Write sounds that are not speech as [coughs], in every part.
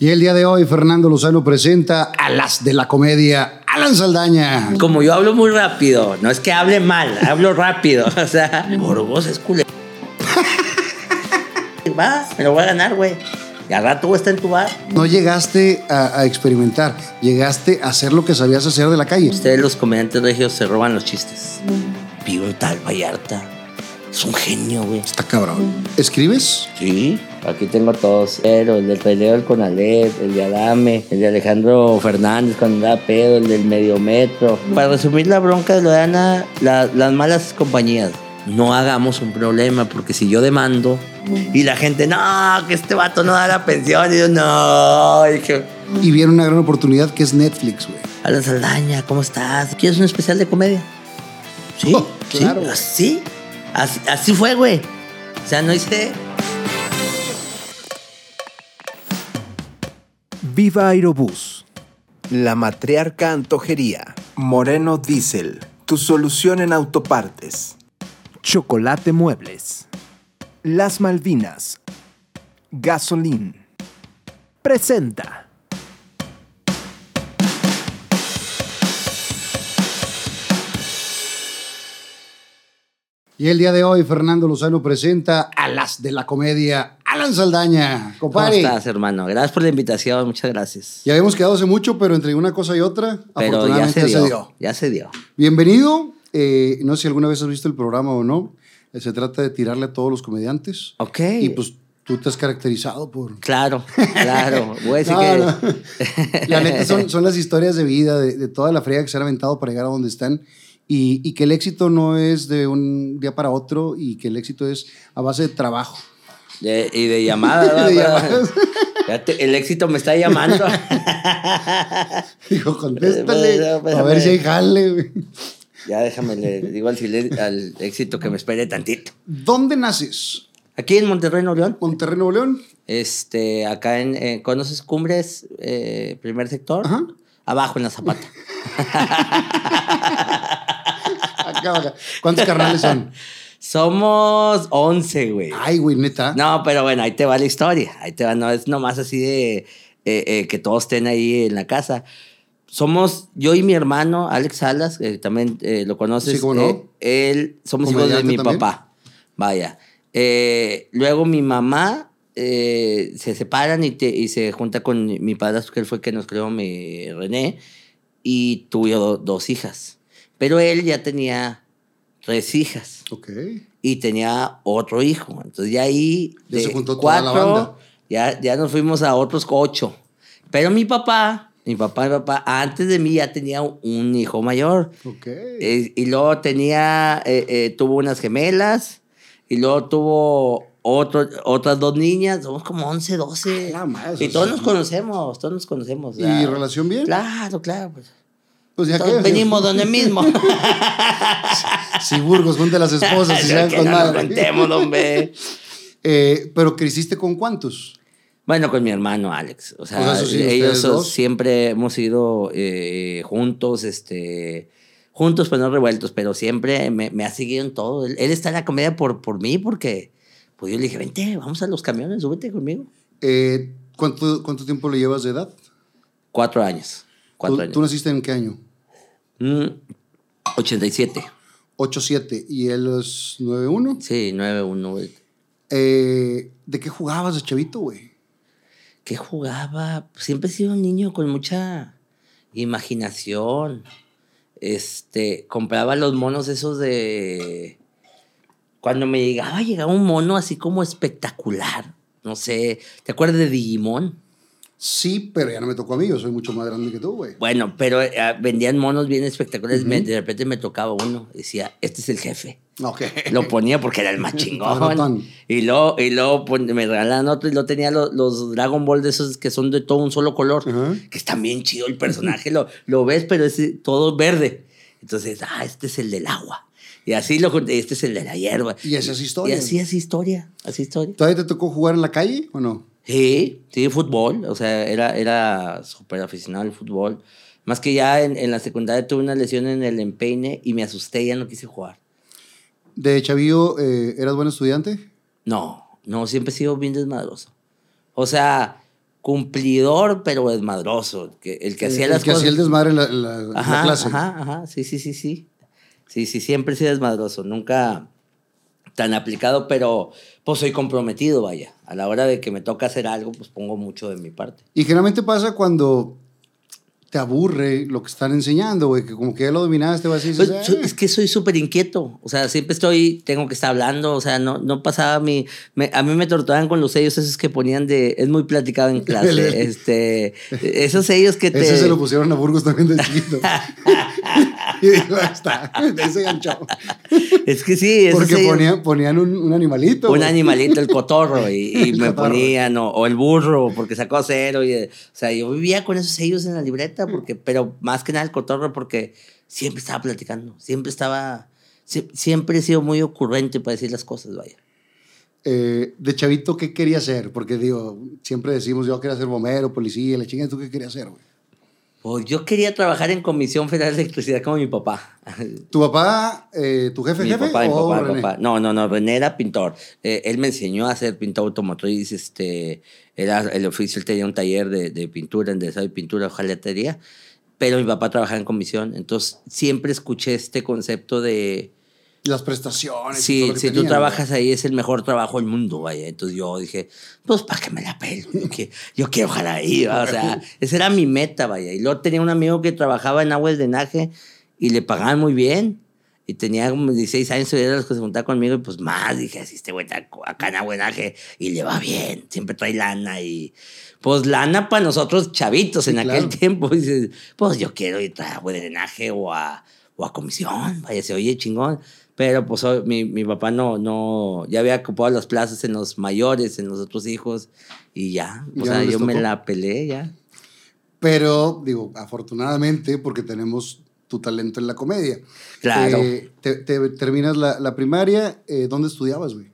Y el día de hoy, Fernando Lozano presenta a las de la comedia, Alan Saldaña. Como yo hablo muy rápido, no es que hable mal, hablo rápido. [laughs] O sea, por vos es culero. [laughs] Va, me lo voy a ganar, güey. Y al rato voy a estar en tu bar. No llegaste a, a experimentar, llegaste a hacer lo que sabías hacer de la calle. Ustedes, los comediantes regios, se roban los chistes. Vi un tal Vallarta. Es un genio, güey. Está cabrón. ¿Escribes? Sí, aquí tengo todos. Pero el del peleo del Conalep, el de Adame, el de Alejandro Fernández cuando da pedo, el del Mediometro. Para resumir la bronca de Lorana, la- las malas compañías. No hagamos un problema, porque si yo demando y la gente, no, que este vato no da la pensión, y yo, no. Y que, Y vieron una gran oportunidad que es Netflix, güey. Alan Saldaña, ¿cómo estás? ¿Quieres un especial de comedia? Sí, Oh, claro. sí, así, así, fue, güey. O sea, no hice... Viva Aerobús. La matriarca antojería. Moreno Diesel. Tu solución en autopartes. Chocolate Muebles. Las Malvinas. Gasolín. Presenta. Y el día de hoy, Fernando Lozano presenta a las de la comedia, Alan Saldaña. ¿Cómo Compadre. estás, hermano? Gracias por la invitación, muchas gracias. Ya habíamos quedado hace mucho, pero entre una cosa y otra, Pero ya afortunadamente se dio, ya se dio. Bienvenido. Eh, no sé si alguna vez has visto el programa o no. Eh, Se trata de tirarle a todos los comediantes. Ok. Y pues tú te has caracterizado por. Claro, claro. [laughs] Voy a decir No, que... no. La neta son, son las historias de vida, de, de toda la friega que se han aventado para llegar a donde están. Y, y que el éxito no es de un día para otro y que el éxito es a base de trabajo. de- y de llamada. [laughs] De llamadas. El éxito me está llamando. [laughs] Dijo, contéstale. Espérame, A ver si hay espérame. jale. ya déjame, le digo al éxito que me espere tantito. ¿Dónde naces? Aquí en Monterrey, Nuevo León. ¿Monterrey, Nuevo León? Este, acá en, eh, ¿conoces Cumbres, eh, primer sector? Ajá. Abajo en la Zapata. [laughs] ¿Cuántos carnales son? [laughs] Somos 11, güey. Ay, güey, neta. No, pero bueno, ahí te va la historia. Ahí te va, no es nomás así de eh, eh, que todos estén ahí en la casa. Somos yo y mi hermano, Alex Salas, que también eh, lo conoces. Sí, cómo no. él, somos hijos de mi también. papá. Vaya. Luego mi mamá se separan y, te- y se junta con mi padre, que él fue el que nos creó, mi René, y tuvo do- dos hijas. Pero él ya tenía tres hijas Ok. y tenía otro hijo. Entonces ya ahí Ya de se juntó toda la banda. ya, ya nos fuimos a otros ocho. Pero mi papá, mi papá, mi papá, antes de mí ya tenía un hijo mayor. Ok. Eh, y luego tenía, eh, eh, tuvo unas gemelas y luego tuvo otro, otras dos niñas, somos como 11, 12. Ah, la madre, y todos nos conocemos, todos nos conocemos. ¿Y ya. relación bien? Claro, claro. Pues. Pues ya Todos que. venimos donde mismo. [laughs] Si Burgos, junte las esposas y Ya se que con no nos madre. contemos, hombre. [laughs] Eh, pero creciste con cuántos? Bueno, con mi hermano Alex. O sea, sí, ellos dos. siempre hemos ido eh, juntos, este, juntos, pues no revueltos, pero siempre me, me ha seguido en todo. Él, él está en la comedia por, por mí, porque pues yo le dije, vente, vamos a los camiones, súbete conmigo. Eh, ¿cuánto, ¿Cuánto tiempo le llevas de edad? Cuatro años. Cuatro ¿Tú, años. tú naciste en qué año? Mm, 87. 8-7 y él es 9-1. Sí, 9-1. güey. Eh, ¿De qué jugabas de chavito, güey? ¿Qué jugaba? Siempre he sido un niño con mucha imaginación. Este, compraba los monos esos de... Cuando me llegaba, llegaba un mono así como espectacular. No sé, ¿te acuerdas de Digimon? Sí, pero ya no me tocó a mí, yo soy mucho más grande que tú, güey. Bueno, pero eh, vendían monos bien espectaculares. Me- de repente me tocaba uno. Decía, este es el jefe. Ok. Lo ponía porque era el más [laughs] chingón. y luego, y luego pon- me regalaban otro y luego tenía los, los Dragon Ball de esos que son de todo un solo color. Ajá. Que está bien chido el personaje. lo, lo ves, pero es todo verde. Entonces, ah, este es el del agua. Y así lo este es el de la hierba. Y esa es historia. Y así es historia. Así historia. ¿Todavía te tocó jugar en la calle o no? Sí, sí, fútbol. O sea, era, era súper aficionado al fútbol. Más que ya en, en la secundaria tuve una lesión en el empeine y me asusté y ya no quise jugar. ¿De chavillo eh, eras buen estudiante? No, no, siempre he sido bien desmadroso. O sea, cumplidor, pero desmadroso. Que, el que hacía el las que cosas. hacía el desmadre en la, la- clase. ajá, ajá, sí, sí, sí, sí. Sí, sí, siempre he sido desmadroso, nunca tan aplicado, pero pues soy comprometido, vaya. A la hora de que me toca hacer algo, pues pongo mucho de mi parte. Y generalmente pasa cuando te aburre lo que están enseñando, güey, que como que ya lo dominaste, vas y dices, Pues, "Ah". es que soy súper inquieto, o sea, siempre estoy, tengo que estar hablando, o sea, no, no pasaba mi, me- a mí me torturaban con los sellos esos que ponían de, es muy platicado en [laughs] clase, este, esos sellos que te... Ese se lo pusieron a Burgos también de chiquito. [laughs] [laughs] y "Ahí está, [laughs] ese gancho. Es que sí, esos Porque ponían, ponían un, un animalito. un animalito, el cotorro, y, y El me cotorro. ponían, o, o el burro, porque sacó cero. Y, o sea, yo vivía con esos sellos en la libreta, porque, pero más que nada el cotorro, porque siempre estaba platicando, siempre estaba, sie- siempre he sido muy ocurrente para decir las cosas, vaya. Eh, de chavito, ¿qué quería ser? Porque digo, siempre decimos, yo quería ser bombero, policía, la chinga, ¿tú qué querías ser, güey? Pues yo quería trabajar en Comisión Federal de Electricidad como mi papá. ¿Tu papá, eh, tu jefe, mi jefe? papá, mi o papá, mi René? papá. No, no, no, René era pintor. Eh, él me enseñó a hacer pintor automotriz, este, era el oficio, él tenía un taller de, de pintura, en desarrollo de pintura, hojalatería, pero mi papá trabajaba en comisión, entonces siempre escuché este concepto de, Las prestaciones. y todo lo que si tú trabajas ahí es el mejor trabajo del mundo, vaya. Entonces yo dije, pues para que me la pelo, [laughs] yo quiero, yo quiero ojalá ahí, ¿va? o sea, [laughs] esa era mi meta, vaya. Y luego tenía un amigo que trabajaba en agua de drenaje y le pagaban muy bien. Y tenía como 16 años, y era los que se juntaba conmigo, y pues más, dije, así este güey está acá en drenaje y le va bien, siempre trae lana y pues lana para nosotros chavitos en Sí, aquel claro. tiempo. [laughs] Dices, pues yo quiero ir a drenaje o a, o a comisión, vaya, se oye chingón. Pero pues mi, mi papá no, no, ya había ocupado las plazas en los mayores, en los otros hijos, y ya, o Ya sea, yo me la peleé ya. Pero, digo, afortunadamente, porque tenemos tu talento en la comedia. Claro. Eh, te, te terminas la, la primaria, eh, ¿dónde estudiabas, güey?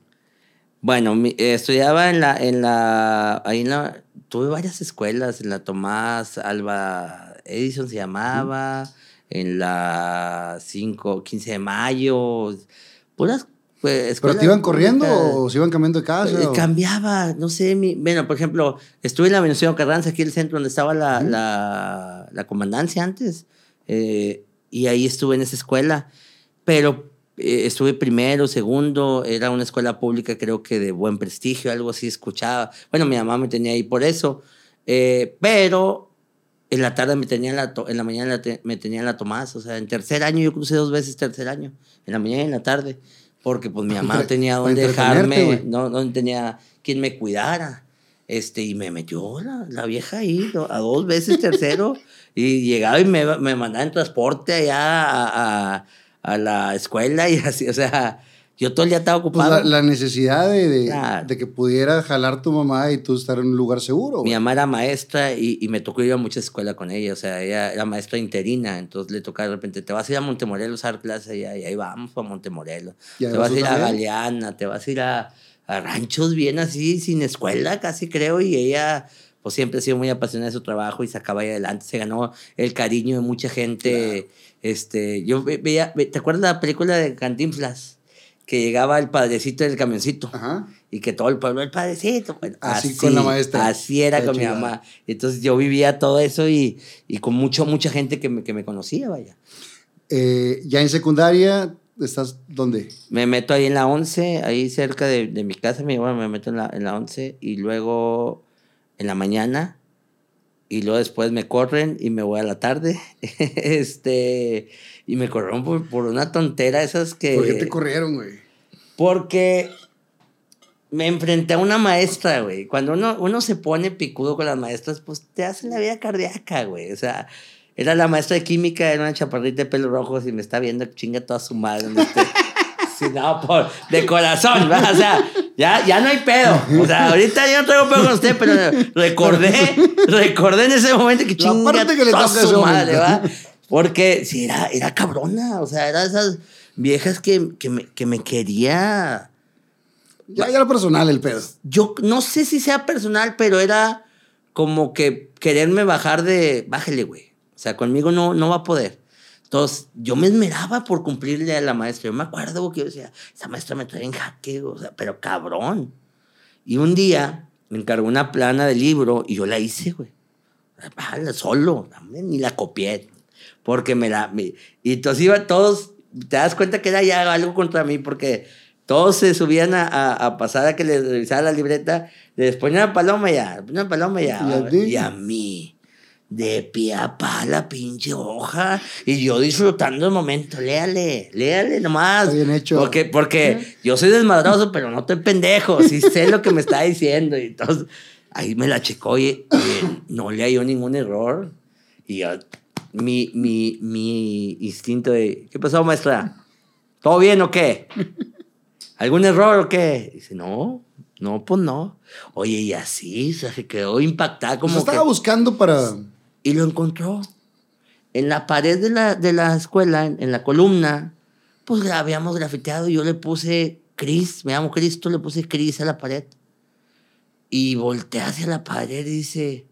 Bueno, mi- eh, estudiaba en la, en la, ahí en la, tuve varias escuelas, en la Tomás Alba Edison se llamaba, en la 5, 15 de mayo, puras pues, ¿Pero te iban corriendo públicas. o se iban cambiando de casa? O- Cambiaba, no sé, mi, bueno, por ejemplo, estuve en la Venustiano Carranza, aquí en el centro donde estaba la, Ujú. la, la comandancia antes, eh, y ahí estuve en esa escuela, pero eh, estuve primero, segundo, era una escuela pública creo que de buen prestigio, algo así escuchaba. Bueno, mi mamá me tenía ahí por eso, eh, pero en la tarde me tenía en la, to- en la mañana me tenía en la Tomás, o sea, en tercer año yo crucé dos veces tercer año, en la mañana y en la tarde, porque pues mi [laughs] mamá no tenía dónde dejarme, no, no tenía quien me cuidara. Este, y me metió la, la vieja ahí a dos veces tercero y llegaba y me, me mandaba en transporte allá a, a, a la escuela y así, o sea, yo todo el día estaba Pues ocupado. la, la necesidad de, de, Claro. de que pudiera jalar tu mamá y tú estar en un lugar seguro. Mi mamá era maestra y, y me tocó ir a mucha escuela con ella, o sea, ella era maestra interina, entonces le tocaba de repente, te vas a ir a Montemorelos a dar clases allá, y ahí vamos a Montemorelos. Te vas a ir a. Galeana, te vas a ir a, a ranchos bien así, sin escuela casi creo, y ella pues siempre ha sido muy apasionada de su trabajo y sacaba ahí adelante, se ganó el cariño de mucha gente. Este, yo ve- veía, ve- ¿te acuerdas de la película de Cantinflas? Que llegaba el padrecito del camioncito Ajá. y que todo el pueblo, el padrecito. Bueno, Así con la maestra. Así era Qué con mi mamá. Entonces yo vivía todo eso y, y con mucho, mucha gente que me, que me conocía, vaya. Eh, ya en secundaria, ¿estás dónde? Me meto ahí en la 11, ahí cerca de, de mi casa, mi bueno, me meto en la, en la 11 y luego en la mañana y luego después me corren y me voy a la tarde. [laughs] este, y me corrieron por, por una tontera esas que... ¿Por qué te corrieron, güey? Porque me enfrenté a una maestra, güey. Cuando uno, uno se pone picudo con las maestras, pues te hacen la vida cardíaca, güey. O sea, era la maestra de química, era una chaparrita de pelo rojo, y me está viendo chinga toda su madre. Sí, no, por, de corazón, ¿verdad? O sea, ya, ya no hay pedo. O sea, ahorita yo no traigo pedo con usted, pero recordé, recordé en ese momento que La chinga parte que le toda su madre. ¿verdad? Porque sí, era, era cabrona. O sea, era esas viejas que, que, me, que me quería. Ya, ya era personal el pedo. Yo no sé si sea personal, pero era como que quererme bajar de. Bájale, güey. O sea, conmigo no, no va a poder. Entonces, yo me esmeraba por cumplirle a la maestra. Yo me acuerdo que yo decía, esa maestra me trae en jaque, o sea, pero cabrón. Y un día, me encargó una plana de libro y yo la hice, güey. Solo, ni la copié. Porque me la. me- y entonces iban todos. Te das cuenta que era ya algo contra mí, porque todos se subían a, a- a pasar a que les revisara la libreta. Les ponían paloma ya, ponían paloma ya. ¿Y a? Y a mí. De pie a pa la pinche hoja. Y yo disfrutando el momento. Léale, léale nomás. Está bien hecho. Porque, porque yo soy desmadroso, pero no estoy pendejo. Sí sé lo que me está diciendo. Y entonces, ahí me la checó y, oye, no le halló ningún error. Y yo, mi, mi, mi instinto de, ¿qué pasó, maestra? ¿Todo bien o qué? ¿Algún error o qué? Dice, no, no, pues no. Oye, y así, o sea, se quedó impactada Como como estaba que... buscando para. Y lo encontró. En la pared de la, de la escuela, en, en la columna, pues la habíamos grafiteado yo le puse Cris, me llamo Cristo, le puse Cris a la pared. Y volteé hacia la pared y dice,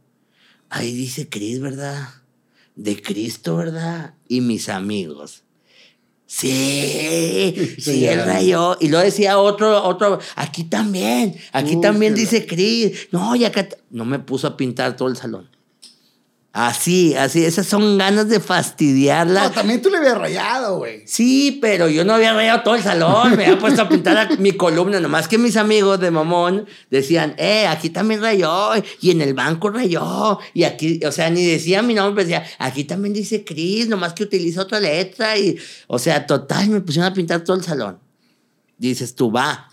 ahí dice Cris, ¿verdad? De Cristo, ¿verdad? Y mis amigos. Sí, sí, [laughs] Sí, él ya. rayó. Y lo decía otro, otro, aquí también, aquí Uy, también dice Cris. No, y acá, no me puso a pintar todo el salón. Así, así, esas son ganas de fastidiarla. No, también tú le habías rayado, güey. Sí, pero yo no había rayado todo el salón, me había puesto a pintar a mi columna, nomás que mis amigos de mamón decían, eh, aquí también rayó, y en el banco rayó, y aquí, o sea, ni decía mi nombre, pero decía, aquí también dice Cris, nomás que utiliza otra letra, y, o sea, total, me pusieron a pintar todo el salón. Dices, tú va,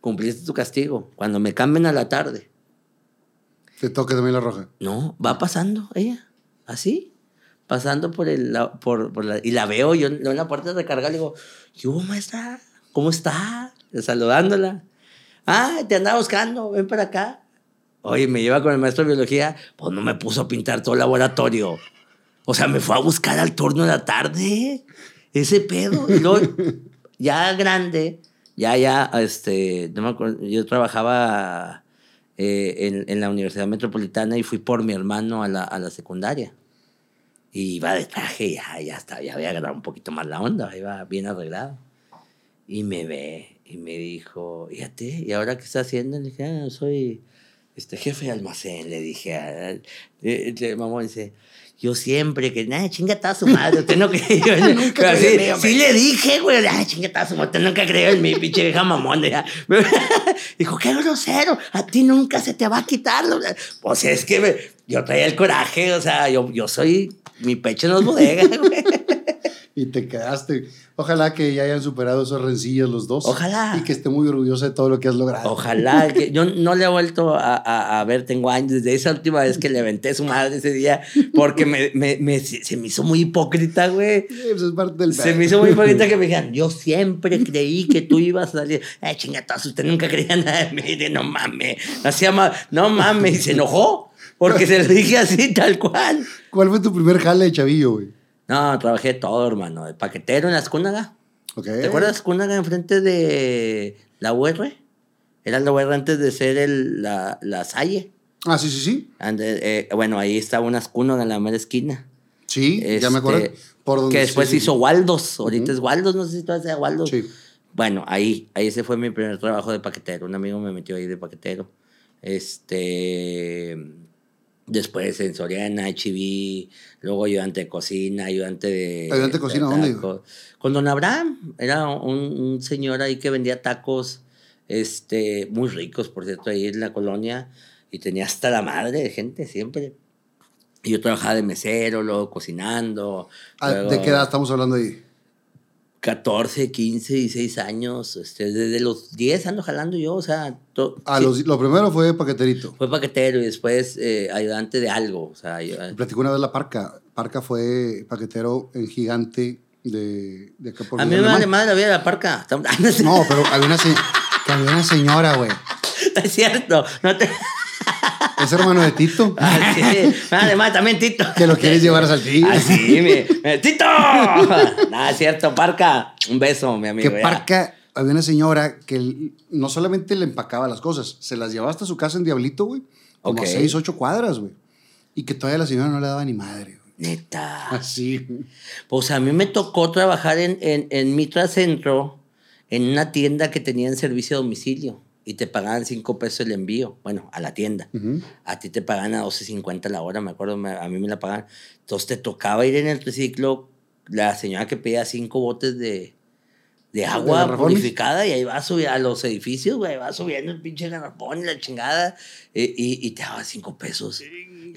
cumpliste tu castigo, cuando me cambien a la tarde. Toca también la roja. No, va pasando ella, así, pasando por el, la- por, por la, y la veo yo en la puerta de recarga, le digo, ¿qué hubo, maestra? ¿Cómo está? Saludándola. Ah, te andaba buscando, ven para acá. Oye, me lleva con el maestro de biología, pues no me puso a pintar todo el laboratorio. O sea, me fue a buscar al turno de la tarde. Ese pedo. Y luego, [laughs] ya grande, ya, ya, este, no me acuerdo, yo trabajaba eh, en, en la Universidad Metropolitana y fui por mi hermano a la, a la secundaria. Y iba de traje, ya, ya, estaba, ya había agarrado un poquito más la onda, iba bien arreglado. Y me ve y me dijo, fíjate, ¿y ahora qué está haciendo? Le dije, ah, soy este, jefe de almacén. Le dije, a, eh, eh, mamón, dice, yo siempre que, nada, chingata a su madre, usted no [laughs] creyó en [laughs] mí. Pero creí sí, en mí, hombre. sí le dije, güey, ay, chingata a su madre, usted nunca creyó en mí, pinche vieja mamón. [laughs] Dijo, qué grosero, a ti nunca se te va a quitar. Pues es que me- yo traía el coraje, o sea, yo, yo soy, mi pecho no es bodega, güey. [laughs] Y te quedaste. Ojalá que ya hayan superado esos rencillos los dos. Ojalá. Y que esté muy orgullosa de todo lo que has logrado. Ojalá, que yo no le he vuelto a, a- a ver, tengo años, desde esa última vez que le aventé su madre ese día, porque me, me- me- se me hizo muy hipócrita, güey. Sí, pues es parte del Se me hizo muy hipócrita que me dijeran, [laughs] yo siempre creí que tú ibas a salir. Ay, chingatazo, usted nunca creía nada de mí. De, no mames. Así ama, no mames. Y se enojó porque se lo dije así, tal cual. ¿Cuál fue tu primer jale de chavillo, güey? No, trabajé todo, hermano. De paquetero en la Escúnaga. Ok. ¿Te acuerdas de Escúnaga enfrente de la UR? Era la UR antes de ser el, la, la Salle. Ah, sí, sí, sí. Eh, bueno, ahí estaba una Escúnaga en la mera esquina. Sí, ya me acuerdo. Este, Por donde que después sí, hizo Waldos. Ahorita es Waldos, no sé si tú haces Waldos. Sí. Bueno, ahí, ahí ese fue mi primer trabajo de paquetero. Un amigo me metió ahí de paquetero. Este. Después en Soriana, HIV, luego ayudante de cocina, ayudante de. ¿Ayudante de cocina dónde? tacos. Con don Abraham. Era un, un señor ahí que vendía tacos este, muy ricos, por cierto, ahí en la colonia. Y tenía hasta la madre de gente siempre. Y yo trabajaba de mesero, luego cocinando. Ah, ¿De qué edad estamos hablando ahí? 14, 15, 16 años, este, desde los 10 ando jalando yo, o sea, Ah, sí, los- lo primero fue paqueterito. fue paquetero y después eh, ayudante de algo, o sea, yo- Me platicó una vez la Parca. Parca fue paquetero en gigante de, de acá por a mí me vale madre la vida de la parca, no, pero había una, se- había una señora, güey. [laughs] no es cierto, no te... Es hermano de Tito. [laughs] Ah, sí, vale madre también Tito. Que lo quieres llevar a Saltillo. Ah, sí, mi, mi- Tito. Nada, es [laughs] cierto, parca, un beso, mi amigo. que ya. Parca, había una señora que no solamente le empacaba las cosas, se las llevaba hasta su casa en Diablito, güey. Como a seis, ocho cuadras, güey. Y que todavía la señora no le daba ni madre, güey. Neta. [laughs] Así. Pues a mí me tocó trabajar en, en, en Mitra Centro, en una tienda que tenía en servicio a domicilio. Y te pagaban 5 pesos el envío, bueno, a la tienda. A ti te pagan a 12.50 la hora, me acuerdo, me- a mí me la pagan. Entonces te tocaba ir en el triciclo, la señora que pedía cinco botes de, de agua purificada y ahí va a subir a los edificios, güey, va subiendo el pinche garrafón y la chingada eh, y, y te daba cinco pesos.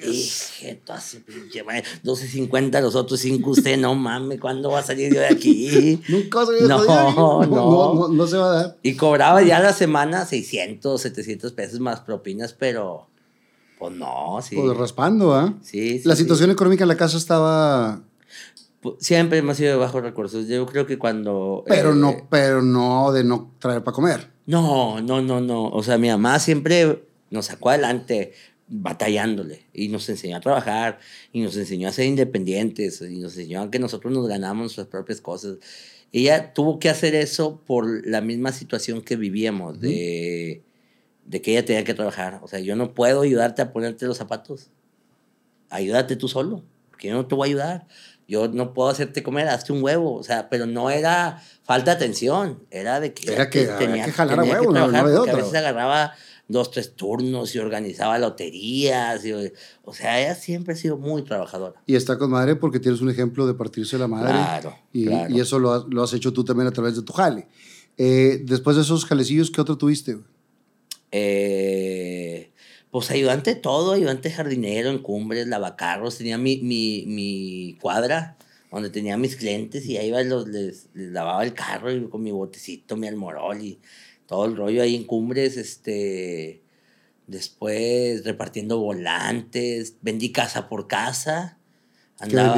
Hijeto, así, pinche madre, 12.50 los otros cinco, usted no mames, ¿cuándo va a salir yo de aquí? [laughs] Nunca vas a salir de No, no. no, no, no se va a dar. Y cobraba ya la semana 600, 700 pesos más propinas, pero pues no, sí. Pues raspando, ¿ah? Sí, sí, La sí. situación económica en la casa estaba. Pu- Siempre hemos sido de bajos recursos. Yo creo que cuando... Pero eh, no, pero no de no traer para comer. No, no, no, no. O sea, mi mamá siempre nos sacó adelante batallándole y nos enseñó a trabajar y nos enseñó a ser independientes y nos enseñó a que nosotros nos ganamos nuestras propias cosas. Ella tuvo que hacer eso por la misma situación que vivíamos, de, de que ella tenía que trabajar. O sea, yo no puedo ayudarte a ponerte los zapatos. Ayúdate tú solo, porque yo no te voy a ayudar. Yo no puedo hacerte comer, hazte un huevo. O sea, pero no era falta de atención, era de que... Era que había que jalar a huevo, no- no porque a veces agarraba dos, tres turnos y organizaba loterías. y- o sea, ella siempre ha sido muy trabajadora. Y está con madre porque tienes un ejemplo de partirse la madre. Claro, Y, claro. y eso lo has, lo has hecho tú también a través de tu jale. Eh, después de esos jalecillos, ¿qué otro tuviste? Eh, pues ayudante todo, ayudante jardinero en cumbres, lavacarros. Tenía mi, mi, mi cuadra donde tenía mis clientes y ahí iba los, les, les lavaba el carro y con mi botecito, mi almorol y todo el rollo ahí en cumbres. Este, después repartiendo volantes, vendí casa por casa. Andaba,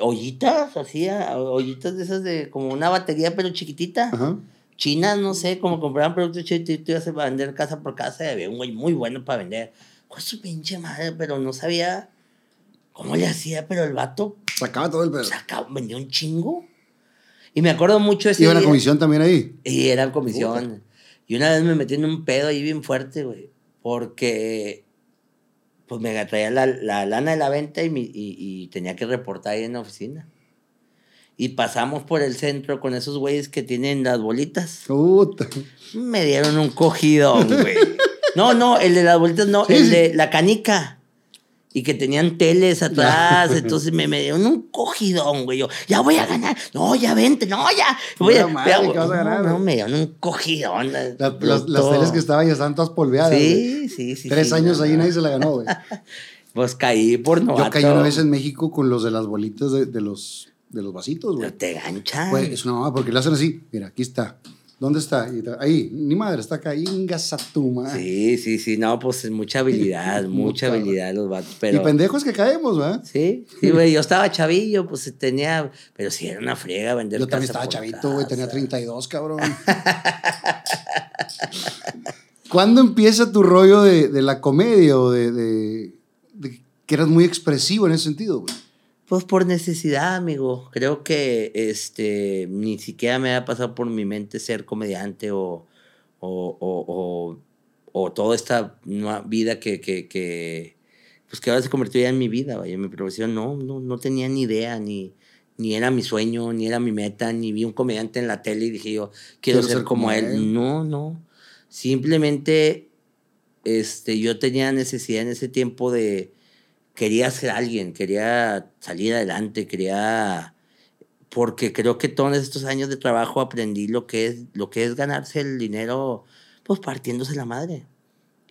ollitas, hacía ollitas de esas de como una batería pero chiquitita Ajá. chinas, no sé, como compraban productos tú ibas a vender casa por casa y había un güey muy bueno para vender. Pues su pinche madre, pero no sabía cómo le hacía, pero el vato Sacaba todo el pedo. sacaba, vendía un chingo. Y me acuerdo mucho ese ¿Iba la día- comisión también ahí? Y era comisión. Y una vez me metí en un pedo ahí bien fuerte, güey, porque pues me traía la, la lana de la venta y, mi- y, y tenía que reportar ahí en la oficina. Y pasamos por el centro con esos güeyes que tienen las bolitas. Puta. Me dieron un cogidón, güey. No, no, el de las bolitas no, Sí, el de la canica. Y que tenían teles [laughs] atrás, entonces me, me dieron un cogidón, güey. Yo, ya voy a ganar. No, ya vente, no, ya. Voy a, Pura madre, ya, que vas a ganar, no, no, me dieron un cogidón. La- las, las teles que estaban ya estaban todas polveadas. güey. Sí, sí, sí. Tres sí, años no, ahí no. nadie se la ganó, güey. [laughs] Pues caí por novato. Yo caí una vez en México con los de las bolitas de, de los, de los vasitos, güey. Pero te ganchan. Güey, es una mamá porque le hacen así. Mira, aquí está. ¿Dónde está? Y ahí, ni madre, está acá. Ingas a tu madre. Sí, sí, sí, no, pues es mucha habilidad, [laughs] mucha habilidad los vatos, Y pero... pendejos que caemos, ¿verdad? Sí, sí, güey, yo estaba chavillo, pues tenía, pero sí era una friega vender Yo también casa estaba chavito, güey, tenía casa. 32, cabrón. [laughs] ¿Cuándo empieza tu rollo de, de la comedia o de, de- de que eras muy expresivo en ese sentido, güey? Pues por necesidad, amigo. Creo que este ni siquiera me ha pasado por mi mente ser comediante o, o, o, o, toda esta nueva vida que, que, que, pues que ahora se convirtió ya en mi vida, vaya, en mi profesión. No, no, no tenía ni idea, ni, ni era mi sueño, ni era mi meta, ni vi un comediante en la tele y dije yo, quiero, ser, como, él. No, no. Simplemente este, yo tenía necesidad en ese tiempo de, quería ser alguien, quería salir adelante, quería porque creo que todos estos años de trabajo aprendí lo que es lo que es ganarse el dinero pues partiéndose la madre.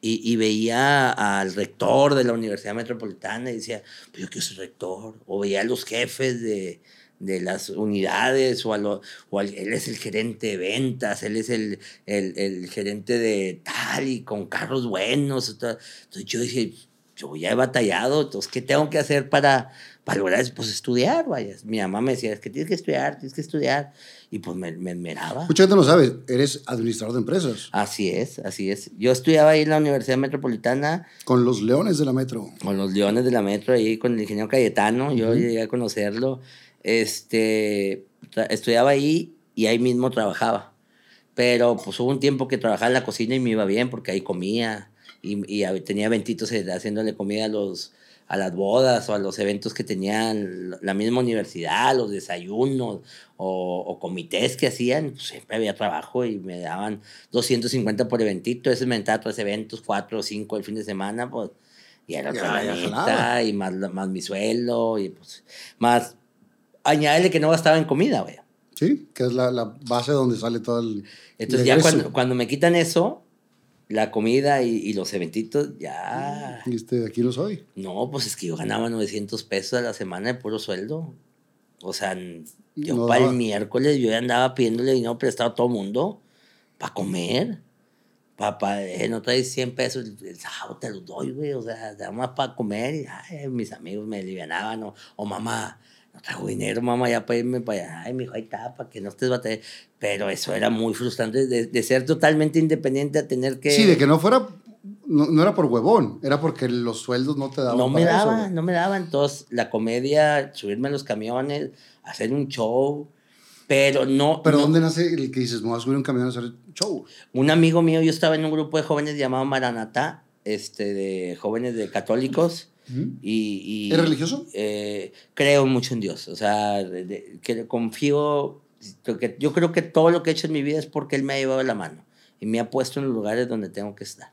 Y, y veía al rector de la Universidad Metropolitana y decía, pues yo quiero ser rector. O veía a los jefes de, de las unidades, o, a lo- o él es el gerente de ventas, él es el, el, el gerente de tal y con carros buenos. Entonces yo dije, yo ya he batallado, entonces, ¿qué tengo que hacer para, para lograr eso? Pues estudiar, vaya. Mi mamá me decía, es que tienes que estudiar, tienes que estudiar. Y pues me, me esmeraba. Mucha gente no sabe, eres administrador de empresas Así es, así es. Yo estudiaba ahí en la Universidad Metropolitana con los leones de la metro. con los Leones de la Metro, ahí con el ingeniero Cayetano, yo Ujú. llegué a conocerlo. Este, estudiaba ahí y ahí mismo trabajaba. Pero pues hubo un tiempo que trabajaba en la cocina y me iba bien porque ahí comía y, y tenía ventitos haciéndole comida a los, a las bodas o a los eventos que tenían la misma universidad, los desayunos o, o comités que hacían, pues siempre había trabajo y me daban 250 por eventito, ese me entraba tres eventos, cuatro o cinco el fin de semana, pues, y era otra Ya, ya y más, más mi sueldo, y pues, más, añádele que no gastaba en comida, güey. Sí, que es la, la base donde sale todo el. Entonces el ya cuando, cuando me quitan eso, la comida y, y los eventitos, ya... Y este, aquí lo soy. No, pues es que yo ganaba 900 pesos a la semana de puro sueldo. O sea, yo No para el miércoles yo ya andaba pidiéndole dinero prestado a todo mundo para comer. Papá, eh, no traes 100 pesos, el, sábado te los doy, güey. O sea, nada más para comer. Y ay, mis amigos me alivianaban. O, o mamá, no traigo dinero, mamá, ya para irme para allá. Ay, mi hijo, ahí está, para que no estés batallando. Pero eso era muy frustrante de, de ser totalmente independiente a tener que. Sí, de que no fuera. No, no era por huevón, era porque los sueldos no te daban. no me para eso, daba, güey. no me daba. Entonces, la comedia, subirme a los camiones, hacer un show, pero no. Pero no- ¿dónde nace el que dices, me voy a subir un camión a hacer show? Un amigo mío, yo estaba en un grupo de jóvenes llamado Maranatá, este, de jóvenes de católicos. Y, y- ¿Es religioso? eh, creo mucho en Dios. O sea, de- de- que confío. que- yo creo que todo lo que he hecho en mi vida es porque Él me ha llevado la mano y me ha puesto en los lugares donde tengo que estar.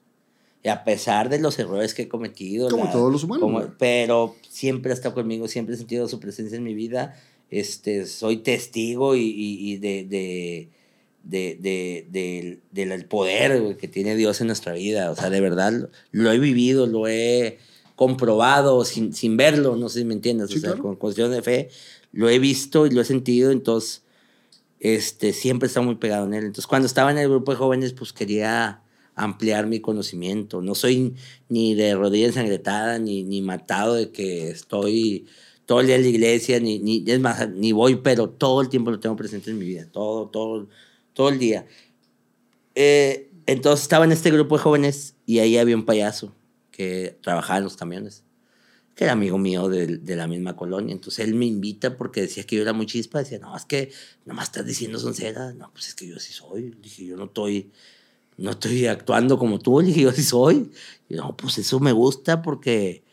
Y a pesar de los errores que he cometido. Como todos los humanos, güey. pero siempre ha estado conmigo, siempre he sentido su presencia en mi vida. Este, soy testigo y, y- y de, de, de, de- de- del- del poder que tiene Dios en nuestra vida. O sea, de verdad, lo, lo he vivido, lo he comprobado sin, sin verlo, no sé si me entiendes. Sí, o sea, claro. con cuestión de fe, lo he visto y lo he sentido, entonces este, siempre estado muy pegado en él. Entonces, cuando estaba en el grupo de jóvenes, pues quería ampliar mi conocimiento. No soy ni de rodilla ensangretada, ni, ni matado de que estoy todo el día en la iglesia, ni, ni, es más, ni voy, pero todo el tiempo lo tengo presente en mi vida, todo, todo, todo el día. Eh, entonces estaba en este grupo de jóvenes y ahí había un payaso que trabajaba en los camiones, que era amigo mío de, de la misma colonia. Entonces él me invita porque decía que yo era muy chispa. Decía, no, es que nomás estás diciendo soncera. No, pues es que yo sí soy. Le dije, yo no estoy, no estoy actuando como tú. Le dije, yo sí soy. Y no, pues eso me gusta porque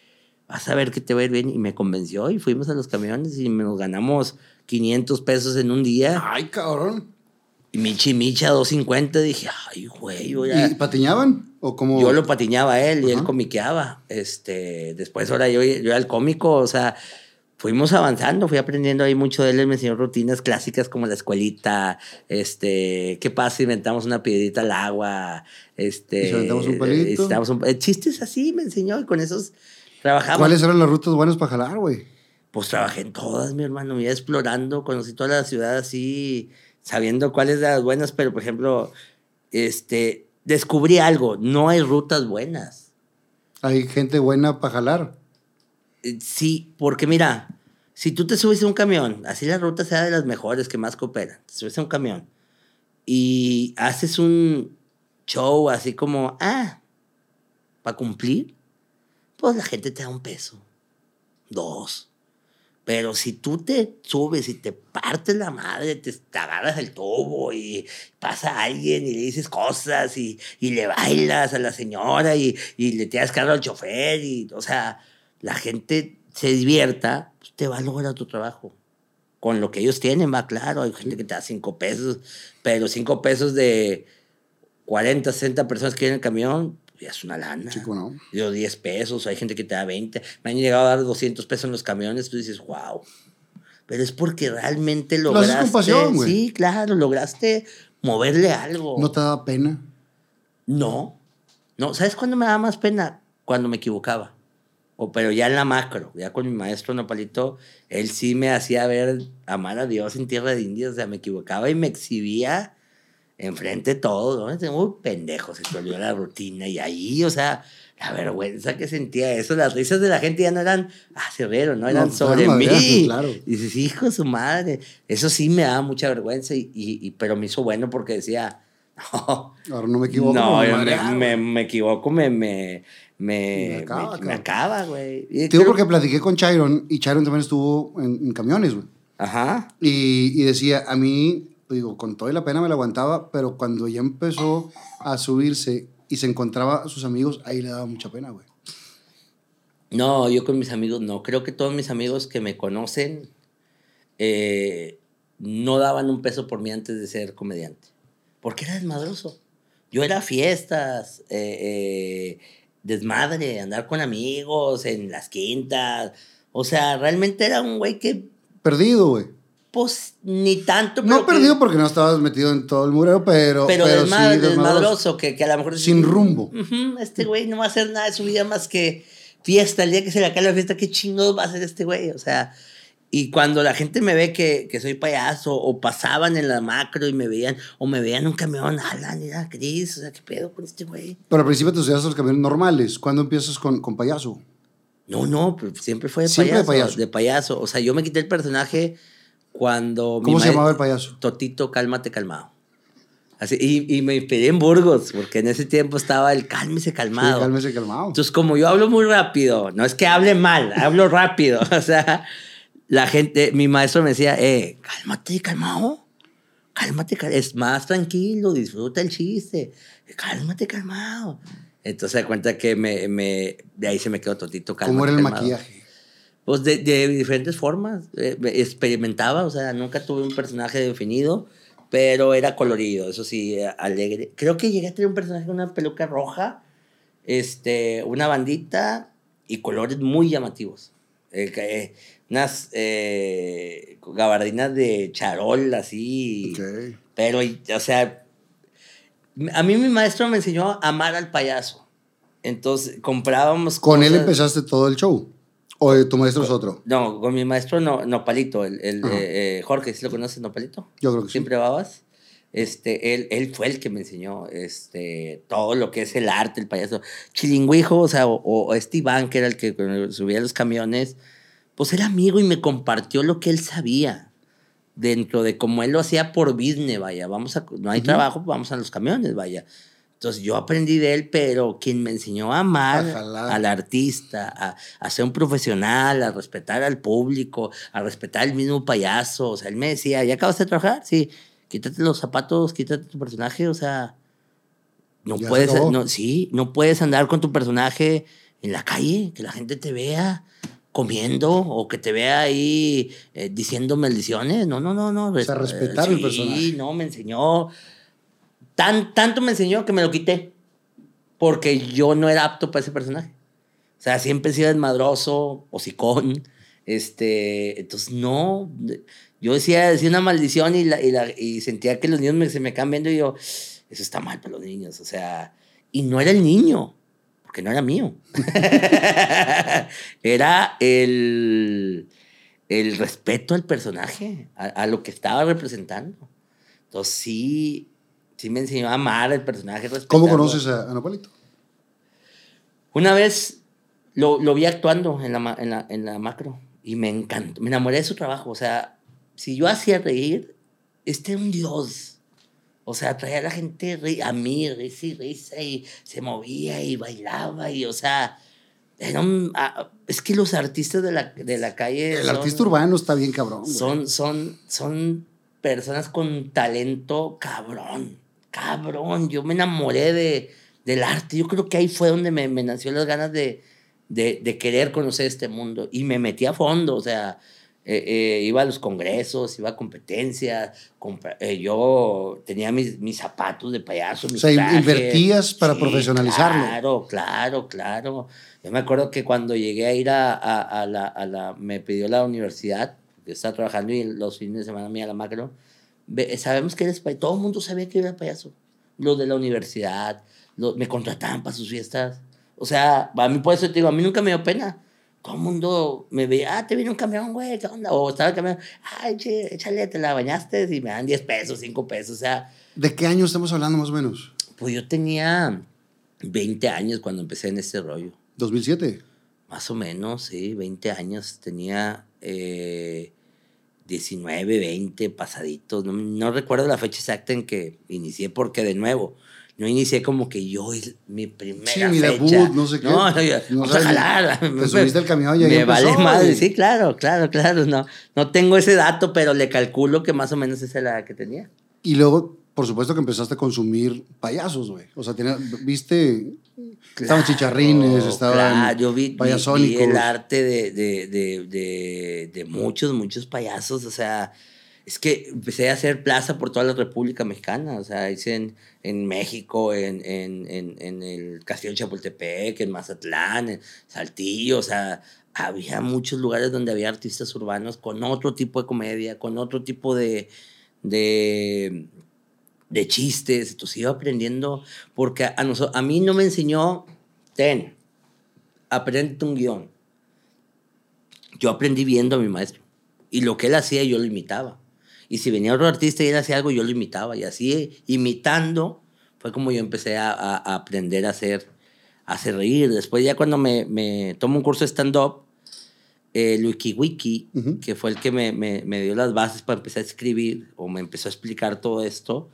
vas a ver que te va a ir bien. Y me convenció y fuimos a los camiones y nos ganamos 500 pesos en un día. Ay, cabrón. Y Michi Micha 250. Dije, ay, güey, yo ya... ¿Y patiñaban? ¿O como.? Yo lo patiñaba a él y él comiqueaba. Este, después ahora yo, yo era el cómico, o sea, fuimos avanzando, fui aprendiendo ahí mucho de él, él me enseñó rutinas clásicas como la escuelita, este, ¿qué pasa si inventamos una piedrita al agua? Este, ¿Y si aventamos un palito? eh, un- eh, chistes así me enseñó y con esos trabajamos. ¿Cuáles eran las rutas buenas para jalar, güey? Pues trabajé en todas, mi hermano, me iba explorando, conocí toda la ciudad así, sabiendo cuáles de las buenas, pero por ejemplo, este, descubrí algo, no hay rutas buenas. Hay gente buena para jalar. Eh, Sí, porque mira, si tú te subes a un camión, así la ruta sea de las mejores que más cooperan, te subes a un camión y haces un show así como, ah, para cumplir, pues la gente te da un peso, dos. Pero si tú te subes y te partes la madre, te, te agarras el tubo y pasa alguien y le dices cosas y, y le bailas a la señora y, y le tiras carro al chofer y, o sea, la gente se divierta, pues te va a lograr tu trabajo. Con lo que ellos tienen, va claro. Hay gente que te da cinco pesos, pero cinco pesos de 40, 60 personas que vienen en el camión, ya es una lana. Chico, ¿no? Yo 10 pesos, hay gente que te da 20. Me han llegado a dar 200 pesos en los camiones, tú dices, wow. Pero es porque realmente Lo haces lograste. con pasión, güey. Sí, claro, lograste moverle algo. ¿No te daba pena? No. No, ¿sabes cuándo me daba más pena? Cuando me equivocaba. O, pero ya en la macro, ya con mi maestro Nopalito, él sí me hacía ver amar a Dios en tierra de indios. O sea, me equivocaba y me exhibía enfrente de todo. ¿no? Muy pendejo, se te olvidó la rutina. Y ahí, o sea, la vergüenza que sentía eso, las risas de la gente ya no eran, ah, se no eran No, sobre mí. claro. Y dices, hijo de su madre. Eso sí me daba mucha vergüenza, y, y- y- pero me hizo bueno porque decía, [laughs] no, Ahora no me equivoco. no, me yo madreaba, me, me, equivoco, me, me, me, Me acaba, güey. Te digo porque platiqué con Chiron y Chiron también estuvo en, en camiones, güey. Ajá. Y, y decía, a mí, digo, con toda la pena me la aguantaba, pero cuando ya empezó a subirse y se encontraba a sus amigos, ahí le daba mucha pena, güey. No, yo con mis amigos no. Creo que todos mis amigos que me conocen eh, no daban un peso por mí antes de ser comediante. Porque era desmadroso. Yo era fiestas, eh, eh, desmadre, andar con amigos en las quintas. O sea, realmente era un güey que, Perdido, güey. Pues, ni tanto. No pero que- perdido porque no estabas metido en todo el murero, pero. Pero, pero desmad- sí, desmadroso, que, que a lo mejor... Sin rumbo. Este güey no va a hacer nada de su vida más que fiesta. El día que se le acabe la fiesta, ¿qué chingados va a hacer este güey? O sea, y cuando la gente me ve que, que soy payaso o pasaban en la macro y me veían, o me veían en un camión, Alan, mira, Cris, o sea, ¿qué pedo con este güey? Pero al principio te estudias los camiones normales. ¿Cuándo empiezas con, con payaso? No, no, pues, siempre fue de Siempre de payaso, payaso. de payaso. O sea, yo me quité el personaje cuando... ¿Cómo se llamaba el payaso? Totito, cálmate, calmado. Así, y, y me inspiré en Burgos, porque en ese tiempo estaba el cálmese, calmado. Sí, cálmese calmado. Entonces, como yo hablo muy rápido, no es que hable mal, hablo rápido. [laughs] O sea, la gente, mi maestro me decía, eh, cálmate, calmado. Cálmate, cal- es más tranquilo, disfruta el chiste. Cálmate, calmado. Entonces, se cuenta que me, me, de ahí se me quedó totito cálmate, ¿Cómo era el calmado. maquillaje? Pues de, de diferentes formas. Eh, experimentaba, o sea, nunca tuve un personaje definido, pero era colorido, eso sí, eh, alegre. Creo que llegué a tener un personaje con una peluca roja, este, una bandita y colores muy llamativos. Eh, eh, unas eh, gabardinas de charol, así. Ok. Pero, o sea, a mí mi maestro me enseñó a amar al payaso. Entonces, comprábamos ¿Con él empezaste todo el show? ¿O tu maestro es otro? no, con mi maestro no, Nopalito, el, el, eh, eh, Jorge, ¿sí lo conoces, Nopalito? Yo creo que sí. Siempre babas. Este, él, él fue el que me enseñó este, todo lo que es el arte, el payaso. Chilingüijo, o sea, o, o este que era el que subía los camiones, pues era amigo y me compartió lo que él sabía. Dentro de como él lo hacía por business, vaya. Vamos a, no hay trabajo, vamos a los camiones, vaya. Entonces yo aprendí de él, pero quien me enseñó a amar A jalar. al artista, a, a ser un profesional, a respetar al público, a respetar al mismo payaso. O sea, él me decía, ¿ya acabas de trabajar? Sí, quítate los zapatos, quítate tu personaje, o sea, no Ya puedes, no, sí, no puedes andar con tu personaje en la calle, que la gente te vea comiendo o que te vea ahí eh, diciendo maldiciones. No, no, no, no. O sea, respetar el sí, personaje. no, me enseñó. Tan, tanto me enseñó que me lo quité. Porque yo no era apto para ese personaje. O sea, siempre he sido desmadroso, hocicón. Este, entonces, no. Yo decía, decía una maldición y, la, y, la- y sentía que los niños me- se me quedan viendo y yo, eso está mal para los niños. O sea, y no era el niño, porque no era mío. [laughs] era el, el respeto al personaje, a, a lo que estaba representando. Entonces, sí, sí me enseñó a amar al personaje. ¿Cómo conoces a, a Nopalito? Una vez lo, lo vi actuando en la, en, la, en la macro y me encantó, me enamoré de su trabajo. O sea, si yo hacía reír, este era un dios. O sea, traía a la gente a mí, risa y risa, y se movía y bailaba, y o sea, un- ah, es que los artistas de la, de la calle. El son- artista urbano está bien cabrón. son, son, son personas con talento cabrón, cabrón. Yo me enamoré de, del arte. Yo creo que ahí fue donde me, me nació las ganas de, de, de querer conocer este mundo. Y me metí a fondo, o sea, eh, eh, iba a los congresos, iba a competencias. eh, yo tenía mis, mis zapatos de payaso. O mis sea, trajes. invertías para profesionalizarlo. Claro, claro, claro. Yo me acuerdo que cuando llegué a ir a, a- a la, a la- Me pidió la universidad, porque estaba trabajando y los fines de semana me iba a la macro. Sabemos que eres payaso. Todo el mundo sabía que era payaso. Los de la universidad, los- me contrataban para sus fiestas. O sea, a mí por eso te digo, a mí nunca me dio pena. Todo el mundo me veía, ah, te viene un camión, güey, ¿qué onda? O estaba el camión, ay, che, échale, te la bañaste y me dan 10 pesos, 5 pesos. O sea, ¿De qué año estamos hablando más o menos? pues yo tenía 20 años cuando empecé en este rollo. 2007. Más o menos, sí, 20 años. Tenía eh, 19, 20 pasaditos. No, no recuerdo la fecha exacta en que inicié, porque de nuevo, no inicié como que yo, mi primera Sí, mi fecha. debut, no sé qué. No, no, yo, No vamos a sabes, jalar. te [laughs] subiste al camión y ahí Me vale madre, sí, claro, claro, claro. No, no tengo ese dato, pero le calculo que más o menos esa es la que tenía. Y luego, por supuesto que empezaste a consumir payasos, güey. O sea, tenía- viste, estaban chicharrines, estaban Claro, yo vi, vi- el arte de, de, de, de, de muchos, muchos payasos. O sea, es que empecé a hacer plaza por toda la República Mexicana. O sea, hice en, en México, en, en, en, en el Castillo de Chapultepec, en Mazatlán, en Saltillo. O sea, había muchos lugares donde había artistas urbanos con otro tipo de comedia, con otro tipo de, de, chistes. Entonces iba aprendiendo, porque a, noso- a mí no me enseñó, ten, aprende un guion. Yo aprendí viendo a mi maestro. Y lo que él hacía, yo lo imitaba. Y si venía otro artista y él hacía algo, yo lo imitaba. Y así, imitando, fue como yo empecé a, a- a aprender a hacer, a hacer reír. Después ya cuando me, me tomo un curso de stand-up, eh, Wiki Wiki, que fue el que me, me, me dio las bases para empezar a escribir o me empezó a explicar todo esto,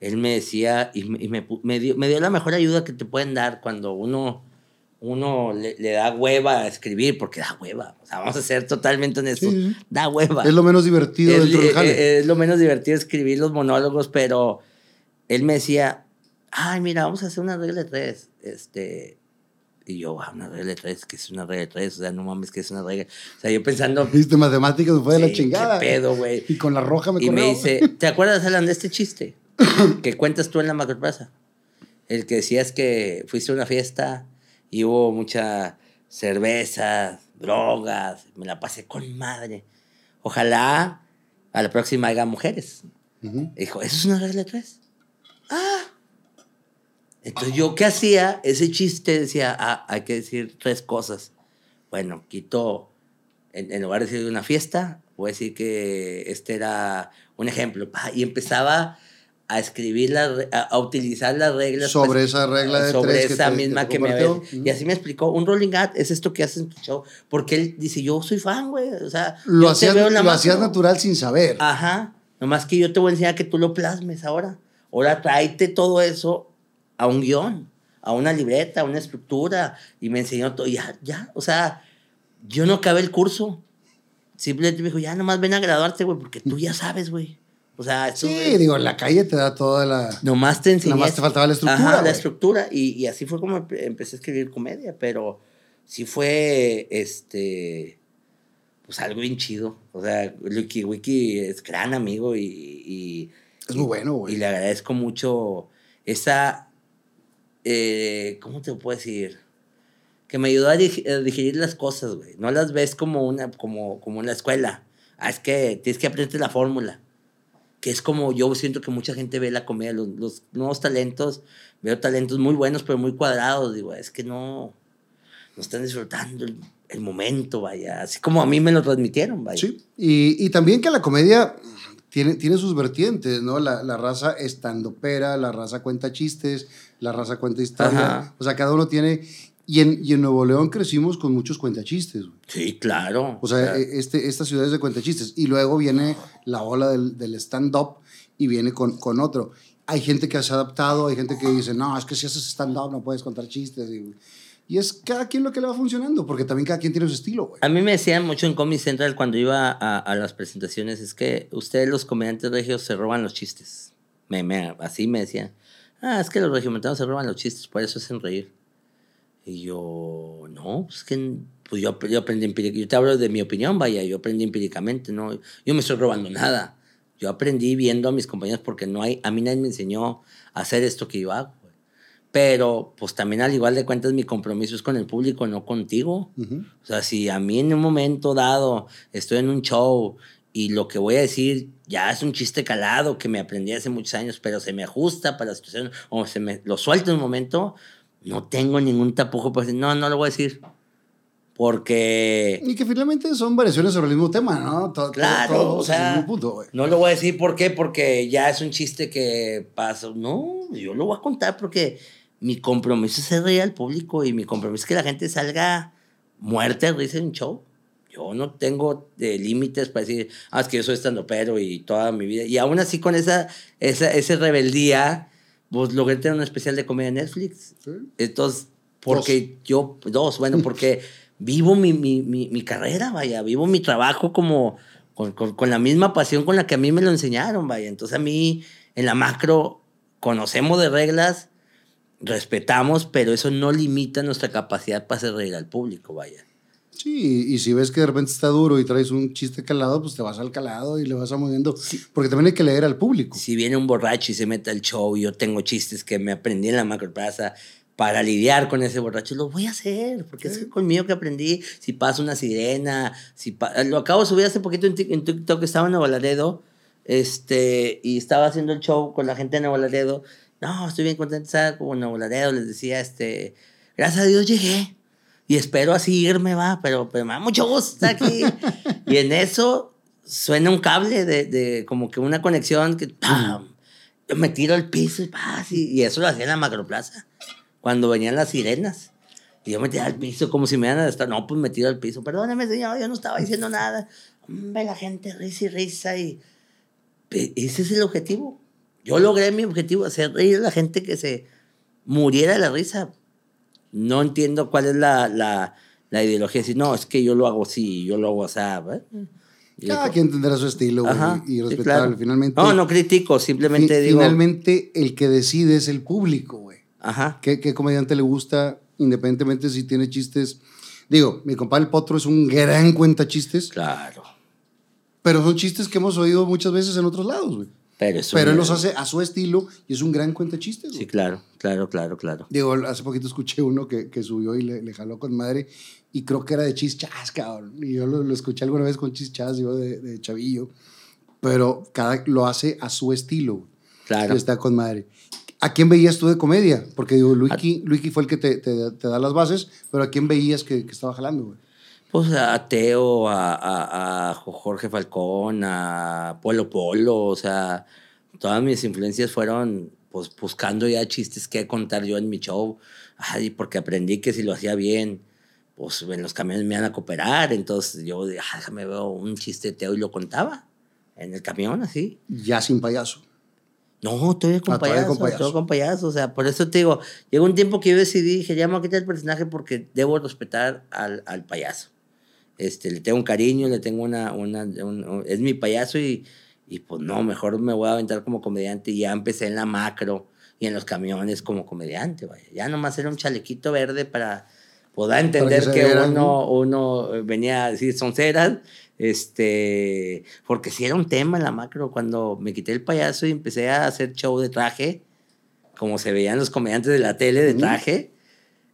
él me decía y, me, y me pu- me dio, me dio la mejor ayuda que te pueden dar cuando uno, uno le, le da hueva a escribir, porque da hueva. O sea, vamos a ser totalmente honestos, Sí, da hueva. Es lo menos divertido Es- dentro del eh, jale. es lo menos divertido escribir los monólogos, pero él me decía, ay, mira, vamos a hacer una regla de tres. Este, y yo, ah, una regla de tres, que es una regla de tres, o sea, no mames, que es una regla. O sea, yo pensando, [laughs] Viste, matemáticas me fue de la chingada. ¿Qué pedo, güey? Y con la roja me Y me dice, [laughs] ¿te acuerdas, Alan, de este chiste [coughs] que cuentas tú en la macroplaza? El que decías que fuiste a una fiesta y hubo mucha cerveza, drogas, me la pasé con madre. Ojalá a la próxima haya mujeres. Ujú. Dijo, ¿eso es una regla de tres? Ah. Entonces yo, ¿qué hacía? Ese chiste decía, ah, hay que decir tres cosas. Bueno, quito, en, en lugar de decir una fiesta, voy a decir que este era un ejemplo. pa, Y empezaba a escribir, la a, a utilizar las reglas. Sobre pues, esa regla de sobre tres que esa te- que misma te que, me había... Y así me explicó, un rolling ad es esto que haces en tu show. Porque él dice, yo soy fan, güey. O sea, Lo, te hacías, veo lo hacías macro". natural sin saber. Ajá. Nomás que yo te voy a enseñar que tú lo plasmes ahora. Ahora tráete todo eso a un guion, a una libreta, a una estructura. Y me enseñó todo. Ya, ya. O sea, yo no acabé el curso. Simplemente me dijo, ya nomás ven a graduarte, güey, porque tú ya sabes, güey. O sea, sí, digo, en la calle te da toda la... Nomás te enseñé. Nomás te faltaba la estructura, Ajá, la estructura. Y, y así fue como empe- empecé a escribir comedia, pero sí fue, este, pues algo bien chido. O sea, Wiki Wiki es gran amigo y... y Es muy bueno, güey. Y le agradezco mucho esa, eh, ¿cómo te puedo decir? Que me ayudó a, dig- a digerir las cosas, güey. No las ves como una, como, como en la escuela. Ah, es que tienes que aprender la fórmula que es como yo siento que mucha gente ve la comedia, los, los nuevos talentos, veo talentos muy buenos, pero muy cuadrados, digo, es que no, no están disfrutando el, el momento, vaya, así como a mí me lo transmitieron, vaya. Sí, y, y también que la comedia tiene, tiene sus vertientes, ¿no? La, la raza estandopera, la raza cuenta chistes, la raza cuenta historia. Ajá. O sea, cada uno tiene... Y en, y en Nuevo León crecimos con muchos cuentachistes. Sí, claro. O sea, e- este, esta ciudad es de cuentachistes. Y luego viene la ola del, del stand-up y viene con, con otro. Hay gente que se ha adaptado, hay gente que dice, no, es que si haces stand-up no puedes contar chistes. Y, y es cada quien lo que le va funcionando, porque también cada quien tiene su estilo. A mí me decían mucho en Comedy Central cuando iba a, a las presentaciones, es que ustedes los comediantes regios se roban los chistes. Me, me- así me decían. Ah, es que los regiomontanos se roban los chistes, por eso hacen reír. Y yo, no, pues que pues yo, yo aprendí empíricamente. Yo te hablo de mi opinión, vaya, yo aprendí empíricamente, no, yo me estoy robando nada. Yo aprendí viendo a mis compañeros porque no hay, a mí nadie me enseñó a hacer esto que yo hago. Pero, pues también al igual de cuentas, mi compromiso es con el público, no contigo. Ujú. O sea, si a mí en un momento dado estoy en un show y lo que voy a decir ya es un chiste calado que me aprendí hace muchos años, pero se me ajusta para la situación o se me lo suelto en un momento, no tengo ningún tapujo para decir, no, no lo voy a decir. Porque Y que finalmente son variaciones sobre el mismo tema, ¿no? Todo- todo- Claro, o sea, punto, no lo voy a decir por qué, porque ya es un chiste que pasó. No, yo lo voy a contar porque mi compromiso es reír al público y mi compromiso es que la gente salga muerta en un show. Yo no tengo eh, límites para decir, ah, es que yo soy estando pero y toda mi vida. Y aún así con esa, esa, esa rebeldía, pues logré tener un especial de comedia en Netflix. Sí. Entonces, porque yo, dos, bueno, porque vivo mi, mi, mi, mi carrera, vaya, vivo mi trabajo como con, con, con la misma pasión con la que a mí me lo enseñaron, vaya. Entonces a mí En la macro conocemos de reglas, respetamos, pero eso no limita nuestra capacidad para hacer reír al público, vaya. Sí, y si ves que de repente está duro y traes un chiste calado, pues te vas al calado y le vas a moviendo. Porque también hay que leer al público. Si viene un borracho y se mete al show y yo tengo chistes que me aprendí en la macroplaza para lidiar con ese borracho, lo voy a hacer, porque es conmigo que aprendí. Si pasa una sirena, si lo acabo de subir hace poquito en, TikTok, estaba en Nuevo Laredo, este, y estaba haciendo el show con la gente de Nuevo Laredo. No, estoy bien estar como en Nuevo Laredo, les decía, este, gracias a Dios llegué y espero así irme, va, pero, pero me da mucho gusto estar aquí. [laughs] y en eso suena un cable de, de como que una conexión que ¡pam! yo me tiro al piso y, y, eso lo hacía en la macroplaza, cuando venían las sirenas. Y yo me tiraba al piso como si me iban a estar. No, pues me tiro al piso. Perdóneme, señor, yo no estaba diciendo nada. Ve la gente risa y risa. Y ese es el objetivo. Yo logré mi objetivo, hacer reír a la gente que se muriera de la risa no entiendo cuál es la, la, la ideología. Si no, es que yo lo hago así, yo lo hago así. Cada quien tendrá su estilo y respetable. Finalmente. No, no critico, simplemente digo. Finalmente, el que decide es el público, güey. Ajá. ¿Qué, ¿Qué, comediante le gusta, independientemente si tiene chistes? Digo, mi compadre el Potro es un gran cuenta chistes. Claro. Pero son chistes que hemos oído muchas veces en otros lados, güey. Pero, él los hace a su estilo y es un gran cuenta chistes. Sí, claro, claro, claro, claro. Digo, hace poquito escuché uno que, que subió y le, le, jaló con madre y creo que era de chischas, cabrón. Y yo lo, lo escuché alguna vez con chischas, yo de, de, chavillo. Pero cada lo hace a su estilo. Claro. está con madre. ¿A quién veías tú de comedia? Porque digo, Luiki, Luiki fue el que te, te, te, da las bases, pero ¿a quién veías que, que estaba jalando, güey? Pues a Teo, a, a, Jorge Falcón, a Polo Polo, o sea, todas mis influencias fueron pues buscando ya chistes que contar yo en mi show, Ay, porque aprendí que si lo hacía bien, pues en los camiones me iban a cooperar, entonces yo dije, ah, déjame ver un chiste de Teo y lo contaba en el camión, así. Ya sin payaso. No, con, ah, payaso, con payaso. con payaso. O sea, por eso te digo, llegó un tiempo que yo decidí, dije, ya me voy a quitar el personaje porque debo respetar al, al payaso. Este, le tengo un cariño, le tengo una, una, es mi payaso y, y pues no, mejor me voy a aventar como comediante y ya empecé en la macro y en los camiones como comediante, vaya. Ya nomás era un chalequito verde para poder entender que, uno, uno venía a decir sonceras, este, porque si era un tema en la macro cuando me quité el payaso y empecé a hacer show de traje, como se veían los comediantes de la tele de traje,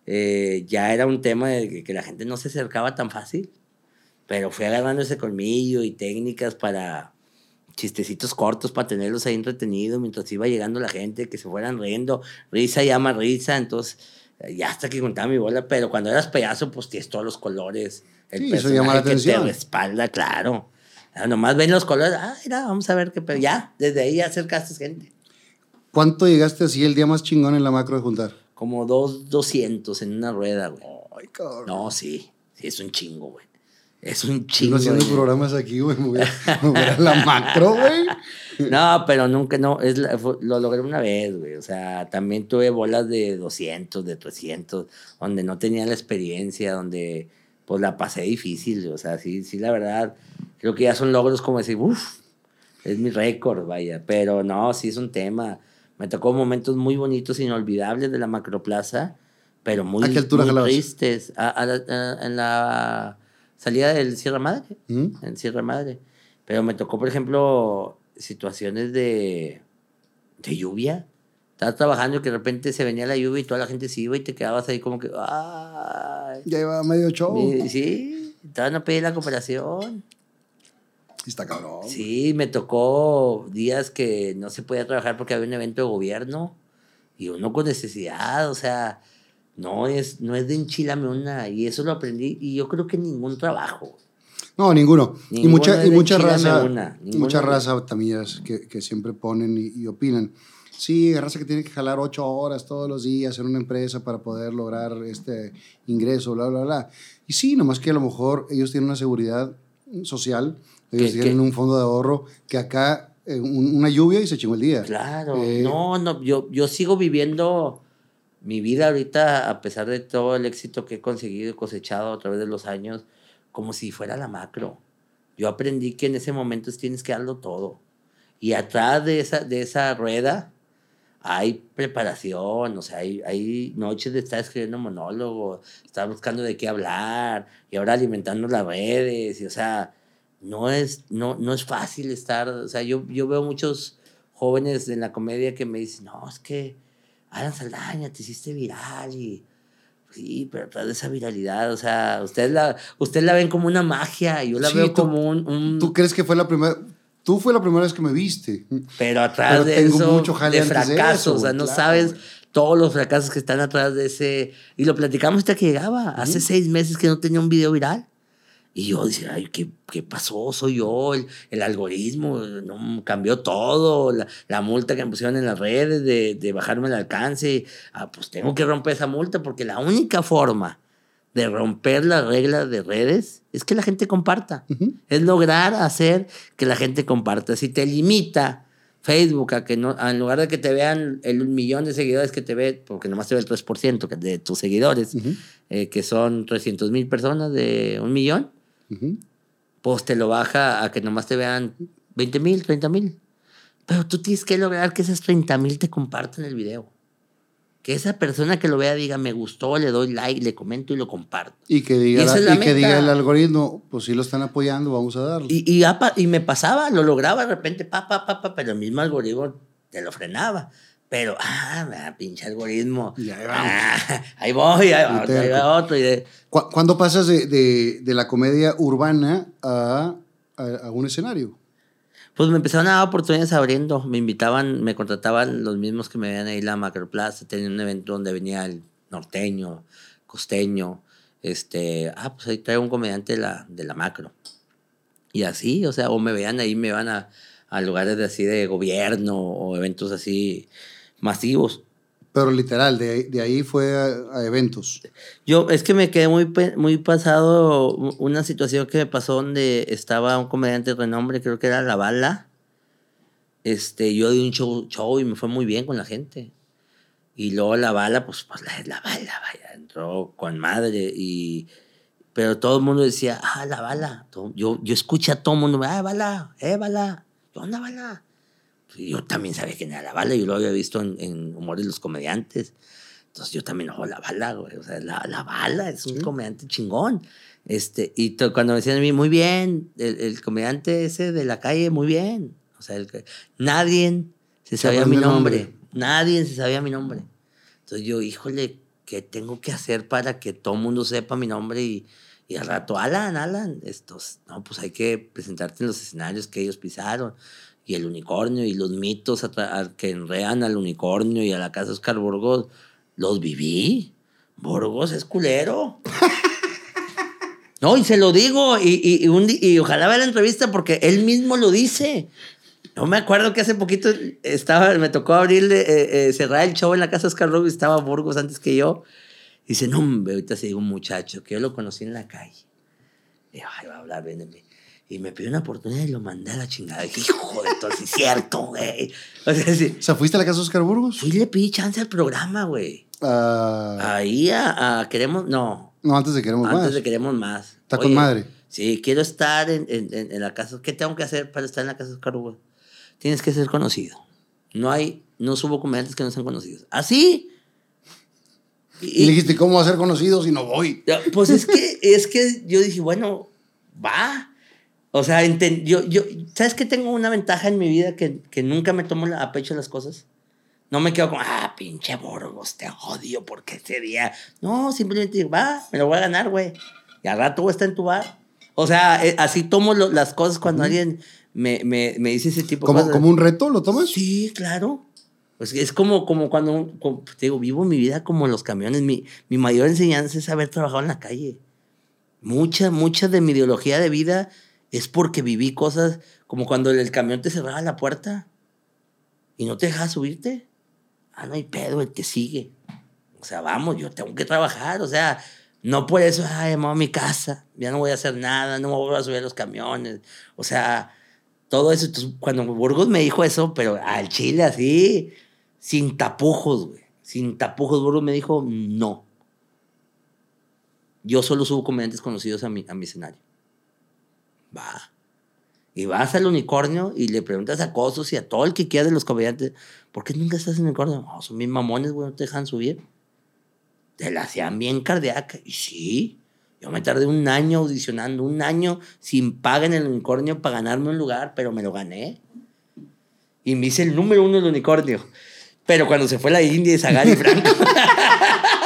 eh, ya era un tema de que la gente no se acercaba tan fácil. Pero fui agarrando ese colmillo y técnicas para chistecitos cortos para tenerlos ahí entretenidos mientras iba llegando la gente, que se fueran riendo, risa llama risa, entonces ya hasta que contaba mi bola, pero cuando eras payaso, pues tienes todos los colores, el sí, eso llama la atención. te respalda, claro. nomás ven los colores, ah, mira, vamos a ver qué, pero ya, desde ahí ya acercaste gente. ¿Cuánto llegaste así el día más chingón en la macro de juntar? Como dos, doscientos en una rueda, güey. Ay, cabrón. No, sí, sí, es un chingo, güey. Es un chingo. haciendo programas aquí, güey. Me voy a, [laughs] la macro, güey. No, pero nunca, no. Es lo logré una vez, güey. O sea, también tuve bolas de 200, de 300, donde no tenía la experiencia, donde pues la pasé difícil. O sea, sí, sí, la verdad. Creo que ya son logros como decir, uff, es mi récord, vaya. Pero no, sí es un tema. Me tocó momentos muy bonitos, inolvidables de la macroplaza, pero muy, ¿A qué altura muy tristes. en la salía del Sierra Madre, en Sierra Madre. Pero me tocó, por ejemplo, situaciones de, de lluvia. Estabas trabajando y que de repente se venía la lluvia y toda la gente se iba y te quedabas ahí como que. ya iba medio show. Sí, todavía no pedí la cooperación. Está cabrón. Sí, me tocó días que no se podía trabajar porque había un evento de gobierno y uno con necesidad, o sea, no es, no es de enchilame una, y eso lo aprendí, y yo creo que ningún trabajo. No, ninguno. y mucha, y mucha raza, mucha raza también que, que siempre ponen y, opinan. Sí, raza que tiene que jalar ocho horas todos los días en una empresa para poder lograr este ingreso, bla, bla, bla. Y sí, nomás que a lo mejor ellos tienen una seguridad social, ellos tienen un fondo de ahorro que acá eh, una lluvia y se chingó el día. Claro, eh, no, no, yo, yo sigo viviendo mi vida ahorita, a pesar de todo el éxito que he conseguido y cosechado a través de los años, como si fuera la macro. Yo aprendí que en ese momento tienes que darlo todo. Y atrás de esa, de esa rueda hay preparación, o sea, hay, hay noches de estar escribiendo monólogo, estar buscando de qué hablar, y ahora alimentando las redes, y o sea, no es, no, no es fácil estar, o sea, yo, yo veo muchos jóvenes en la comedia que me dicen, no, es que Alan Saldaña, te hiciste viral, y sí, pero atrás de esa viralidad, o sea, ustedes la, usted la ven como una magia, yo la veo como un, un... ¿Tú crees que fue la primera Tú fue la primera vez que me viste. Pero atrás de eso, mucho de fracasos, o sea, no sabes todos los fracasos que están atrás de ese... Y lo platicamos hasta que llegaba. Hace seis meses que no tenía un video viral. Y yo decía, ay, ¿qué, qué pasó? Soy yo, el, el algoritmo, no, cambió todo, la, la, multa que me pusieron en las redes de, de bajarme el alcance. Ah, pues tengo que romper esa multa porque la única forma de romper las reglas de redes es que la gente comparta. Es lograr hacer que la gente comparta. Si te limita Facebook a que no, en lugar de que te vean el millón de seguidores que te ve, porque nomás te ve el 3% de tus seguidores, eh, que son 300 mil personas de un millón, pues te lo baja a que nomás te vean 20 mil, 30 mil. Pero tú tienes que lograr que esas 30 mil te compartan el video que esa persona que lo vea diga me gustó, le doy like, le comento y lo comparto. Y que diga, y, que diga el algoritmo, pues si lo están apoyando, vamos a darlo. Y, y, y, me pasaba, lo lograba de repente, pa, pa, pa, pa, pero el mismo algoritmo te lo frenaba. Pero, ah, pinche algoritmo. Y ahí vamos. Ah, ahí voy, ahí, va, ahí va otro. Y ¿Cuándo pasas de, de, de, la comedia urbana a, a, a un escenario? Pues me empezaron a dar oportunidades abriendo. Me invitaban, me contrataban los mismos que me veían ahí la Macroplaza. Tenía un evento donde venía el norteño, costeño. Este, ah, pues ahí traigo un comediante de la, de la macro. Y así, o sea, o me veían ahí, me iban a, a lugares de así de gobierno o eventos así masivos. Pero literal, de, de ahí fue a, eventos. Yo, es que me quedé muy, muy pasado una situación que me pasó donde estaba un comediante de renombre, creo que era La Bala. Este, yo di un show, show y me fue muy bien con la gente. Y luego La Bala, pues, pues la, la Bala, vaya, entró con madre y... Pero todo el mundo decía, ah, La Bala. yo, yo escuché a todo el mundo, ah, Bala, eh, Bala, ¿qué onda, Bala? Yo también sabía quién era la bala, yo lo había visto en, en Humor de los Comediantes. Entonces yo también, ojo, la bala, güey. O sea, la, la bala es un comediante chingón. Este, y cuando me decían a mí, muy bien, el, el, comediante ese de la calle, muy bien. O sea, el, nadie se sabía mi nombre. Nadie se sabía mi nombre. Entonces yo, híjole, ¿qué tengo que hacer para que todo el mundo sepa mi nombre? Y, y al rato, Alan, Alan, estos, no, pues hay que presentarte en los escenarios que ellos pisaron y el unicornio y los mitos que enrean al unicornio y a la casa Oscar Burgos, los viví. Burgos es culero. No, y se lo digo, y, y, y, ojalá vea la entrevista porque él mismo lo dice. No me acuerdo que hace poquito estaba, me tocó abrirle, eh, eh, cerrar el show en la casa Oscar Burgos, estaba Burgos antes que yo. Dice, no, hombre, ahorita se digo un muchacho que yo lo conocí en la calle. Y ay, va a hablar bien. Y me pidió una oportunidad y lo mandé a la chingada. Y dije, hijo de todo, es cierto, güey. O sea, sí. o sea, ¿fuiste a la casa de Oscar Burgos? Fui y le pedí chance al programa, güey. Uh... Ahí a, Queremos, no. No, antes de Queremos antes Más. Antes de Queremos Más. Está con madre. Sí, quiero estar en, en, en, la casa. ¿Qué tengo que hacer para estar en la casa de Oscar Burgos? Tienes que ser conocido. No hay, no subo comediantes que no sean conocidos. Así. Y, y, le dijiste, ¿cómo va a ser conocido si no voy? Pues es que, es que yo dije, bueno, va o sea, yo, yo, ¿sabes que tengo una ventaja en mi vida que, que nunca me tomo a pecho las cosas? No me quedo como, ah, pinche Borgos, te odio porque ese día. No, simplemente digo, va, me lo voy a ganar, güey. Y al rato está en tu bar. O sea, eh, así tomo las cosas cuando alguien me, me, me, dice ese tipo de cosas. ¿Como un reto lo tomas? Sí, claro. Pues es como, como cuando, te digo, vivo mi vida como los camiones. Mi, mi mayor enseñanza es haber trabajado en la calle. Mucha, mucha de mi ideología de vida es porque viví cosas como cuando el camión te cerraba la puerta y no te dejaba subirte. Ah, no hay pedo, el que sigue. O sea, vamos, yo tengo que trabajar. O sea, no por eso, ay, me voy a mi casa, ya no voy a hacer nada, no me voy a subir a los camiones. O sea, todo eso. Entonces, cuando Burgos me dijo eso, pero al chile así, sin tapujos, güey. Sin tapujos, Burgos me dijo, no. Yo solo subo comediantes conocidos a mi, a mi escenario va. Y vas al unicornio y le preguntas a Cosos y a todo el que quiera de los comediantes, ¿por qué nunca estás en el unicornio? No, son bien mamones, güey, no te dejan subir. Te la hacían bien cardíaca. Y sí, yo me tardé un año audicionando, un año sin paga en el unicornio para ganarme un lugar, pero me lo gané. Y me hice el número uno del unicornio. Pero cuando se fue la India y Zagari Franco. [laughs]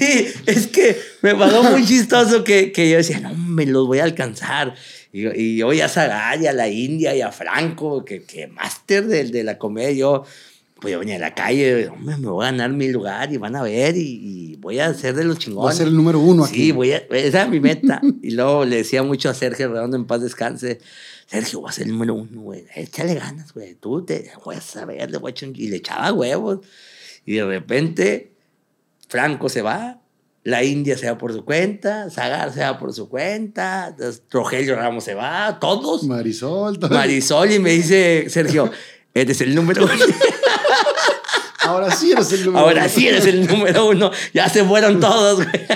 sí, es que me pasó muy chistoso que, que yo decía, no, me los voy a alcanzar. Y, y yo voy a Zagari, a la India y a Franco, que, que máster de, de la comedia. Yo, pues yo venía a la calle, hombre, me voy a ganar mi lugar y van a ver y, y voy a ser de los chingones. Voy a ser el número uno aquí. Sí, voy a, esa es mi meta. y luego le decía mucho a Sergio Redondo en paz descanse, Sergio, voy a ser el número uno, güey. Échale ganas, güey. Tú te voy a saber, le voy a echar. Y le echaba huevos. Y de repente, Franco se va, la India se va por su cuenta, Zagar se va por su cuenta, Rogelio Ramos se va, todos. Marisol. todo. Marisol y me dice, Sergio, eres el número uno. [laughs] Ahora sí eres el número Ahora uno. sí eres el número uno. Ya se fueron todos, güey.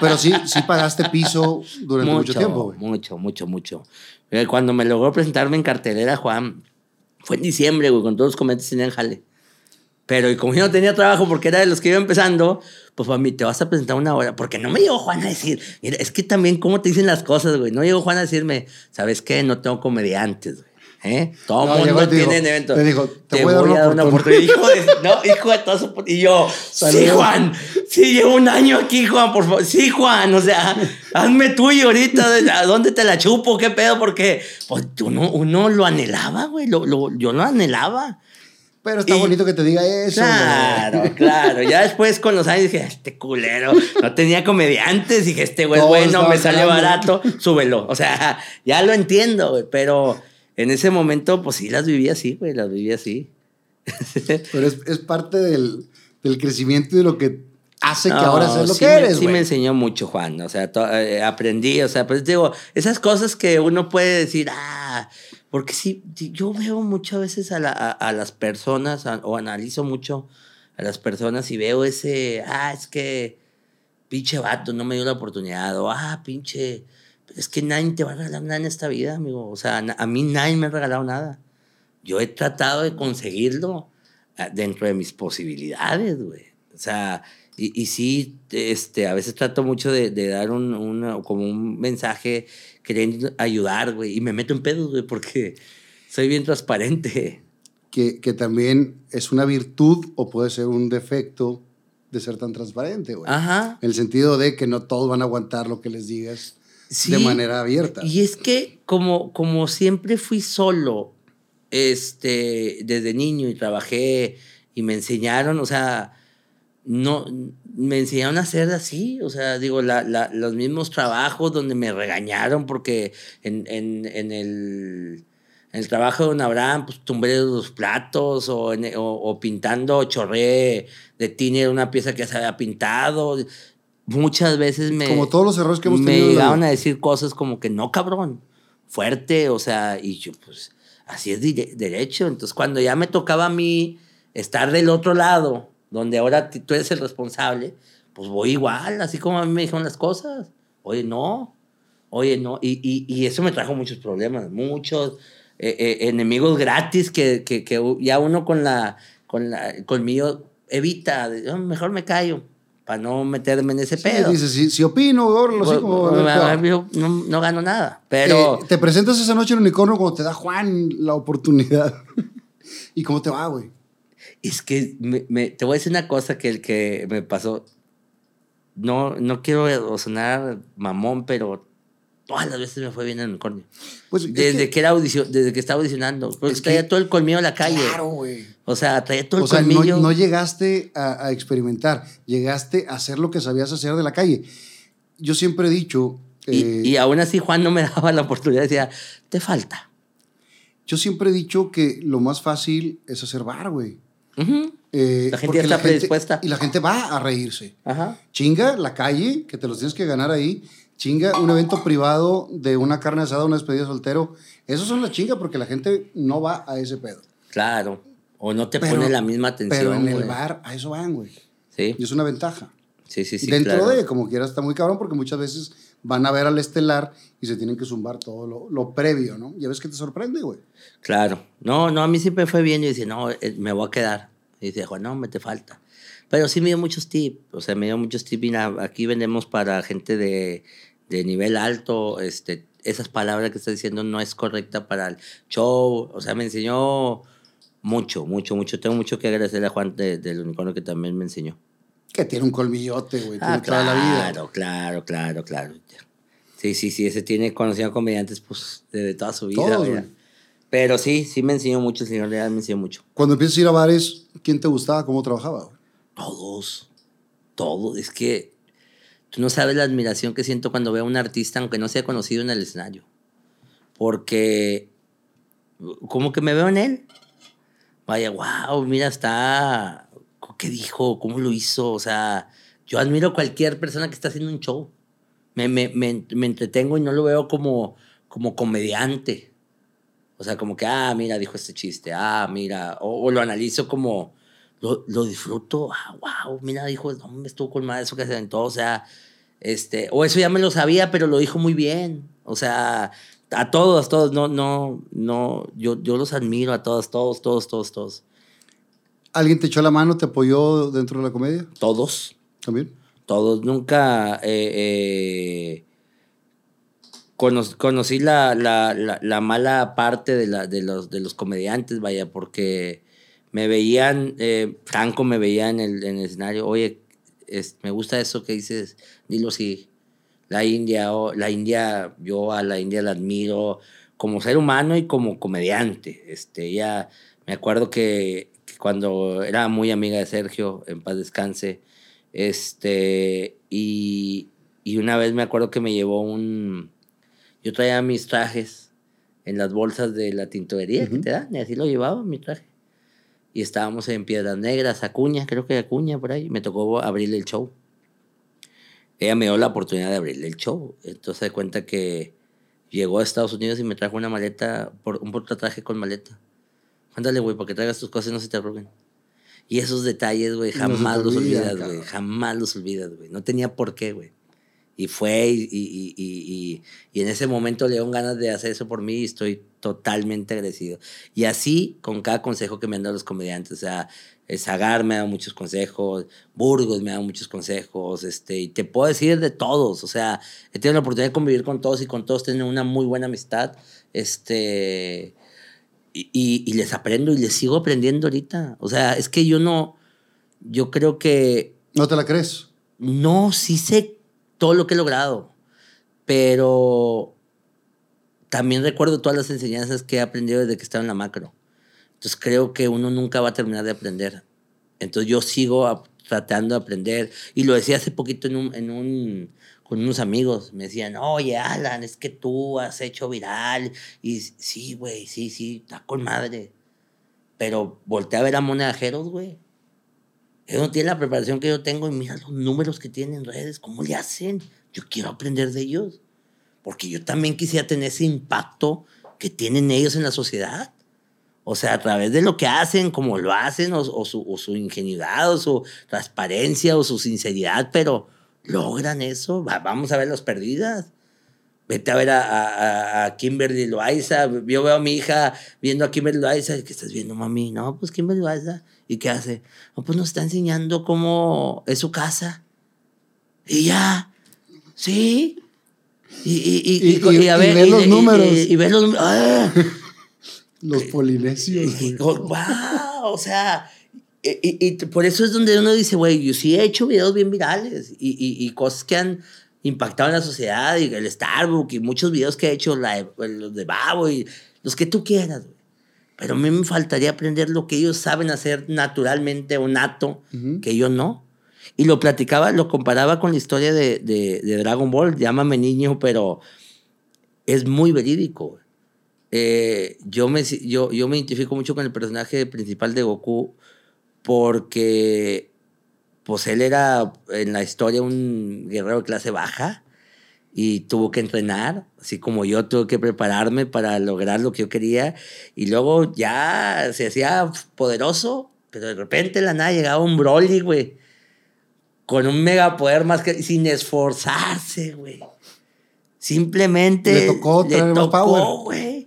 Pero sí, sí pagaste piso durante mucho, tiempo, güey. Mucho, mucho, mucho. Eh, Cuando me logró presentarme en cartelera, Juan, fue en diciembre, güey, con todos los comediantes tenían jale. Pero y como yo no tenía trabajo porque era de los que iba empezando, pues para mí te vas a presentar una hora. Porque no me llegó Juan a decir, mira, es que también cómo te dicen las cosas, güey. No llegó Juan a decirme, ¿sabes qué? No tengo comediantes, güey. ¿Eh? Todo No, el llegó mundo tiene eventos. te dijo, te voy a dar una oportunidad. Hijo de, no, hijo de todas Y yo, sí. Juan. Sí, llevo un año aquí, Juan, por favor. Sí, Juan, o sea, hazme tuyo ahorita. ¿A dónde te la chupo? ¿Qué pedo? Porque pues, uno, uno lo anhelaba, güey. Lo, lo- yo lo anhelaba. Pero está Y- bonito que te diga eso. Claro, güey. claro. Ya después con los años dije, este culero, no tenía comediantes. Dije, este güey, bueno, me sale jalando. barato, súbelo. O sea, ya lo entiendo, güey. Pero en ese momento, pues sí las viví así, güey, las viví así. Pero es, es parte del, del crecimiento y de lo que hace que No, ahora seas lo sí que me- eres, Sí me enseñó mucho, Juan. O sea, to- eh, aprendí, o sea, pues digo, esas cosas que uno puede decir, ah, porque sí, yo veo muchas veces a, la- a- a las personas, a- o analizo mucho a las personas y veo ese, ah, es que pinche vato no me dio la oportunidad, o ah, pinche, es que nadie te va a regalar nada en esta vida, amigo. O sea, a mí nadie me ha regalado nada. Yo he tratado de conseguirlo ah, dentro de mis posibilidades, güey. O sea, y, y sí, este, a veces trato mucho de, de dar un, una- como un mensaje queriendo ayudar, güey. Y me meto en pedos, güey, porque [laughs] soy bien transparente. Que, que también es una virtud o puede ser un defecto de ser tan transparente, güey. Ajá. En el sentido de que no todos van a aguantar lo que les digas Sí. de manera abierta. Y es que como, como siempre fui solo, este, desde niño y trabajé y me enseñaron, o sea, no, me enseñaron a hacer así, o sea, digo, la, la- los mismos trabajos donde me regañaron porque en, en, en el, en el trabajo de don Abraham, pues tumbé los platos o, o, o pintando chorré de tiner una pieza que se había pintado. Muchas veces me... Como todos los errores que hemos me tenido. llegaban a decir cosas como que no, cabrón, fuerte, o sea, y yo, pues, así es dire- derecho. Entonces, cuando ya me tocaba a mí estar del otro lado, donde ahora tú eres el responsable, pues voy igual, así como a mí me dijeron las cosas. Oye, no, oye, no. Y, y, y eso me trajo muchos problemas, muchos eh, eh, enemigos gratis que, que, que ya uno con la, con la, conmigo evita, "Ah, mejor me callo. Para no meterme en ese Sí, pedo. dices, si, si opino, órale, así como... Bueno, claro. yo no, no gano nada, pero Eh, te presentas esa noche en Unicornio cuando te da Juan la oportunidad. [laughs] ¿Y cómo te va, güey? Es que me- me- te voy a decir una cosa que el que me pasó. No, no quiero sonar mamón, pero todas las veces me fue bien en el unicornio. Pues, es Desde que- que, era audición, desde que estaba audicionando. Porque Es que- traía todo el colmillo a la calle. Claro, güey. O sea, traía todo el O sea, no, colmillo. no llegaste a, a experimentar, llegaste a hacer lo que sabías hacer de la calle. Yo siempre he dicho, y, eh, y aún así Juan no me [laughs] daba la oportunidad. Decía, te falta. yo siempre he dicho que lo más fácil es hacer bar, güey. Eh, La gente ya está predispuesta. Y la gente va a reírse. Ajá. Chinga la calle, que te los tienes que ganar ahí. Chinga un evento privado de una carne asada, una despedida de soltero. Esos son la chinga porque la gente no va a ese pedo. Claro. O no te Pero- pone la misma atención. Pero en el bar a eso van, güey. Sí, Y es una ventaja. Sí, sí. sí Dentro claro. de, como quiera, está muy cabrón porque muchas veces van a ver al estelar y se tienen que zumbar todo lo, lo previo, ¿no? Ya ves que te sorprende, güey. Claro. No, no, a mí siempre fue bien. Yo decía, no, eh, me voy a quedar. Y Juan, no, me te falta. Pero sí me dio muchos tips. O sea, me dio muchos tips. Mira, aquí vendemos para gente de, de nivel alto. Este, esas palabras que estás diciendo no es correcta para el show. O sea, me enseñó mucho, mucho, mucho. Tengo mucho que agradecerle a Juan de- del unicornio que también me enseñó. Que tiene un colmillote, güey. Ah, tiene toda la vida. claro, claro, claro, claro. Sí, sí, sí, ese tiene conocido a comediantes pues desde toda su vida. Todos. Pero sí, sí me enseñó mucho, el señor Leal me enseñó mucho. Cuando empiezas a ir a bares, ¿quién te gustaba? ¿Cómo trabajaba? Todos, todos. Es que tú no sabes la admiración que siento cuando veo a un artista, aunque no sea conocido en el escenario. Porque, como que me veo en él. Vaya, wow, mira, está. ¿Qué dijo? ¿Cómo lo hizo? O sea, yo admiro cualquier persona que está haciendo un show. Me, me, me, me entretengo y no lo veo como, como comediante. O sea, como que, ah, mira, dijo este chiste, ah, mira, o, o lo analizo como, lo, lo disfruto, ah, wow, mira, dijo, no, me estuvo con más eso que se aventó, o sea, este, o eso ya me lo sabía, pero lo dijo muy bien, o sea, a todos, todos, no, no, no, yo, yo los admiro a todos, todos, todos, todos, todos, ¿Alguien te echó la mano, te apoyó dentro de la comedia? todos, ¿También? todos, nunca eh, eh, cono- conocí la, la, la, la mala parte de, la, de, los, de los comediantes, vaya, porque me veían, eh, Franco me veía en el, en el escenario, oye, es- me gusta eso que dices, dilo sí. La India, la India, yo a la India la admiro como ser humano y como comediante. Este, ella, me acuerdo que cuando era muy amiga de Sergio, en paz descanse, este, y, y una vez me acuerdo que me llevó un, yo traía mis trajes en las bolsas de la tintorería que Ujú. te dan, y así lo llevaba mi traje. Y estábamos en Piedras Negras, Acuña, creo que Acuña por ahí, me tocó abrirle el show. Ella me dio la oportunidad de abrirle el show. Entonces se cuenta que llegó a Estados Unidos y me trajo una maleta, por, un portatraje con maleta. Ándale, güey, para que traigas tus cosas y no se te arruguen. Y esos detalles, güey, No jamás te los olvidas, güey. Jamás los olvidas, güey. No tenía por qué, güey. Y fue, y, y, y, y, en ese momento le dieron ganas de hacer eso por mí y estoy totalmente agradecido. Y así con cada consejo que me han dado los comediantes. O sea, el Zagar me ha dado muchos consejos, Burgos me ha dado muchos consejos, este, y te puedo decir de todos. O sea, he tenido la oportunidad de convivir con todos y con todos tener una muy buena amistad. Este, y, y, y les aprendo y les sigo aprendiendo ahorita. O sea, es que yo no, yo creo que ¿No te la crees? no, sí sé todo lo que he logrado, pero también recuerdo todas las enseñanzas que he aprendido desde que estaba en la macro. Entonces creo que uno nunca va a terminar de aprender. Entonces yo sigo a- tratando de aprender. Y lo decía hace poquito en un, en un, con unos amigos. Me decían, oye, Alan, es que tú has hecho viral. Y sí, güey, sí, sí, está con madre. Pero volteé a ver a monedajeros, güey. Ellos no tienen la preparación que yo tengo y mira los números que tienen en redes, ¿cómo le hacen? Yo quiero aprender de ellos. Porque yo también quisiera tener ese impacto que tienen ellos en la sociedad. O sea, a través de lo que hacen, como lo hacen, o su, o su ingenuidad, o su transparencia, o su sinceridad, pero logran eso. Va- vamos a ver las perdidas. Vete a ver a, a, a Kimberly Loaiza. Yo veo a mi hija viendo a Kimberly Loaiza. ¿Qué estás viendo, mami? No, pues Kimberly Loaiza. ¿Y qué hace? No, pues nos está enseñando cómo es su casa. Y ya. Sí. Y, y, y, Y- a ver, ve los números. Y, ve los números. ¡Ah! [laughs] Los polinesios. Wow, o sea, y, y- por eso es donde uno dice, güey, yo sí he hecho videos bien virales y, y- y cosas que han impactado en la sociedad, y el Starbucks y muchos videos que he hecho, la de- los de Babo y los que tú quieras, güey. Pero a mí me faltaría aprender lo que ellos saben hacer naturalmente o nato, Ujú. que yo no. Y lo platicaba, lo comparaba con la historia de, de, de Dragon Ball, llámame niño, pero es muy verídico. Eh, yo, me, yo, yo me identifico mucho con el personaje principal de Goku porque pues él era en la historia un guerrero de clase baja y tuvo que entrenar, así como yo tuve que prepararme para lograr lo que yo quería y luego ya se hacía poderoso, pero de repente la nada llegaba un Broly, güey, con un megapoder más que sin esforzarse, güey. Simplemente Le tocó le tocó, güey.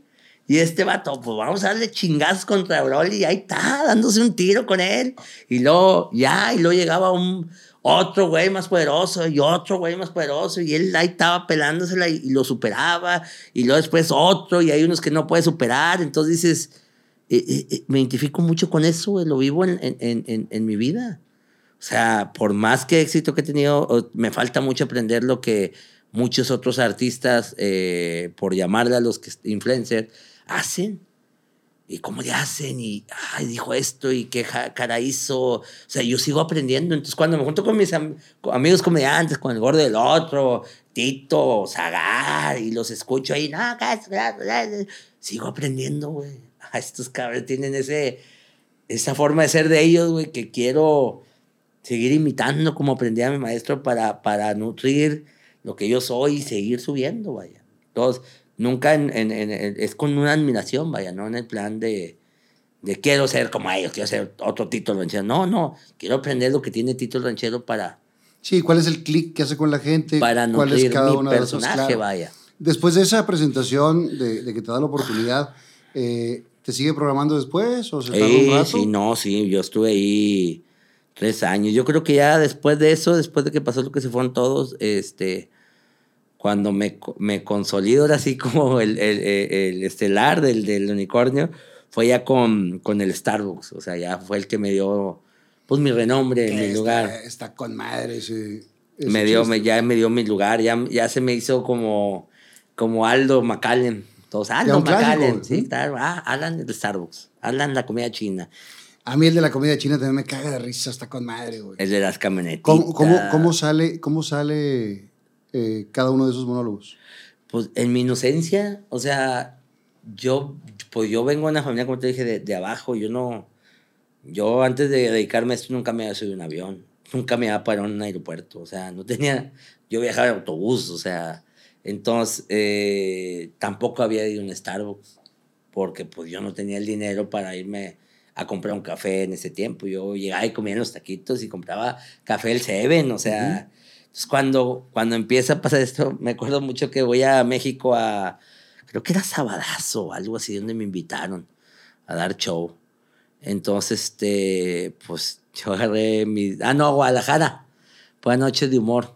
Y este vato, pues vamos a darle chingazos contra Broly y ahí está, dándose un tiro con él. Y luego, ya, y luego llegaba un otro güey más poderoso y otro güey más poderoso y él ahí estaba pelándosela y, y lo superaba. Y luego después otro y hay unos que no puede superar. Entonces dices, eh, eh, eh, me identifico mucho con eso, lo vivo en, en, en, en- mi vida. O sea, por más que éxito que he tenido, me falta mucho aprender lo que muchos otros artistas, por llamarle a los que influencers, hacen. Y cómo le hacen, y ay, dijo esto, y qué cara hizo. O sea, yo sigo aprendiendo. Entonces, cuando me junto con mis am- amigos comediantes, con el gordo del otro, Tito, Zagar, y los escucho ahí, no, sigo aprendiendo, güey. Ah, Estos cabros tienen ese, esa forma de ser de ellos, güey, que quiero seguir imitando como aprendí a mi maestro para, para nutrir lo que yo soy y seguir subiendo, vaya. Entonces, nunca en, en- en- es con una admiración, vaya, no en el plan de, de quiero ser como ellos, quiero ser otro Tito Ranchero. No, no, quiero aprender lo que tiene Tito Ranchero para, Sí, ¿cuál es el click que hace con la gente? para ¿Cuál es cada mi uno de esos? Claro. vaya. Después de esa presentación de, de que te da la oportunidad, eh, ¿te sigue programando después o se tarda un rato? sí, no, sí, yo estuve ahí tres años. Yo creo que ya después de eso, después de que pasó lo que se fueron todos, este, cuando me, me consolido ahora así como el, el, el- el estelar del, del unicornio, fue ya con, con el Starbucks. O sea, ya fue el que me dio, pues, mi renombre, Que mi está- lugar. Está, con madre ese. ese Me dio, me, ya me dio mi lugar, ya, ya se me hizo como, como Aldo McAllen. Todos, Aldo McAllen, sí, claro. Ah, Alan del Starbucks, Alan la comida china. A mí el de la comida china también me caga de risa, está con madre, güey. El de las camionetitas. ¿Cómo, cómo, cómo sale, cómo sale eh, cada uno de esos monólogos? Pues en mi inocencia, o sea, yo, pues yo vengo de una familia, como te dije, de, de abajo. Yo no, yo antes de dedicarme a esto nunca me había subido un avión, nunca me había parado en un aeropuerto, o sea, no tenía, yo viajaba en autobús, o sea, entonces eh, tampoco había ido a un Starbucks, porque pues yo no tenía el dinero para irme a comprar un café en ese tiempo. Yo llegaba y comía en los taquitos y compraba café el Seven, o sea, entonces cuando, cuando empieza a pasar esto, me acuerdo mucho que voy a México a, creo que era Sabadazo o algo así, donde me invitaron a dar show. Entonces, este, pues yo agarré mi, ah, no, Guadalajara, fue a Noche de Humor.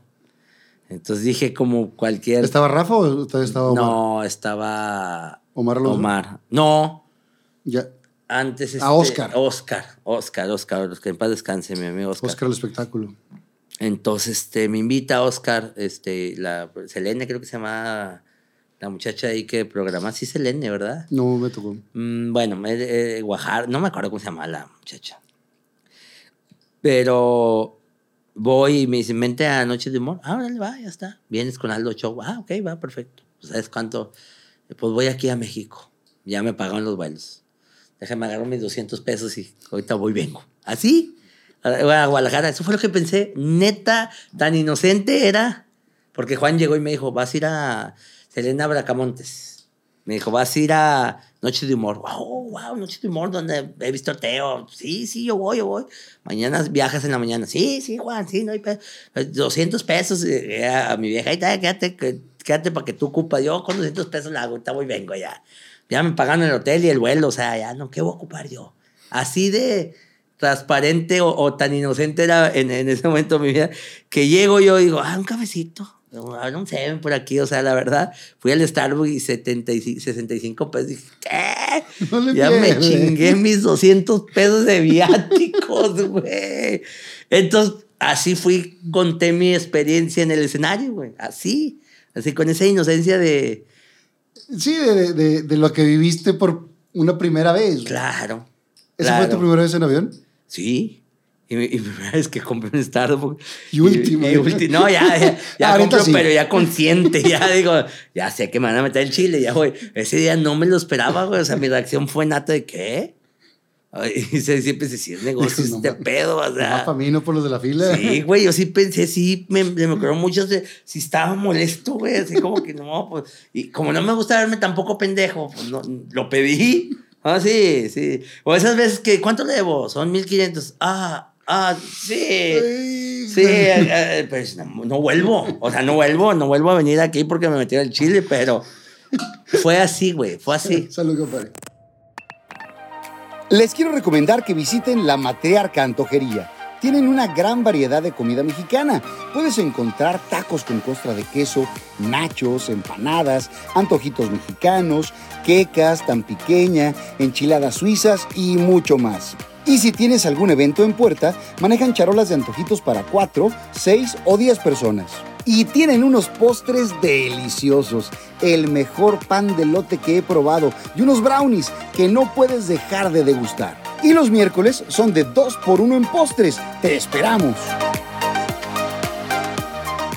Entonces dije como cualquier... ¿Estaba Rafa o estaba Omar? No, estaba Omar Alonso. Omar. No, Ya. antes este, Ah, Oscar. Oscar, Oscar, Oscar, los que en paz descanse, mi amigo Oscar. Oscar el espectáculo. Entonces, este, me invita a Oscar, este, la Selene, creo que se llama la muchacha ahí que programa, sí, Selene, ¿verdad? No me tocó. Mm, bueno, me- eh, Guajar, no me acuerdo cómo se llama la muchacha. Pero voy y me dicen, vente a Noche de Humor. Ah, órale, va, ya está. Vienes con Aldo Show. Ah, ok, va, perfecto. Pues, ¿Sabes cuánto? Pues voy aquí a México. Ya me pagaron los vuelos. Déjame agarrar mis 200 pesos y ahorita voy, vengo. Así, a Guadalajara. Eso fue lo que pensé. Neta, tan inocente era. Porque Juan llegó y me dijo, vas a ir a Selena Bracamontes. Me dijo, vas a ir a Noche de Humor. Wow, wow, Noche de Humor, donde he visto a Teo. Sí, sí, yo voy, yo voy. Mañana viajas en la mañana. Sí, sí, Juan, sí, no hay pedo. 200 pesos eh, a mi vieja. Ahí está, quédate, quédate para que tú ocupas. Yo con 200 pesos la hago, y vengo ya. Ya me pagaron el hotel y el vuelo, o sea, ya no, ¿qué voy a ocupar yo? Así de transparente o, o tan inocente era en, en ese momento de mi vida que llego yo y digo, ah, un cafecito. Ahora un seven por aquí, o sea, la verdad, fui al Starbucks y 75, 65 pesos. Dije, ¿qué? No le ya me chingué mis 200 pesos de viáticos, [laughs] güey. Entonces, así fui, conté mi experiencia en el escenario, güey. Así, así con esa inocencia de, Sí, de, de- de- lo que viviste por una primera vez. güey. claro. ¿Esa fue tu primera vez en avión? Sí. Y, mi- y [laughs] primera vez que compré un Starbucks. Y última. Y, ulti- no, ya, ya, [laughs] ya Ahorita compro, sí. pero ya [laughs] consciente. Ya digo, ya sé que me van a meter el chile. Ya, güey. Ese día no me lo esperaba, güey. O sea, mi reacción fue nata de ¿qué? Y se- siempre se si es negocio No este pedo, o sea. Ah, para mí, no por los de la fila. Sí, güey, yo sí pensé, sí, me, me ocurrió mucho, de- si estaba molesto, güey, así como que no, pues, y como no me gusta verme tampoco pendejo, pues no, lo pedí. Ah, sí, sí. O esas veces que, ¿cuánto le debo? Son 1500. Ah, ah, sí. Sí, eh, eh, pues no, no vuelvo. O sea, no vuelvo, no vuelvo a venir aquí porque me metí el chile, pero fue así, güey, fue así. Salud, compadre. Les quiero recomendar que visiten la Matriarca Antojería. Tienen una gran variedad de comida mexicana. Puedes encontrar tacos con costra de queso, nachos, empanadas, antojitos mexicanos, quecas, tan pequeña, enchiladas suizas y mucho más. Y si tienes algún evento en puerta, manejan charolas de antojitos para 4, 6 o 10 personas. Y tienen unos postres deliciosos, el mejor pan de lote que he probado y unos brownies que no puedes dejar de degustar. Y los miércoles son de 2 por 1 en postres. ¡Te esperamos!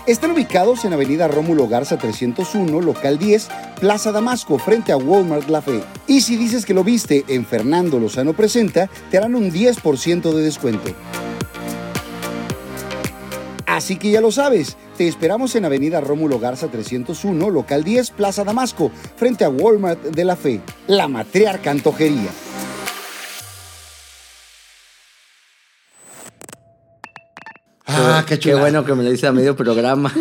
Están ubicados en Avenida Rómulo Garza 301, local 10, Plaza Damasco, frente a Walmart La Fe. Y si dices que lo viste en Fernando Lozano Presenta, te harán un 10% de descuento. Así que ya lo sabes, te esperamos en Avenida Rómulo Garza 301, local 10, Plaza Damasco, frente a Walmart de La Fe, la matriarca antojería. Ah, qué Qué bueno que me lo hice a medio programa. [laughs]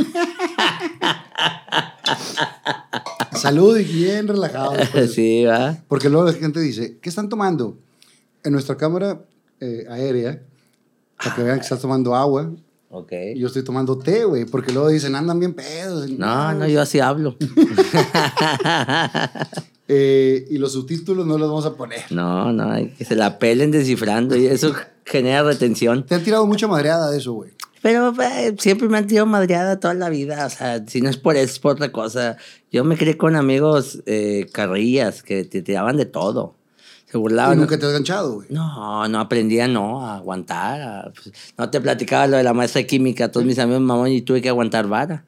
Salud y bien relajado. después. [laughs] sí, va. Porque luego la gente dice, ¿qué están tomando? En nuestra cámara eh, aérea, para que vean que estás tomando agua, Ok. y yo estoy tomando té, güey, porque luego dicen, andan bien pedos. No, no, yo así hablo. [laughs] Eh, y los subtítulos no los vamos a poner. No, no, hay que se la pelen descifrando y eso genera retención. Te han tirado mucha madreada de eso, güey. Pero eh, siempre me han tirado madreada toda la vida. O sea, si no es por eso, es por otra cosa. Yo me crié con amigos eh, carrillas que te tiraban de todo. Se Y burlaban. nunca te has ganchado, güey. No, no aprendía, no, a aguantar. a- pues, no te platicaba lo de la maestra de química. Todos mis amigos mamón y tuve que aguantar vara.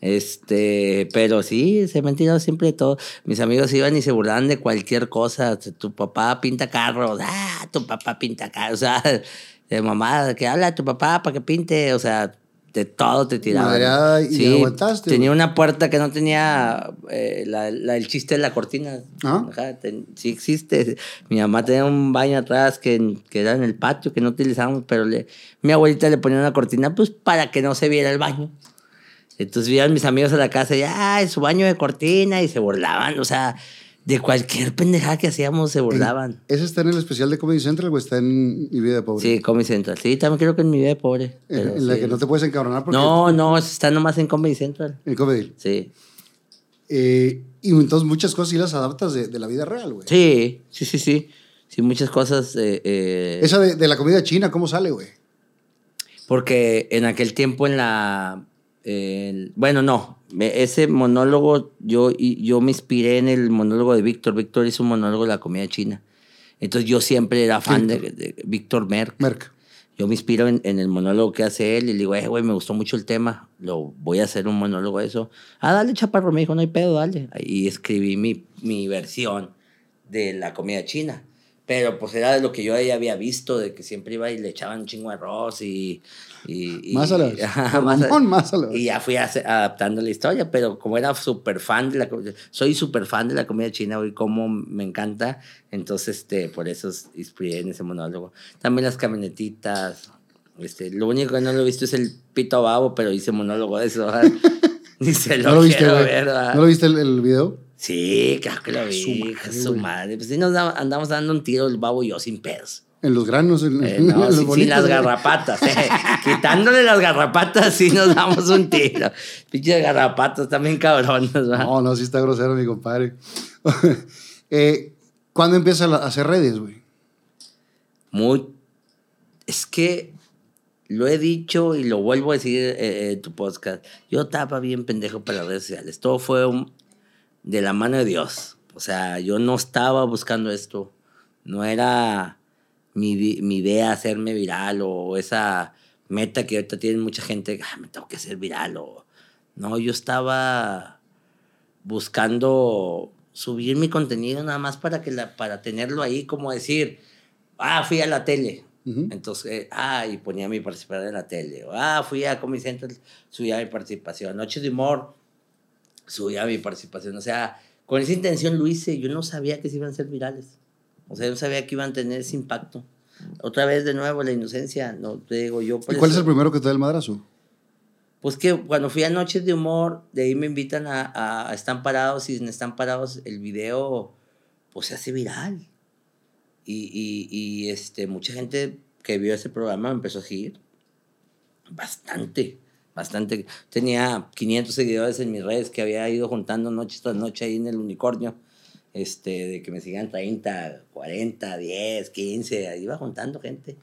Este, pero sí, se me han tirado siempre todo. Mis amigos iban y se burlaban de cualquier cosa. Tu papá pinta carros. Ah, tu papá pinta carros. O sea, [laughs] de mamá, que habla tu papá para que pinte. O sea, de todo te tiraban. Madreada y sí, aguantaste, Tenía una puerta que no tenía eh, la, la- el chiste de la cortina. Ah. Ten- sí existe. Mi mamá tenía un baño atrás que, que era en el patio que no utilizábamos, pero le, mi abuelita le ponía una cortina pues para que no se viera el baño. Entonces iban mis amigos a la casa y, ay, su baño de cortina y se burlaban. O sea, de cualquier pendejada que hacíamos se burlaban. ¿Ese está en el especial de Comedy Central o está en Mi Vida de Pobre? Sí, Comedy Central. Sí, también creo que en mi vida de pobre. En, la sí. que no te puedes encabronar porque... No, no, está nomás en Comedy Central. En Comedy. Sí. Eh, y entonces muchas cosas sí las adaptas de, de la vida real, güey. Sí, sí, sí, sí. Sí, muchas cosas. eh, eh, Esa de, de la comida china, ¿cómo sale, güey? Porque en aquel tiempo en la... el- bueno, no. Ese monólogo, yo, yo me inspiré en el monólogo de Víctor. Víctor hizo un monólogo de la comida china. Entonces yo siempre era fan de, de Víctor Merck. Merck. Yo me inspiro en, en el monólogo que hace él y le digo, eh, güey, me gustó mucho el tema, lo voy a hacer un monólogo de eso. Ah, dale, chaparro, me dijo, no hay pedo, dale. Y escribí mi, mi versión de la comida china. Pero pues era de lo que yo ya había visto, de que siempre iba y le echaban un chingo de arroz y... y, y- Más a Ajá, por más a- más a la- Y ya fui hace- adaptando la historia, pero como era súper fan de la soy súper fan de la comida china, güey, como me encanta, entonces este, por eso es- inspiré en ese monólogo. También las camionetitas, este, lo único que no lo he visto es el pito babo, pero hice monólogo de eso. [laughs] Ni se lo, ¿No lo viste, ver, ¿verdad? ¿No lo viste el, el video? Sí, claro que lo vi, Su madre, su, madre. Pues sí nos da- andamos dando un tiro el babo y yo sin pedos. En los granos, en, Eh, [laughs] en no, los sin, sin las garrapatas. eh. [laughs] Quitándole las garrapatas, sí nos damos un tiro. Pinches garrapatas también cabrones, ¿va? No, no, sí está grosero, mi compadre. [laughs] eh, ¿Cuándo empieza a hacer redes, güey? Muy. Es que lo he dicho y lo vuelvo a decir eh, en tu podcast. Yo estaba bien pendejo para las redes sociales. Todo fue un- de la mano de Dios. O sea, yo no estaba buscando esto. No era mi, mi idea hacerme viral o esa meta que ahorita tiene mucha gente. "Ah, me tengo que hacer viral. O... No, yo estaba buscando subir mi contenido nada más para, que la, para tenerlo ahí, como decir, ah, fui a la tele. Ujú. Entonces, eh, ah, y ponía mi participación en la tele. O, ah, fui a Comedy Central, subía mi participación. Noches de humor, subía mi participación. O sea, con esa intención lo hice. Yo no sabía que se iban a ser virales. O sea, yo no sabía que iban a tener ese impacto. Otra vez de nuevo la inocencia, no te digo yo. ¿Y cuál es el primero que te da el madrazo? Pues que cuando fui a Noches de Humor, de ahí me invitan a, a, Están Parados y en Están Parados el video pues se hace viral. Y, y, y, este, mucha gente que vio ese programa me empezó a seguir. Bastante, bastante. Tenía 500 seguidores en mis redes que había ido juntando noche tras noche ahí en el unicornio. Este, de que me sigan 30, 40, 10, 15, iba juntando gente.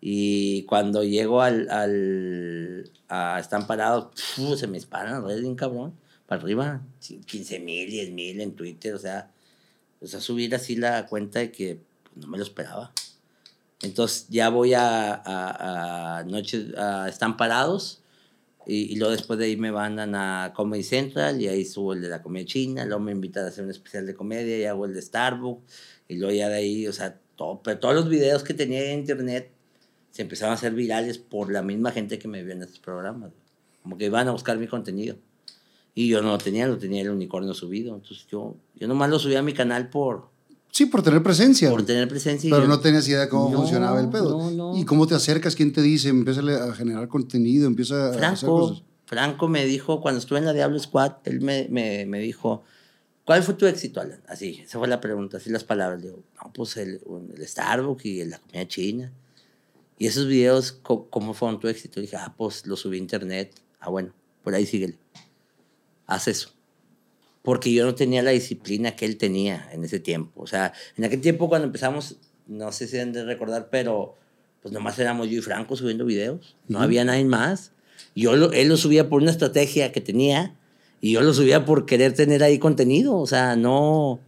Y cuando llego al, al a Están Parados, se me disparan las redes bien cabrón, para arriba, 15 mil, 10 mil en Twitter, o sea, o sea, subir así la cuenta de que no me lo esperaba. Entonces ya voy a, a, a Noches, a Están Parados, y, y, luego después de ahí me mandan a Comedy Central y ahí subo el de la comedia china, luego me invitan a hacer un especial de comedia y hago el de Starbucks y luego ya de ahí, o sea, todo, pero todos los videos que tenía en internet se empezaron a hacer virales por la misma gente que me vio en estos programas. Como que iban a buscar mi contenido. Y yo no lo tenía, lo tenía el unicornio subido. Entonces yo, yo nomás lo subí a mi canal por... Sí, por tener presencia. Por tener presencia. Pero no tenías idea de cómo funcionaba el pedo. No, no. ¿Y cómo te acercas? ¿Quién te dice? Empieza a generar contenido, empieza Franco, a hacer cosas. Franco me dijo, cuando estuve en la Diablo Squad, él me, me, me dijo, ¿cuál fue tu éxito, Alan? Así, esa fue la pregunta, así las palabras. Le digo, no, pues el, el Starbucks y la comida china. Y esos videos, ¿cómo fueron tu éxito? dije, ah, pues lo subí a internet. Ah, bueno, por ahí síguele. Haz eso. Porque yo no tenía la disciplina que él tenía en ese tiempo. O sea, en aquel tiempo cuando empezamos, no sé si han de recordar, pero pues nomás éramos yo y Franco subiendo videos. No había nadie más. Yo lo, él lo subía por una estrategia que tenía y yo lo subía por querer tener ahí contenido. O sea, no...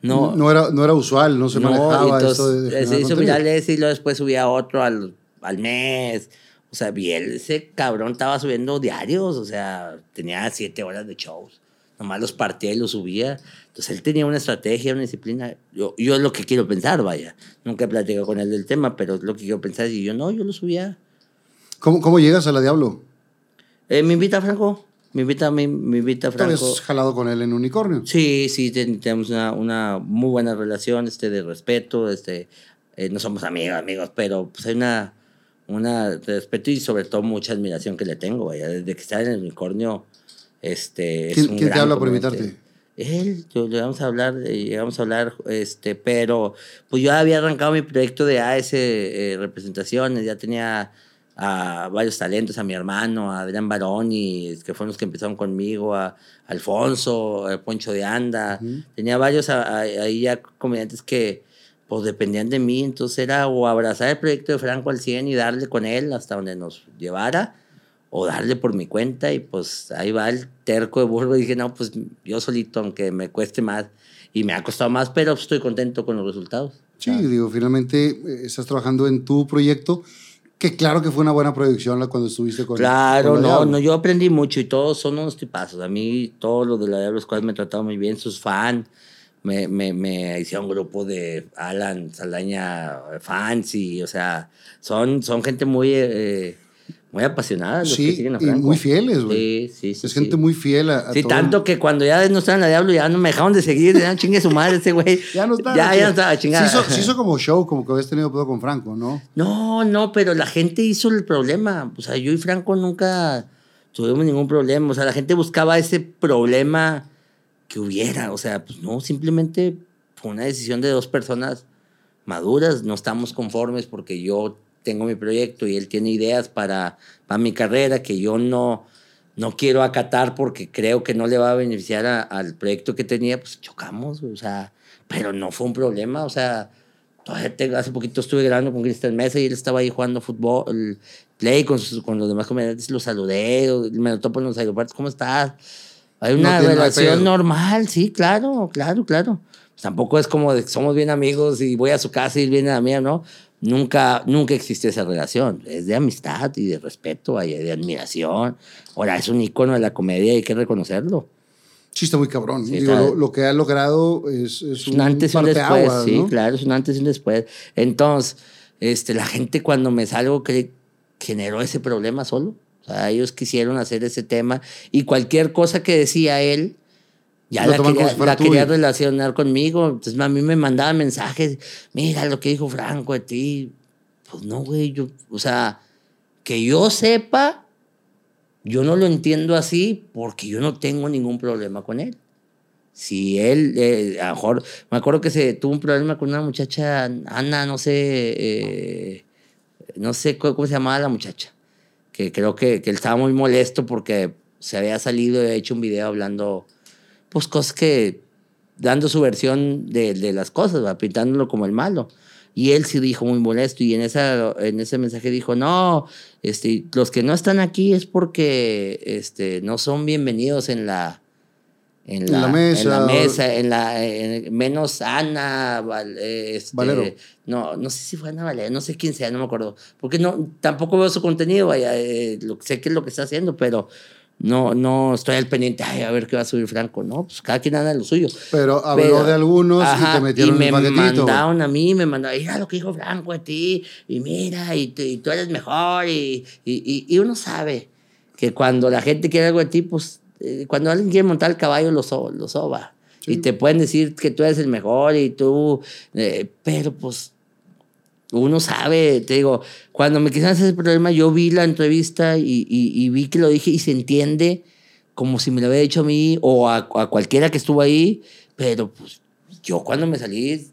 No, no, era, no era usual, no se no, manejaba entonces, eso de, Se hizo viral ese y luego después subía otro al, al mes. O sea, él, ese cabrón estaba subiendo diarios, o sea, tenía siete horas de shows. Nomás los partía y los subía. Entonces él tenía una estrategia, una disciplina. Yo, yo es lo que quiero pensar, vaya. Nunca he platicado con él del tema, pero es lo que quiero pensar. Y yo, no, yo lo subía. ¿Cómo, cómo llegas a la Diablo? Eh, me invita Franco. Me invita, me, me invita Franco. ¿Has jalado con él en Unicornio? Sí, sí, tenemos una, una muy buena relación este, de respeto. Este, eh, no somos amigos, amigos, pero pues hay una, una respeto y sobre todo mucha admiración que le tengo. Vaya. Desde que está en el Unicornio, este, ¿Quién, ¿quién te habla por invitarte? Él, yo, le vamos a hablar, llegamos a hablar, este, pero pues yo había arrancado mi proyecto de AS eh, Representaciones, ya tenía a varios talentos, a mi hermano, a Adrián Baroni, que fueron los que empezaron conmigo, a Alfonso, a Poncho de Anda. Tenía varios ahí ya comediantes que pues dependían de mí, entonces era o abrazar el proyecto de Franco al 100 y darle con él hasta donde nos llevara, o darle por mi cuenta y pues ahí va el terco de burro y dije, no, pues yo solito, aunque me cueste más y me ha costado más, pero estoy contento con los resultados. Sí, digo, finalmente eh, estás trabajando en tu proyecto que claro que fue una buena producción la cuando estuviste con Claro, con no, no, yo aprendí mucho y todos son unos tipazos. A mí, todos los de la Diablo Squad me trataron muy bien, sus fans. Me, me, me hicieron un grupo de Alan Saldaña fans y, o sea, son, son gente muy, eh, muy apasionada. Los sí, que siguen a y muy fieles, güey. Sí, sí, sí. Es gente muy fiel a, a Sí, todo. tanto que cuando ya no estaban la Diablo ya no me dejaron de seguir, ya chingue su madre ese güey. [laughs] Ya no estaba. Ya, ya no estaba chingada. Se hizo, se hizo [laughs] como show, como que habías tenido pedo con Franco, ¿no? No, no, pero la gente hizo el problema. O sea, yo y Franco nunca tuvimos ningún problema. O sea, la gente buscaba ese problema que hubiera. O sea, pues no, simplemente fue una decisión de dos personas maduras. No estamos conformes porque yo tengo mi proyecto y él tiene ideas para, para mi carrera que yo no, no quiero acatar porque creo que no le va a beneficiar a- al proyecto que tenía, pues chocamos, o sea, pero no fue un problema, o sea, todavía hace poquito estuve grabando con Cristian Mesa y él estaba ahí jugando fútbol, play con, sus- con los demás comediantes, lo saludé, me lo topo en los aeropuertos, ¿cómo estás? Hay una no relación normal, sí, claro, claro, claro. Pues tampoco es como de que somos bien amigos y voy a su casa y él viene a la mía, ¿no? Nunca, nunca existió esa relación. Es de amistad y de respeto, y de admiración. Ahora, es un icono de la comedia y hay que reconocerlo. Sí, está muy cabrón. Sí, Digo, lo, lo que ha logrado es, un antes y un después, sí, ¿no? claro, es un antes y un después. Entonces, este, la gente cuando me salgo cree, generó ese problema solo. O sea, ellos quisieron hacer ese tema y cualquier cosa que decía él, Ya la, quería, si la relacionar conmigo. Entonces a mí me mandaba mensajes. Mira lo que dijo Franco de ti. Pues no, güey. Yo, o sea, que yo sepa, yo no lo entiendo así porque yo no tengo ningún problema con él. Si él, eh, a lo mejor, me acuerdo que se tuvo un problema con una muchacha, Ana, no sé, eh, no sé cómo, cómo se llamaba la muchacha, que creo que, que él estaba muy molesto porque se había salido y había hecho un video hablando, pues cosas que, dando su versión de, de las cosas, ¿va? pintándolo como el malo. Y él sí dijo muy molesto y en, esa, en ese mensaje dijo, no, este, los que no están aquí es porque este, no son bienvenidos en la, en En la, la en mesa, la o- mesa, en la, en- menos Ana, eh, este, Valero. No, no sé si fue Ana Valero, no sé quién sea, no me acuerdo. Porque no, tampoco veo su contenido, vaya, eh, lo, sé qué es lo que está haciendo, pero no, no estoy al pendiente, ay, a ver qué va a subir Franco. No, pues cada quien anda en lo suyo. Pero habló Pero- de algunos y Ajá, te metieron y me el paquetito. güey. mandaron a mí, me mandaron, mira lo que dijo Franco de ti, y mira, y, tú- y tú eres mejor, y, y, y- y uno sabe que cuando la gente quiere algo de ti, pues eh, cuando alguien quiere montar el caballo, lo, so- lo soba. Y te pueden decir que tú eres el mejor y tú, eh, pero pues uno sabe, te digo, cuando me quisieron hacer ese problema, yo vi la entrevista y, y- vi que lo dije y se entiende como si me lo hubiera dicho a mí o a, a cualquiera que estuvo ahí, pero pues yo cuando me salí,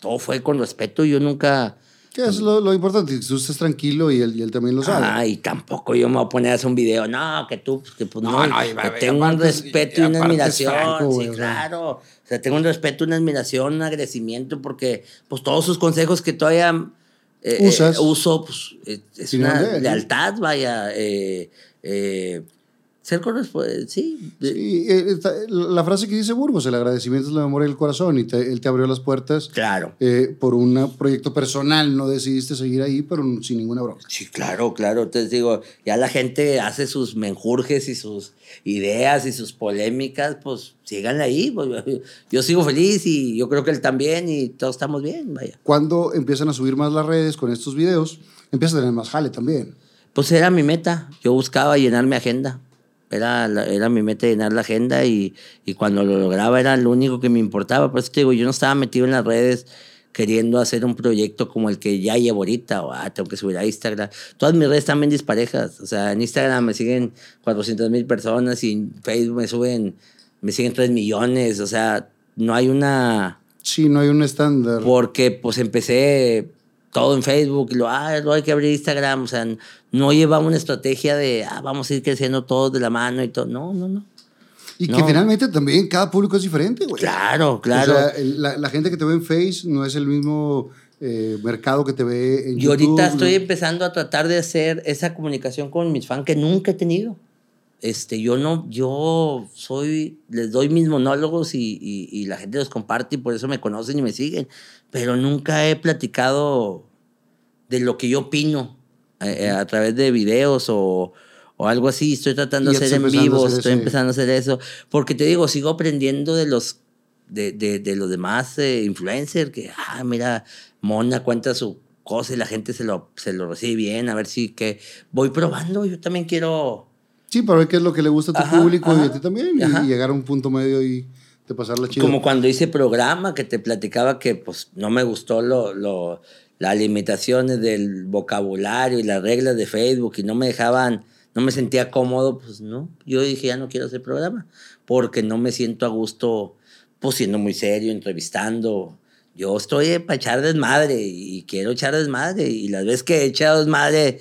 todo fue con respeto, yo nunca... Que es lo, lo importante, que tú estés tranquilo y él, y él también lo sabe. Ah, y tampoco yo me voy a poner a hacer un video, no, que tú, pues, que pues no, No, no, que y tengo un aparte respeto y y una admiración, Franco, sí, claro, o sea, tengo un respeto, una admiración, un agradecimiento, porque pues todos sus consejos que todavía eh, Usas. eh, uso, pues eh, es Sin una lealtad, vaya, eh, eh, ser correspondiente, sí, Sí, eh, está- la frase que dice Burgos, el agradecimiento es la memoria del corazón, y te- él te abrió las puertas claro. eh, por un proyecto personal, no decidiste seguir ahí, pero sin ninguna broma. Sí, claro, claro. Entonces digo, ya la gente hace sus menjurjes y sus ideas y sus polémicas, pues síganle ahí. pues, [laughs] yo sigo feliz y yo creo que él también y todos estamos bien, vaya. Cuando empiezan a subir más las redes con estos videos, empiezas a tener más jale también. Pues era mi meta. Yo buscaba llenar mi agenda. Era, era mi meta llenar la agenda y, y cuando lo lograba era lo único que me importaba. Por eso te digo, yo no estaba metido en las redes queriendo hacer un proyecto como el que ya llevo ahorita, o ah, tengo que subir a Instagram. Todas mis redes están bien disparejas. O sea, en Instagram me siguen 400 mil personas y en Facebook me suben, me siguen 3 millones. O sea, no hay una Sí, no hay un estándar. porque pues empecé todo en Facebook y lo, ah, luego hay que abrir Instagram, o sea, no llevaba una estrategia de, ah, vamos a ir creciendo todos de la mano y todo, no, no, no. y que no. finalmente también cada público es diferente, güey. Claro, claro. O sea, la, la gente que te ve en Face no es el mismo eh, mercado que te ve en Yo YouTube. ahorita estoy empezando a tratar de hacer esa comunicación con mis fans que nunca he tenido. Este, yo no, yo soy, les doy mis monólogos y, y, y la gente los comparte y por eso me conocen y me siguen, pero nunca he platicado de lo que yo opino eh, a través de videos o, o algo así. Estoy tratando de hacer en vivo, estoy empezando a hacer eso, porque te digo, sigo aprendiendo de los de, de, de los demás eh, influencers que, ah, mira, Mona cuenta su cosa y la gente se lo, se lo recibe bien, a ver si que voy probando, yo también quiero... Sí, para ver qué es lo que le gusta a tu Ajá, público y a ti también. y- ajá. Y, llegar a un punto medio y de pasarla chido. Como cuando hice programa que te platicaba que pues no me gustó lo, lo, las limitaciones del vocabulario y las reglas de Facebook y no me dejaban, no me sentía cómodo, pues no, yo dije ya no quiero hacer programa porque no me siento a gusto pues siendo muy serio, entrevistando. Yo estoy para echar desmadre y quiero echar desmadre y las veces que he echado desmadre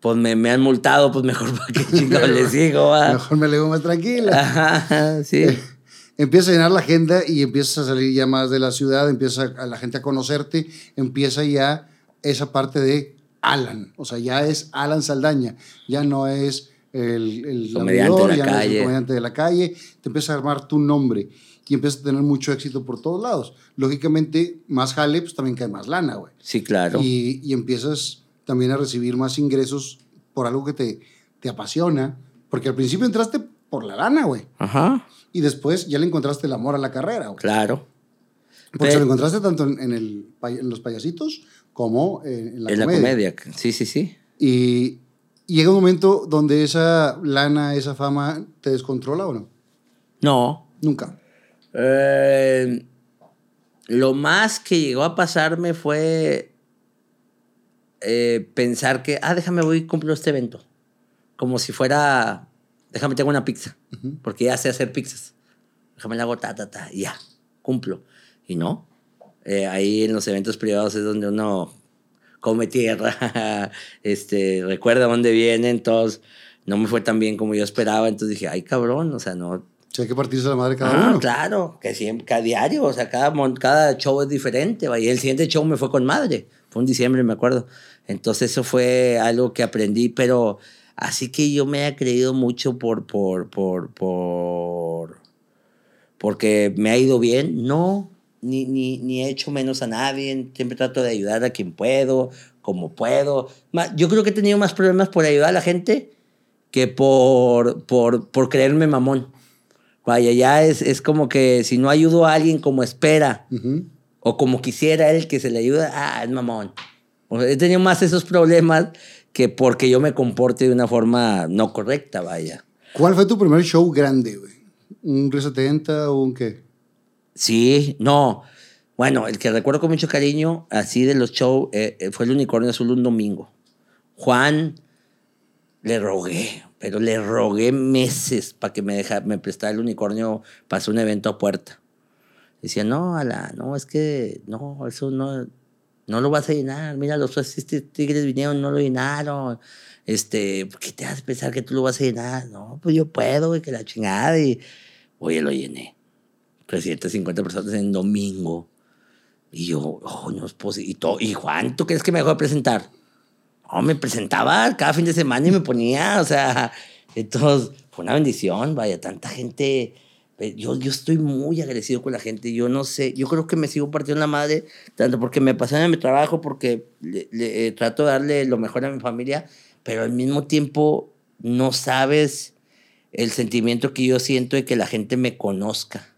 pues me, me han multado, pues mejor [laughs] para qué chingados [laughs] les digo. va? Mejor me leo más tranquila. Ajá, sí. [laughs] Empieza a llenar la agenda y empiezas a salir ya más de la ciudad, empieza a la gente a conocerte, empieza ya esa parte de Alan, o sea, ya es Alan Saldaña, ya no es el, el Comediante de la ya no es el calle. comediante de la calle, te empieza a armar tu nombre y empiezas a tener mucho éxito por todos lados. Lógicamente, más jale, pues también cae más lana, güey. Sí, claro. Y, y empiezas también a recibir más ingresos por algo que te, te apasiona, porque al principio entraste por la lana, güey. Ajá, Y después ya le encontraste el amor a la carrera, güey. claro. Porque Pero- lo encontraste tanto en, el, los payasitos como en, en la en comedia. la comedia, sí, sí, sí. Y, y llega un momento donde esa lana, esa fama, te descontrola o no. No, Nunca. Eh, lo más que llegó a pasarme fue eh, pensar que, ah, déjame voy y cumplo este evento. Como si fuera, déjame tengo una pizza, porque ya sé hacer pizzas. Déjame la hago ta, ta, ta, y ya, cumplo. Y no, eh, ahí en los eventos privados es donde uno come tierra, [laughs] este, recuerda dónde vienen, todos. No me fue tan bien como yo esperaba, entonces dije, ay cabrón, o sea, no, Sí, hay que partirse la madre cada ah, uno. claro, que siempre, cada diario, o sea, cada, cada show es diferente. Y el siguiente show me fue con madre. Fue en diciembre, me acuerdo. Entonces eso fue algo que aprendí, pero así que yo me he creído mucho por, por, por, por, porque me ha ido bien. No, ni, ni, ni he hecho menos a nadie. Siempre trato de ayudar a quien puedo, como puedo. Yo creo que he tenido más problemas por ayudar a la gente que por, por, por creerme mamón. Vaya, ya es, es como que si no ayudo a alguien como espera o como quisiera él que se le ayude, ah, es mamón. O sea, he tenido más esos problemas que porque yo me comporte de una forma no correcta, vaya. ¿Cuál fue tu primer show grande, güey? ¿Un R70 o un qué? Sí, no. Bueno, el que recuerdo con mucho cariño, así de los shows, eh, eh, fue el Unicornio Azul un domingo. Juan, le rogué, pero le rogué meses para que me, deja, me prestara el unicornio para hacer un evento a puerta. Decía, no, ala, no, es que no, eso no, no lo vas a llenar. Mira, los este, tigres vinieron, no lo llenaron. Este, ¿por qué te haces pensar que tú lo vas a llenar? No, pues yo puedo, güey, que la chingada. Y, oye, lo llené. 350 personas en domingo. Y yo, oh, no es posible. Y, to- y Juan, ¿tú crees que me dejó de presentar? No, me presentaba cada fin de semana y me ponía, o sea, [laughs] entonces fue una bendición, vaya, tanta gente. Eh, Yo, yo estoy muy agradecido con la gente, yo no sé, yo creo que me sigo partiendo la madre, tanto porque me apasiona mi trabajo, porque le- le- eh, trato de darle lo mejor a mi familia, pero al mismo tiempo no sabes el sentimiento que yo siento de que la gente me conozca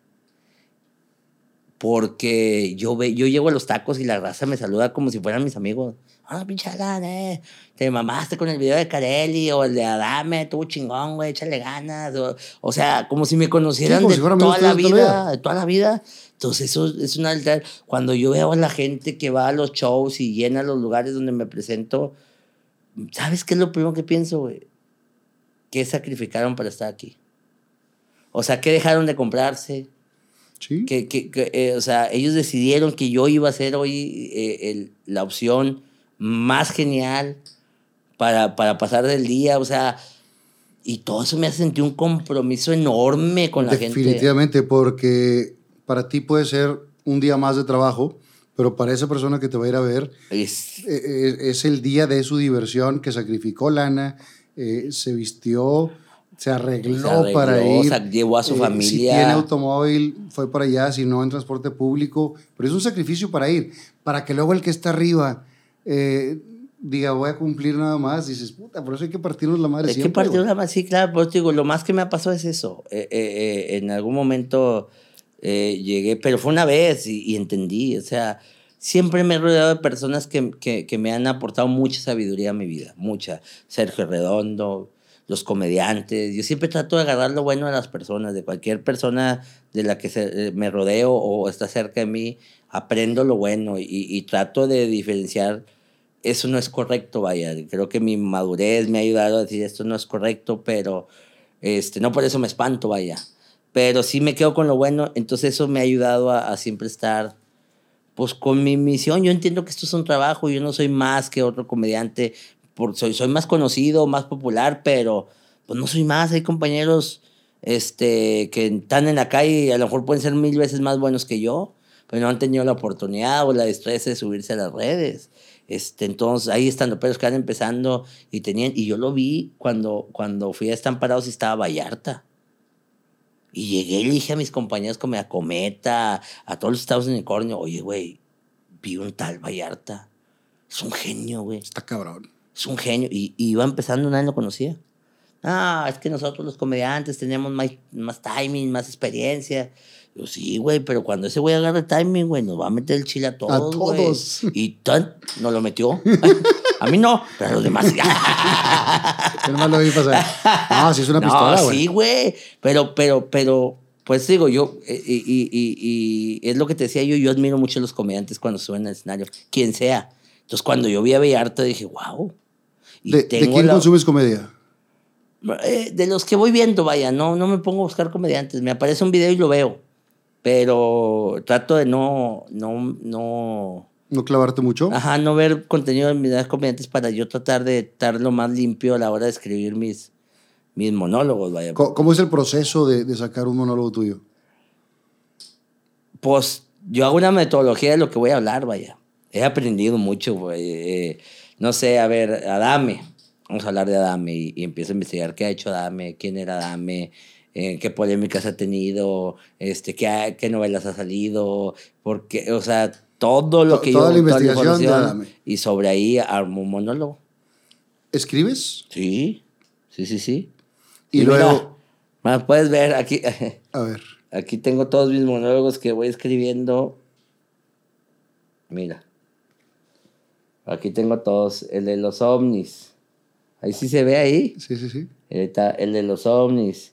porque yo, ve, yo llego a los tacos y la raza me saluda como si fueran mis amigos. Ah, pinche Alan, eh. Te mamaste con el video de Carelli o el de Adame, tú chingón, güey, échale ganas. O, o sea, como si me conocieran Sí, de si toda la vida, vida. de toda la vida. Entonces, eso es una. Cuando yo veo a la gente que va a los shows y llena los lugares donde me presento, ¿sabes qué es lo primero que pienso, güey? ¿Qué sacrificaron para estar aquí? O sea, ¿qué dejaron de comprarse? Sí. que, que, que, eh, o sea, ellos decidieron que yo iba a ser hoy eh, el- la opción más genial para, para pasar del día, o sea, y todo eso me hace sentir un compromiso enorme con la gente. Definitivamente, porque para ti puede ser un día más de trabajo, pero para esa persona que te va a ir a ver, Es, eh, eh, es el día de su diversión, que sacrificó lana, eh, se vistió, se arregló, Se arregló, para ir. llevó a su Si familia. tiene automóvil, fue para allá, si no en transporte público, pero es un sacrificio para ir, para que luego el que está arriba eh, diga, voy a cumplir nada más, dices, puta, por eso hay que partirnos la madre Hay que siempre. partir güey". una más, sí, claro, pues digo, lo más que me ha pasado es eso. Eh, eh, eh, en algún momento eh, llegué, pero fue una vez y, y entendí, o sea, siempre me he rodeado de personas que, que, que me han aportado mucha sabiduría a mi vida, mucha. Sergio Redondo, los comediantes, yo siempre trato de agarrar lo bueno de las personas, de cualquier persona de la que se- eh, me rodeo o está cerca de mí, aprendo lo bueno y, y trato de diferenciar eso no es correcto, vaya. Creo que mi madurez me ha ayudado a decir esto no es correcto, pero este, no por eso me espanto, vaya. Pero sí me quedo con lo bueno, entonces eso me ha ayudado a, siempre estar pues con mi misión. Yo entiendo que esto es un trabajo, yo no soy más que otro comediante, por, soy, soy más conocido, más popular, pero pues no soy más. Hay compañeros este, que están en la calle y a lo mejor pueden ser mil veces más buenos que yo, pero no han tenido la oportunidad o la destreza de subirse a las redes. Este, entonces, ahí están los que empezando y tenían, y yo lo vi cuando, cuando fui a Estamparados y estaba Vallarta. Y llegué y le dije a mis compañeros como a Cometa, a todos los estados unicornio, oye, güey, vi un tal Vallarta. Es un genio, güey. Está cabrón. Es un genio. Y, y iba empezando, nadie lo conocía. Ah, es que nosotros los comediantes tenemos más, más timing, más experiencia. Yo, sí, güey, pero cuando ese güey agarre timing, güey, nos va a meter el chile a todos. güey". todos. Y tan, nos lo metió. [laughs] a mí no, pero a los demás. sí. [laughs] Yo nomás lo vi pasar. No, si es una [laughs] No, pistola, güey. sí, güey. Pero, pero, pero Pues digo, yo, eh, y, y- y- y es lo que te decía yo, yo admiro mucho a los comediantes cuando suben al escenario, quien sea. Entonces, cuando yo vi a Vallarta, dije, wow. Y ¿De, quién la- consumes comedia? eh, de los que voy viendo, vaya, no, no me pongo a buscar comediantes. Me aparece un video y lo veo. Pero trato de no, no, no, ¿No clavarte mucho? ajá, no ver contenido de mis comediantes para yo tratar de estar lo más limpio a la hora de escribir mis, mis monólogos, vaya. ¿Cómo es el proceso de, de sacar un monólogo tuyo? Pues yo hago una metodología de lo que voy a hablar, vaya. He aprendido mucho, güey. Eh, no sé, a ver, Adame. Vamos a hablar de Adame y, y empiezo a investigar qué ha hecho Adame, quién era Adame, eh, qué polémicas ha tenido, este, qué, ha- qué novelas ha salido, porque, o sea, todo lo que toda yo... la investigación de información. Y sobre ahí armo un monólogo. ¿Escribes? Sí, sí, sí, sí. Y mira, luego- ma, puedes ver aquí... [laughs] A ver. Aquí tengo todos mis monólogos que voy escribiendo. Mira. Aquí tengo todos. El de los ovnis. Ahí sí se ve ahí. Sí, sí, sí. Ahí está el de los ovnis.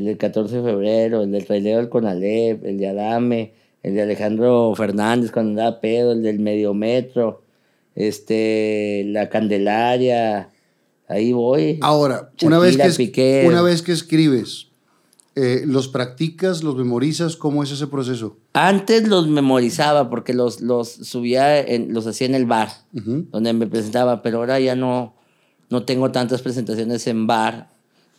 El del 14 de febrero. El del trailero del Conalep. El de Adame. El de Alejandro Fernández cuando andaba pedo. El del Mediometro. Este. La Candelaria. Ahí voy. Ahora, una vez, que Shakira, es- Piqué. una vez que escribes, eh, ¿los practicas, los memorizas? ¿Cómo es ese proceso? Antes los memorizaba porque los, los subía, en- los hacía en el bar, donde me presentaba, pero ahora ya no, no tengo tantas presentaciones en bar.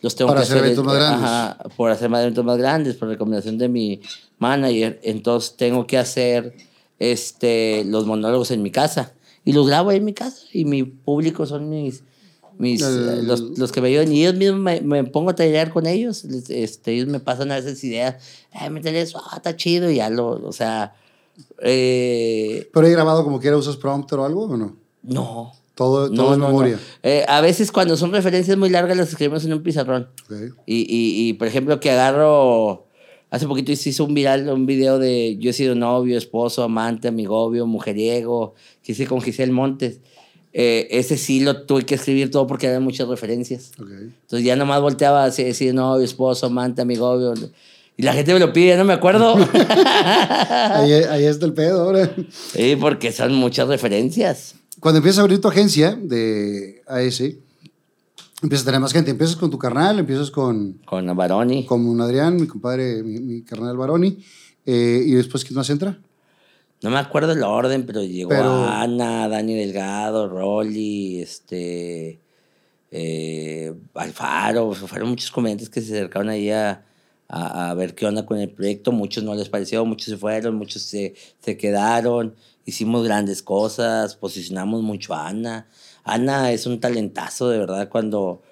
Los tengo que hacer eventos más grandes. ajá, por hacer más eventos más grandes, por recomendación de mi manager. Entonces tengo que hacer este, los monólogos en mi casa. Y los grabo ahí en mi casa. Y mi público son mis, mis El- los, los que me ayudan. Y ellos mismos me, me pongo a tallerear con ellos. Este, ellos me pasan a veces ideas. Eh, métele eso, ah, está chido. Y ya lo, o sea, eh, ¿Pero he grabado como quiera usas prompter o algo o no? no. Todo, todo No, es no, no. memoria. Eh, a veces cuando son referencias muy largas las escribimos en un pizarrón. Ok. Y, y, y, por ejemplo, que agarro. Hace poquito hizo un viral, un video de yo he sido novio, esposo, amante, amigobio, mujeriego, que hice con Giselle Montes. Eh, ese sí lo tuve que escribir todo porque había muchas referencias. ok. Entonces ya nomás volteaba así, decir novio, esposo, amante, amigobio. Y la gente me lo pide, no me acuerdo. [laughs] Ahí, ahí está el pedo ahora. sí, porque son muchas referencias. Cuando empiezas a abrir tu agencia de AS, empiezas a tener más gente. Empiezas con tu carnal, empiezas con, Con Baroni. con Adrián, mi compadre, mi, mi carnal Baroni. eh, y después, ¿quién más entra? No me acuerdo el orden, pero llegó Pero- Ana, Dani Delgado, Rolly, este, eh, Alfaro, fueron muchos comediantes que se acercaron ahí a, a, a ver qué onda con el proyecto. Muchos no les pareció, muchos se fueron, muchos se, se quedaron. Hicimos grandes cosas, posicionamos mucho a Ana. Ana es un talentazo, de verdad, cuando,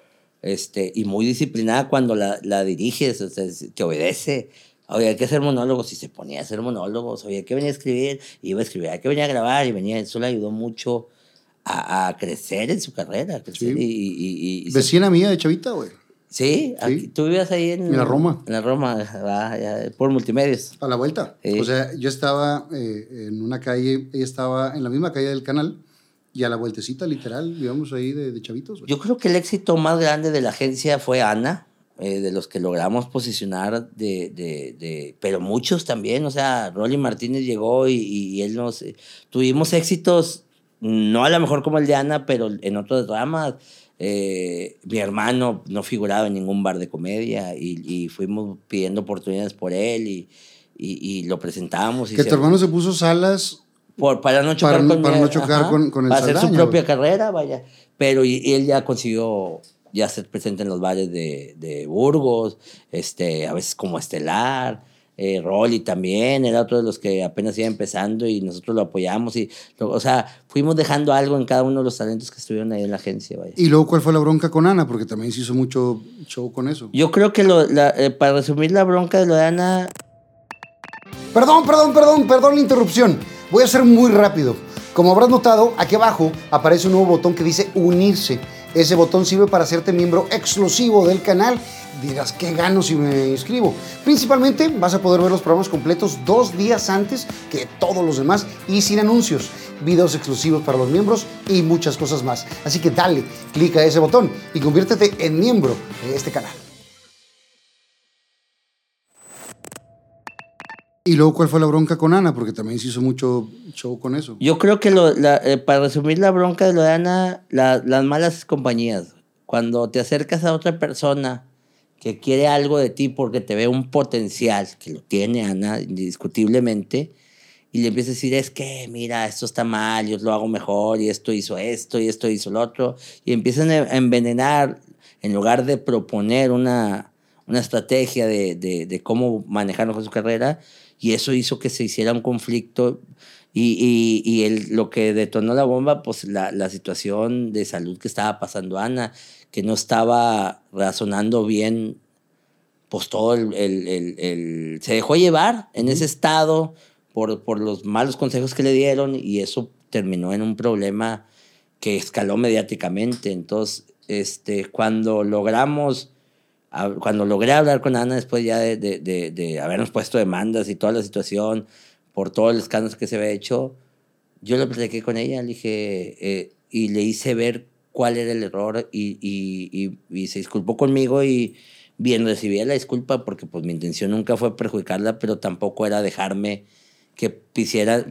este, y muy disciplinada cuando la, la diriges, o sea, te obedece. Oye, hay que hacer monólogos y se ponía a hacer monólogos. Oye, hay que venir a escribir, iba a escribir, hay que venir a grabar y venía. Eso le ayudó mucho a, a crecer en su carrera. a crecer Sí. y, y- y- y se- Vecina mía de Chavita, güey. Sí, aquí- tú vivías ahí en, En la Roma. En la Roma, ya, por multimedios. A la vuelta. Sí. O sea, yo estaba eh, en una calle, ella estaba en la misma calle del canal y a la vueltecita, literal, vivíamos ahí de, de chavitos. Yo creo que el éxito más grande de la agencia fue Ana, eh, de los que logramos posicionar, de, de, de- pero muchos también, o sea, Rolly Martínez llegó y, y él nos... eh, tuvimos éxitos, no a lo mejor como el de Ana, pero en otras ramas. Eh, mi hermano no figuraba en ningún bar de comedia y, y fuimos pidiendo oportunidades por él y, y, y lo presentamos. Y que se- tu hermano se puso salas. por, para no chocar Para con para mi- no chocar con- con el Para hacer su Saldaña, propia güey. carrera, vaya. Pero él ya consiguió ya ser presente en los bares de, de Burgos, este, a veces como Estelar. Eh, Rolly también era otro de los que apenas iba empezando y nosotros lo apoyamos. Y, o sea, fuimos dejando algo en cada uno de los talentos que estuvieron ahí en la agencia. Vaya. Y luego, ¿cuál fue la bronca con Ana? Porque también se hizo mucho show con eso. Yo creo que lo, la- eh, para resumir la bronca de lo de Ana, Perdón, perdón, perdón, perdón la interrupción. Voy a ser muy rápido. Como habrás notado, aquí abajo aparece un nuevo botón que dice unirse. Ese botón sirve para hacerte miembro exclusivo del canal. Dirás, ¿qué gano si me inscribo? Principalmente vas a poder ver los programas completos dos días antes que todos los demás y sin anuncios, videos exclusivos para los miembros y muchas cosas más. Así que dale, clica ese botón y conviértete en miembro de este canal. ¿Y luego cuál fue la bronca con Ana? Porque también se hizo mucho show con eso. Yo creo que eh, para resumir la bronca de lo de Ana, la- las malas compañías. Cuando te acercas a otra persona que quiere algo de ti porque te ve un potencial, que lo tiene Ana indiscutiblemente, y le empiezas a decir, es que, mira, esto está mal, yo lo hago mejor, y esto hizo esto, y esto hizo lo otro, y empiezan a envenenar en lugar de proponer una, una estrategia de, de, de cómo manejar mejor su carrera, y eso hizo que se hiciera un conflicto. Y, y, y el, lo que detonó la bomba, pues la, la situación de salud que estaba pasando Ana, que no estaba razonando bien, pues todo el... el- el- el- se dejó llevar en ese estado por, por los malos consejos que le dieron y eso terminó en un problema que escaló mediáticamente. Entonces, este, cuando logramos, hab- cuando logré hablar con Ana después ya de, de, de, de habernos puesto demandas y toda la situación por todo el escándalo que se había hecho, yo le platiqué con ella, le dije, eh, y le hice ver cuál era el error y, y, y, y se disculpó conmigo y bien recibía la disculpa porque pues mi intención nunca fue perjudicarla, pero tampoco era dejarme que pisiera,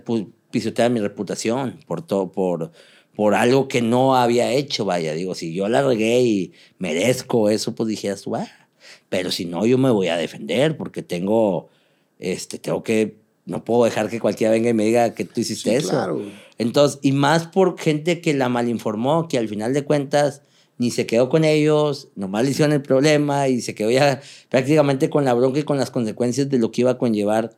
pisoteara mi reputación por todo, por, por algo que no había hecho, vaya, digo, si yo la regué y merezco eso, pues dijeras ah, pero si no, yo me voy a defender porque tengo, este, tengo que, no puedo dejar que cualquiera venga y me diga que tú hiciste Sí, eso. claro. Entonces, y más por gente que la malinformó, que al final de cuentas ni se quedó con ellos, nomás le hicieron el problema y se quedó ya prácticamente con la bronca y con las consecuencias de lo que iba a conllevar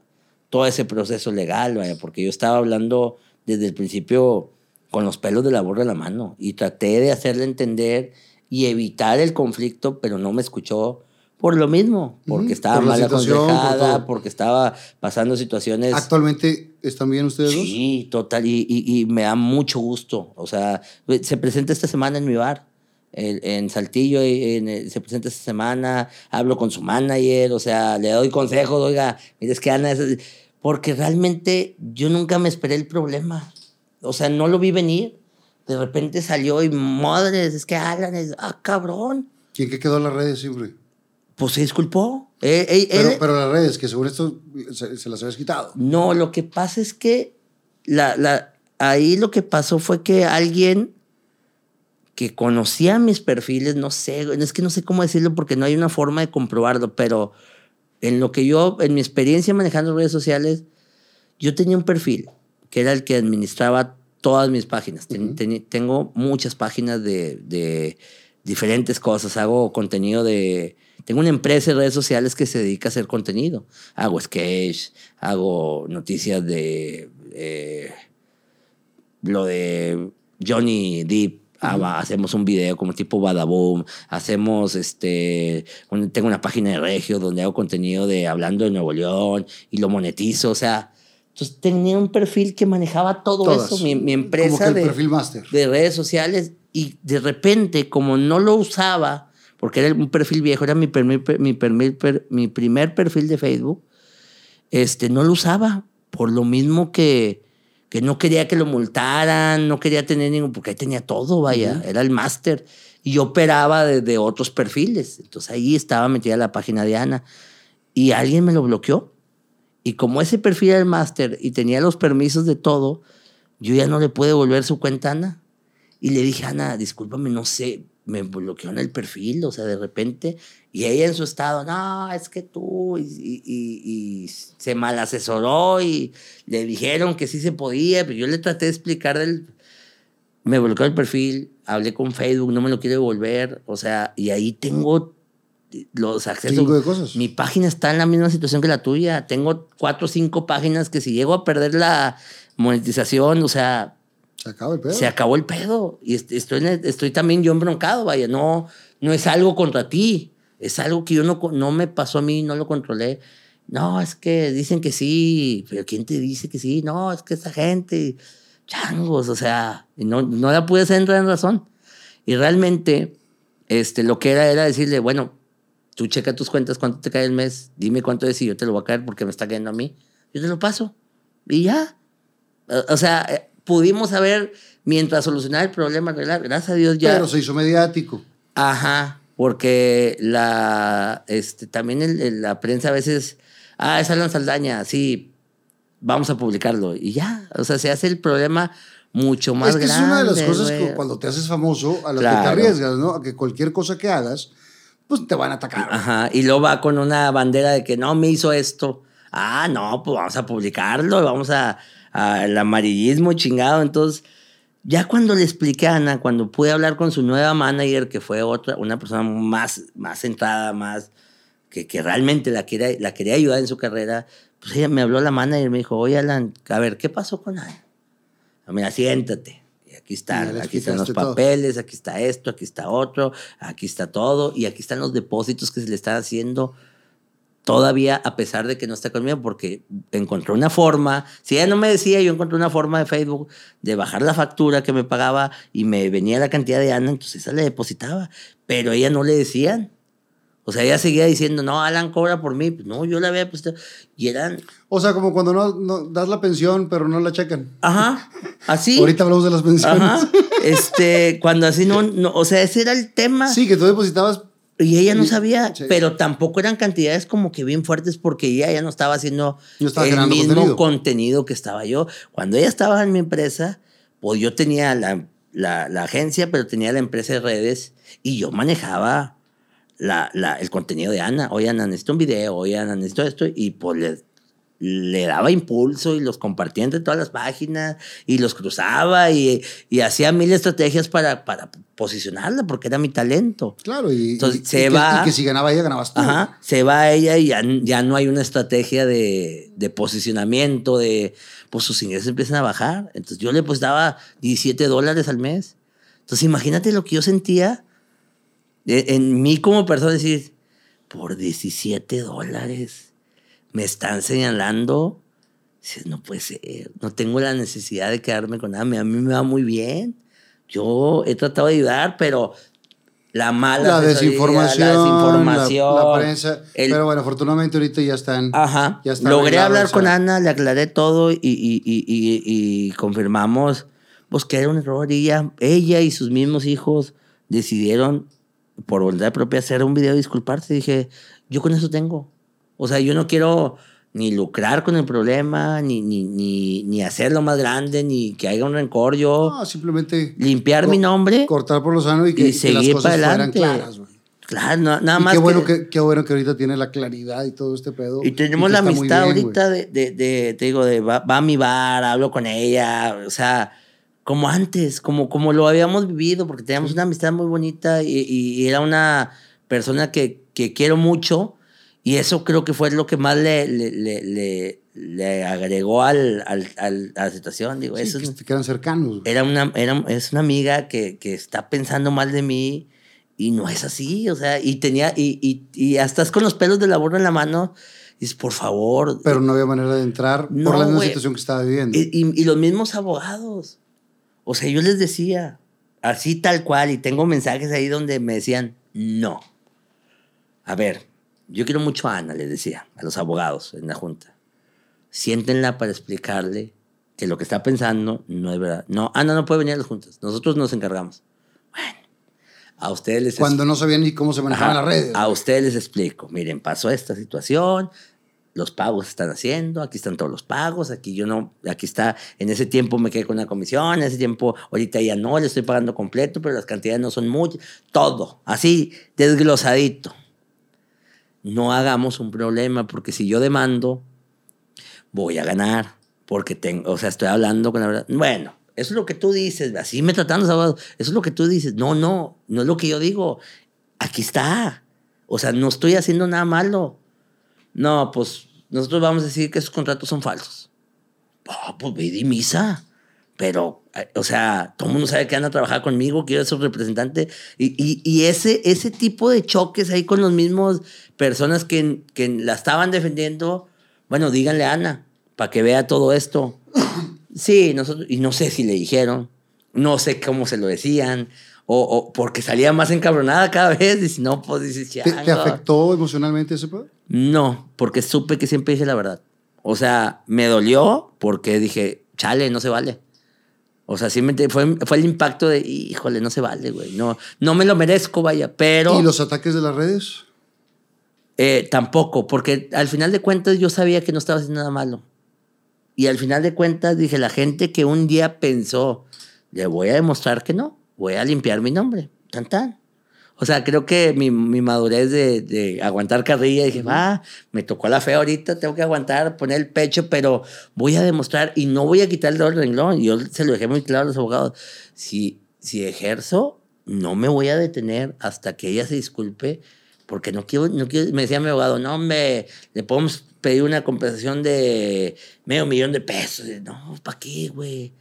todo ese proceso legal, vaya, porque yo estaba hablando desde el principio con los pelos de la borra de la mano y traté de hacerle entender y evitar el conflicto, pero no me escuchó por lo mismo, porque estaba por mal por aconsejada, porque estaba pasando situaciones... ¿Actualmente están bien ustedes dos? Sí, total, y, y, y me da mucho gusto. O sea, se presenta esta semana en mi bar, en, en Saltillo, en el- se presenta esta semana, hablo con su manager, o sea, le doy consejos, oiga, mira, es que Ana, es- porque realmente yo nunca me esperé el problema. O sea, no lo vi venir. De repente salió y madres, es que Alan es, ah, cabrón. ¿Quién que quedó en las redes siempre? Pues se disculpó. Eh, eh, Pero, él- pero las redes, que según esto se, se las habías quitado. No, lo que pasa es que la, la, ahí lo que pasó fue que alguien que conocía mis perfiles, no sé, es que no sé cómo decirlo porque no hay una forma de comprobarlo, pero en lo que yo, en mi experiencia manejando redes sociales, yo tenía un perfil que era el que administraba todas mis páginas. Ten- teni- tengo muchas páginas de, de diferentes cosas. Hago contenido de... Tengo una empresa de redes sociales que se dedica a hacer contenido. Hago sketch, hago noticias de... eh, lo de Johnny Depp. ah, va, hacemos un video como tipo Badaboom, hacemos este, un- tengo una página de Regio donde hago contenido de hablando de Nuevo León y lo monetizo, o sea, entonces tenía un perfil que manejaba todo Todas. eso, mi, mi Como empresa que el de, perfil máster. de redes sociales y de repente como no lo usaba, porque era un perfil viejo, era mi, mi, per- mi primer perfil de Facebook, este, no lo usaba, por lo mismo que, que no quería que lo multaran, no quería tener ningún, porque ahí tenía todo, vaya, era el máster. Y yo operaba desde otros perfiles. Entonces ahí estaba metida la página de Ana. Y alguien me lo bloqueó. Y como ese perfil era el máster y tenía los permisos de todo, yo ya no le pude devolver su cuenta a Ana. Y le dije, Ana, discúlpame, no sé, me bloqueó en el perfil, o sea, de repente. Y ella en su estado, no, es que tú, y, y- y- y se mal asesoró y le dijeron que sí se podía, pero yo le traté de explicar del... Me bloqueó el perfil, hablé con Facebook, no me lo quiere devolver, o sea, y ahí tengo los accesos. De cosas. Mi página está en la misma situación que la tuya. Tengo cuatro o cinco páginas que si llego a perder la monetización, o sea, Se acaba el pedo. se acabó el pedo. Y est- estoy, estoy también yo embroncado, vaya. No, no es algo contra ti. Es algo que yo no, no me pasó a mí, no lo controlé. No, es que dicen que sí, pero ¿quién te dice que sí? No, es que esa gente, changos, o sea, no, no la pude hacer entrar en razón. Y realmente, este, lo que era era decirle, bueno, tú checa tus cuentas, cuánto te cae el mes, dime cuánto es y yo te lo voy a caer porque me está cayendo a mí. Yo te lo paso. Y ya. O o sea, eh, pudimos haber, mientras solucionar el problema, arreglar. Gracias a Dios ya. Pero se hizo mediático. Ajá, porque la, este, también el- el- la prensa a veces Ah, es Alan Saldaña, sí, vamos a publicarlo. Y ya, o sea, se hace el problema mucho más Es que grande. es una de las cosas güey. que cuando te haces famoso, a las que te arriesgas, ¿no? A que cualquier cosa que hagas, pues te van a atacar. Ajá, y luego va con una bandera de que no me hizo esto. Ah, no, pues vamos a publicarlo, vamos a, a el amarillismo chingado. Entonces, ya cuando le expliqué a Ana, cuando pude hablar con su nueva manager, que fue otra, una persona más, más centrada, más, que, que realmente la quería, la quería ayudar en su carrera, pues ella me habló la manager y me dijo, oye Alan, a ver, ¿qué pasó con Ana? Mira, siéntate. Y aquí están, aquí están los todo. papeles, aquí está esto, aquí está otro, aquí está todo, y aquí están los depósitos que se le están haciendo todavía a pesar de que no está conmigo, porque encontró una forma, si ella no me decía, yo encontré una forma de Facebook de bajar la factura que me pagaba y me venía la cantidad de Ana, entonces esa le depositaba, pero ella no le decían. O sea, ella seguía diciendo, no, Alan cobra por mí. Pues no, yo la había puesto. Y eran, O sea, como cuando no, no das la pensión, pero no la checan. ajá, así. Ahorita hablamos de las pensiones. Ajá. Este, cuando así no, no, o sea, ese era el tema. Sí, que tú depositabas. Y ella no sabía, sí. pero tampoco eran cantidades como que bien fuertes porque ella ya no estaba haciendo No estaba el mismo contenido. contenido. que estaba yo. Cuando ella estaba en mi empresa, pues yo tenía la, la- la agencia, pero tenía la empresa de redes y yo manejaba la, la- el contenido de Ana. Oye, Ana, necesito un video, oye, Ana, necesito esto. Y pues le, le daba impulso y los compartía entre todas las páginas y los cruzaba y, y hacía mil estrategias para, para posicionarla porque era mi talento. Claro, y, Entonces, y- se y que, va- y que si ganaba ella, ganabas tú. Ajá, se va ella y ya, ya no hay una estrategia de, de posicionamiento, de pues sus ingresos empiezan a bajar. Entonces yo le pues daba 17 dólares al mes. Entonces imagínate lo que yo sentía de- en mí como persona, decir, por 17 dólares me están señalando. Dices, no puede ser, no tengo la necesidad de quedarme con nada, a mí me va muy bien. Yo he tratado de ayudar, pero la mala La desinformación, la la, desinformación, la prensa. el- pero bueno, afortunadamente ahorita ya están. Ajá. ya está Logré hablar con Ana, le aclaré todo y, y- y- y- y confirmamos pues, que era un error. Y ella, ella y sus mismos hijos decidieron, por voluntad propia, hacer un video y disculparse. Dije, yo con eso tengo. O sea, yo no quiero ni lucrar con el problema, ni, ni, ni, ni hacerlo más grande, ni que haya un rencor. Yo No, simplemente. limpiar mi nombre. Cortar por lo sano y que, Y que las seguir cosas para fueran adelante. claras, güey. Claro, no- nada Y más. qué bueno que, qué bueno que ahorita tiene la claridad y todo este pedo. Y tenemos la amistad bien, ahorita de, de, de- te digo, de va, va a mi bar, hablo con ella, o sea, como antes, como, como lo habíamos vivido, porque teníamos una amistad muy bonita y, y era una persona que, que quiero mucho y eso creo que fue lo que más le, le, le, le- agregó al, al, al- a la situación. Digo. Sí, eso que es- te quedan cercanos. era una, era, es una amiga que, que está pensando mal de mí y no es así, o sea, y tenía, y, y, y hasta estás con los pelos de la burra en la mano, dices, por favor. Pero no había manera de entrar No, por la misma situación que estaba viviendo. Y, y- y los mismos abogados. O sea, yo les decía, así tal cual, y tengo mensajes ahí donde me decían, no. A ver, yo quiero mucho a Ana, les decía, a los abogados en la junta. Siéntenla para explicarle que lo que está pensando no es verdad. No, Ana no puede venir a las juntas, nosotros nos encargamos. Bueno, a ustedes les Cuando no sabían ni cómo se manejaban las redes. A ustedes les explico. Miren, pasó esta situación. Los pagos se están haciendo, aquí están todos los pagos, aquí yo no, aquí está, en ese tiempo me quedé con una comisión, en ese tiempo ahorita ya no, le estoy pagando completo, pero las cantidades no son muchas, todo, así, desglosadito. No hagamos un problema, porque si yo demando, voy a ganar, porque tengo, o sea, estoy hablando con la verdad. Bueno, eso es lo que tú dices, así me tratan los abogados, eso es lo que tú dices. No, no, no es lo que yo digo. Aquí está. O sea, no estoy haciendo nada malo. No, pues nosotros vamos a decir que esos contratos son falsos. Oh, pues ve y misa. Pero, eh, o sea, todo el mundo sabe que van a trabajar conmigo, quiero ser su representante. Y, y, y ese, ese tipo de choques ahí con los mismos personas que, que la estaban defendiendo, bueno, díganle a Ana, para que vea todo esto. [coughs] Sí, nosotros, y no sé si le dijeron, no sé cómo se lo decían, o, o porque salía más encabronada cada vez, y si no, pues dices, ¿Te, te afectó emocionalmente ese pedo? No, porque supe que siempre dije la verdad. O sea, me dolió porque dije, chale, no se vale. O sea, sí me ent- fue, fue el impacto de, híjole, no se vale, güey. No, no me lo merezco, vaya, pero ¿Y los ataques de las redes? Eh, tampoco, porque al final de cuentas yo sabía que no estaba haciendo nada malo. Y al final de cuentas dije, la gente que un día pensó, le voy a demostrar que no, voy a limpiar mi nombre. Tan, tan. O sea, creo que mi, mi madurez de, de, aguantar carrilla, dije, va, me tocó la fe ahorita, tengo que aguantar, poner el pecho, pero voy a demostrar y no voy a quitar el dedo del renglón. Yo se lo dejé muy claro a los abogados. Si, si ejerzo, no me voy a detener hasta que ella se disculpe, porque no quiero, no quiero, me decía mi abogado, no, me, le podemos pedir una compensación de medio millón de pesos. No, ¿para qué, güey?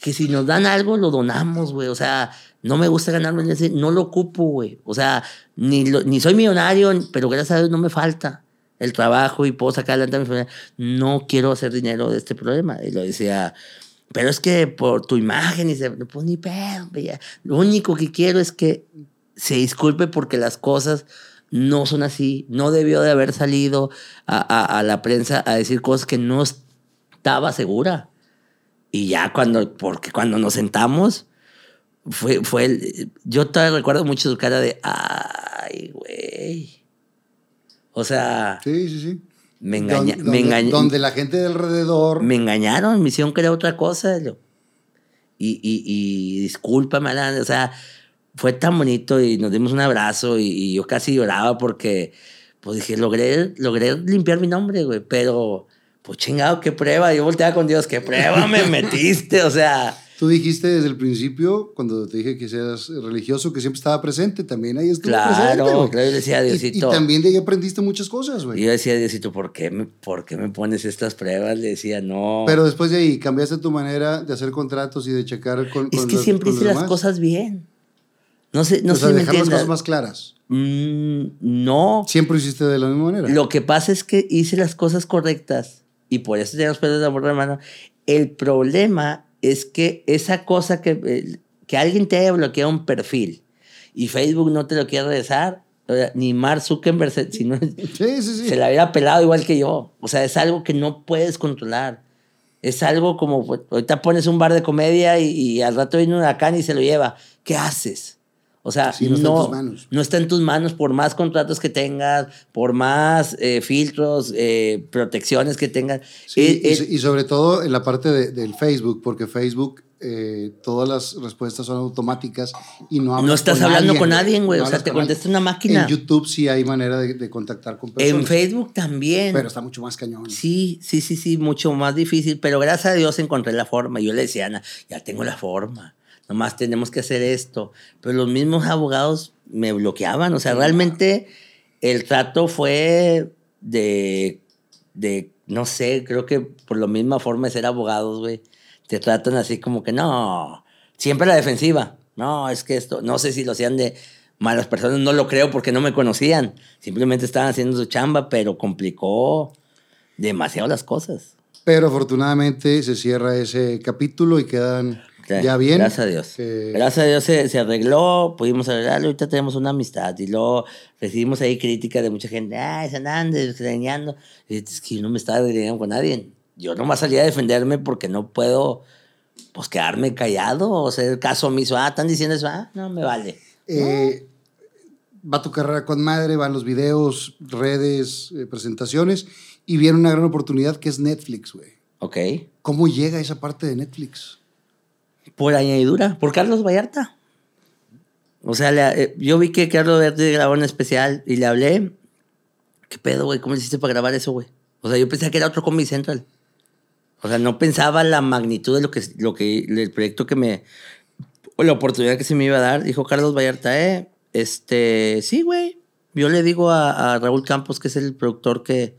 Que si nos dan algo, lo donamos, güey. O sea, no me gusta ganarme ese, no lo ocupo, güey. O sea, ni, ni soy millonario, pero gracias a Dios no me falta el trabajo y puedo sacar adelante a mi familia. No quiero hacer dinero de este problema. Y lo decía, pero es que por tu imagen, y se, pues ni pedo, lo único que quiero es que se disculpe porque las cosas no son así. No debió de haber salido a, a la prensa a decir cosas que no estaba segura. Y ya cuando, porque cuando nos sentamos, fue, fue el, yo todavía recuerdo mucho su cara de, ay, güey. O sea. Sí, sí, sí. Me, engaña, donde, me engañaron. Donde la gente de alrededor. Me engañaron, me hicieron creer otra cosa. Y, y, y discúlpame, Alan, o sea, fue tan bonito y nos dimos un abrazo y, y, yo casi lloraba porque, pues dije, logré, logré limpiar mi nombre, güey, pero, pues chingado, qué prueba. Yo volteaba con Dios, qué prueba me [laughs] metiste, o sea. Tú dijiste desde el principio, cuando te dije que seas religioso, que siempre estaba presente, también ahí estuvo claro, presente. Claro, claro, yo decía, Diosito. Y, y, también de ahí aprendiste muchas cosas, güey. Y yo decía, Diosito, ¿por qué, me, ¿por qué me pones estas pruebas? Le decía, no. Pero después de ahí, cambiaste tu manera de hacer contratos y de checar con. Es con que los, siempre hice las demás. cosas bien. No sé, no o sé sea, si me dejar las entiendas. cosas más claras. Mm, no. Siempre hiciste de la misma manera. Lo que pasa es que hice las cosas correctas y por eso tenemos pedos de amor de hermano. El problema es que esa cosa que, que alguien te haya bloqueado un perfil y Facebook no te lo quiere regresar, ni Mark Zuckerberg, se, si no, [laughs] sí, sí, sí. se la hubiera pelado igual que yo. O sea, es algo que no puedes controlar. Es algo como, pues, ahorita pones un bar de comedia y, y al rato viene un huracán y se lo lleva. ¿Qué haces? O sea, sí, no, está en tus manos. no está en tus manos por más contratos que tengas, por más eh, filtros, eh, protecciones que tengas. Sí, Eh, y, y, sobre todo en la parte de, del Facebook, porque Facebook, eh, todas las respuestas son automáticas y no No estás con hablando alguien, con nadie, güey. No o sea, te con contesta una máquina. En YouTube sí hay manera de, de contactar con personas. En Facebook también. Pero está mucho más cañón. Sí, sí, sí, sí, mucho más difícil. Pero gracias a Dios encontré la forma. Yo le decía Ana, ya tengo la forma. Nomás tenemos que hacer esto. Pero los mismos abogados me bloqueaban. O sea, realmente el trato fue de, de, no sé, creo que por la misma forma de ser abogados, güey, te tratan así como que no, siempre la defensiva. No, es que esto, no sé si lo hacían de malas personas, no lo creo porque no me conocían. Simplemente estaban haciendo su chamba, pero complicó demasiado las cosas. Pero afortunadamente se cierra ese capítulo y quedan ya bien. Gracias a Dios. Eh, gracias a Dios se, se, arregló, pudimos arreglarlo, ahorita tenemos una amistad. Y luego recibimos ahí críticas de mucha gente, ay, Hernández, extrañando. Y es que yo no me estaba desgreñando con nadie. Yo nomás salí a defenderme porque no puedo, pues, quedarme callado o hacer caso omiso. Ah, están diciendo eso, ah, no me vale. Eh, va tu carrera con madre, van los videos, redes, eh, presentaciones, y viene una gran oportunidad que es Netflix, güey. Ok. ¿Cómo llega esa parte de Netflix? Por añadidura, por Carlos Vallarta. O sea, eh, yo vi que Carlos Vallarta grabó un especial y le hablé. ¿Qué pedo, güey? ¿Cómo le hiciste para grabar eso, güey? O sea, yo pensé que era otro Comedy Central. O sea, no pensaba la magnitud de lo que, lo que, el proyecto que me, o la oportunidad que se me iba a dar. Dijo Carlos Vallarta, eh, este, sí, güey. Yo le digo a, a, Raúl Campos, que es el productor, que,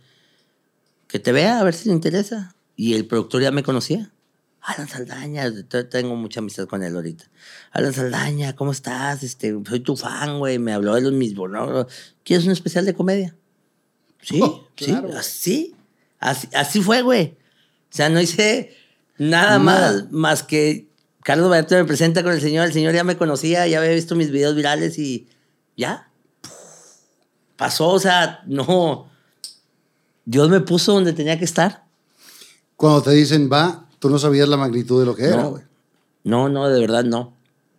que te vea, a ver si le interesa. Y el productor ya me conocía. Alan Saldaña, tengo mucha amistad con él ahorita. Alan Saldaña, ¿cómo estás? Este, soy tu fan, güey. Me habló de los mismos, ¿no? ¿Quieres un especial de comedia? Sí, oh, claro. sí, así, así, fue, güey. O sea, no hice nada, nada. más, más que Carlos Vallarta me presenta con el señor. El señor ya me conocía, ya había visto mis videos virales y ya. Pasó, o sea, no. Dios me puso donde tenía que estar. Cuando te dicen va, tú no sabías la magnitud de lo que no, era, güey. No, no, de verdad no.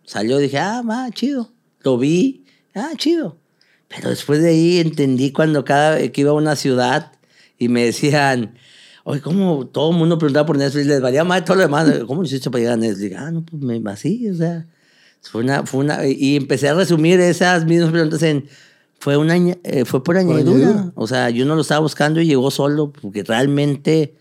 Salió, dije, ah, va, chido. Lo vi, ah, chido. Pero después de ahí entendí cuando cada vez que iba a una ciudad y me decían, oye, ¿cómo todo el mundo preguntaba por Netflix? Les valía más todo lo demás. ¿Cómo lo hiciste para llegar a Netflix? Ah, no, pues me así, o sea. Fue una, fue una, y empecé a resumir esas mismas preguntas en, fue, una, eh, fue por añadidura. O sea, yo no lo estaba buscando y llegó solo, porque realmente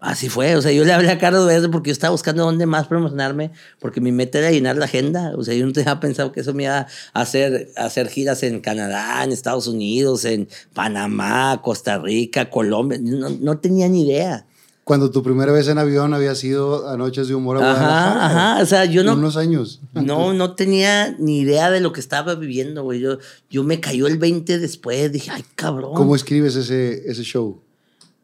así fue. O sea, yo le hablé a Carlos Verde porque yo estaba buscando dónde más promocionarme, porque mi meta era llenar la agenda. O sea, yo no tenía [laughs] pensado que eso me iba a hacer, hacer giras en Canadá, en Estados Unidos, en Panamá, Costa Rica, Colombia. No, no tenía ni idea cuando tu primera vez en avión había sido a Noches de Humor a Ajá, ajá, o sea, yo no... Unos años. No, no tenía ni idea de lo que estaba viviendo, güey. Yo, yo me cayó el 20 después, dije, ay, cabrón. ¿Cómo escribes ese, ese show?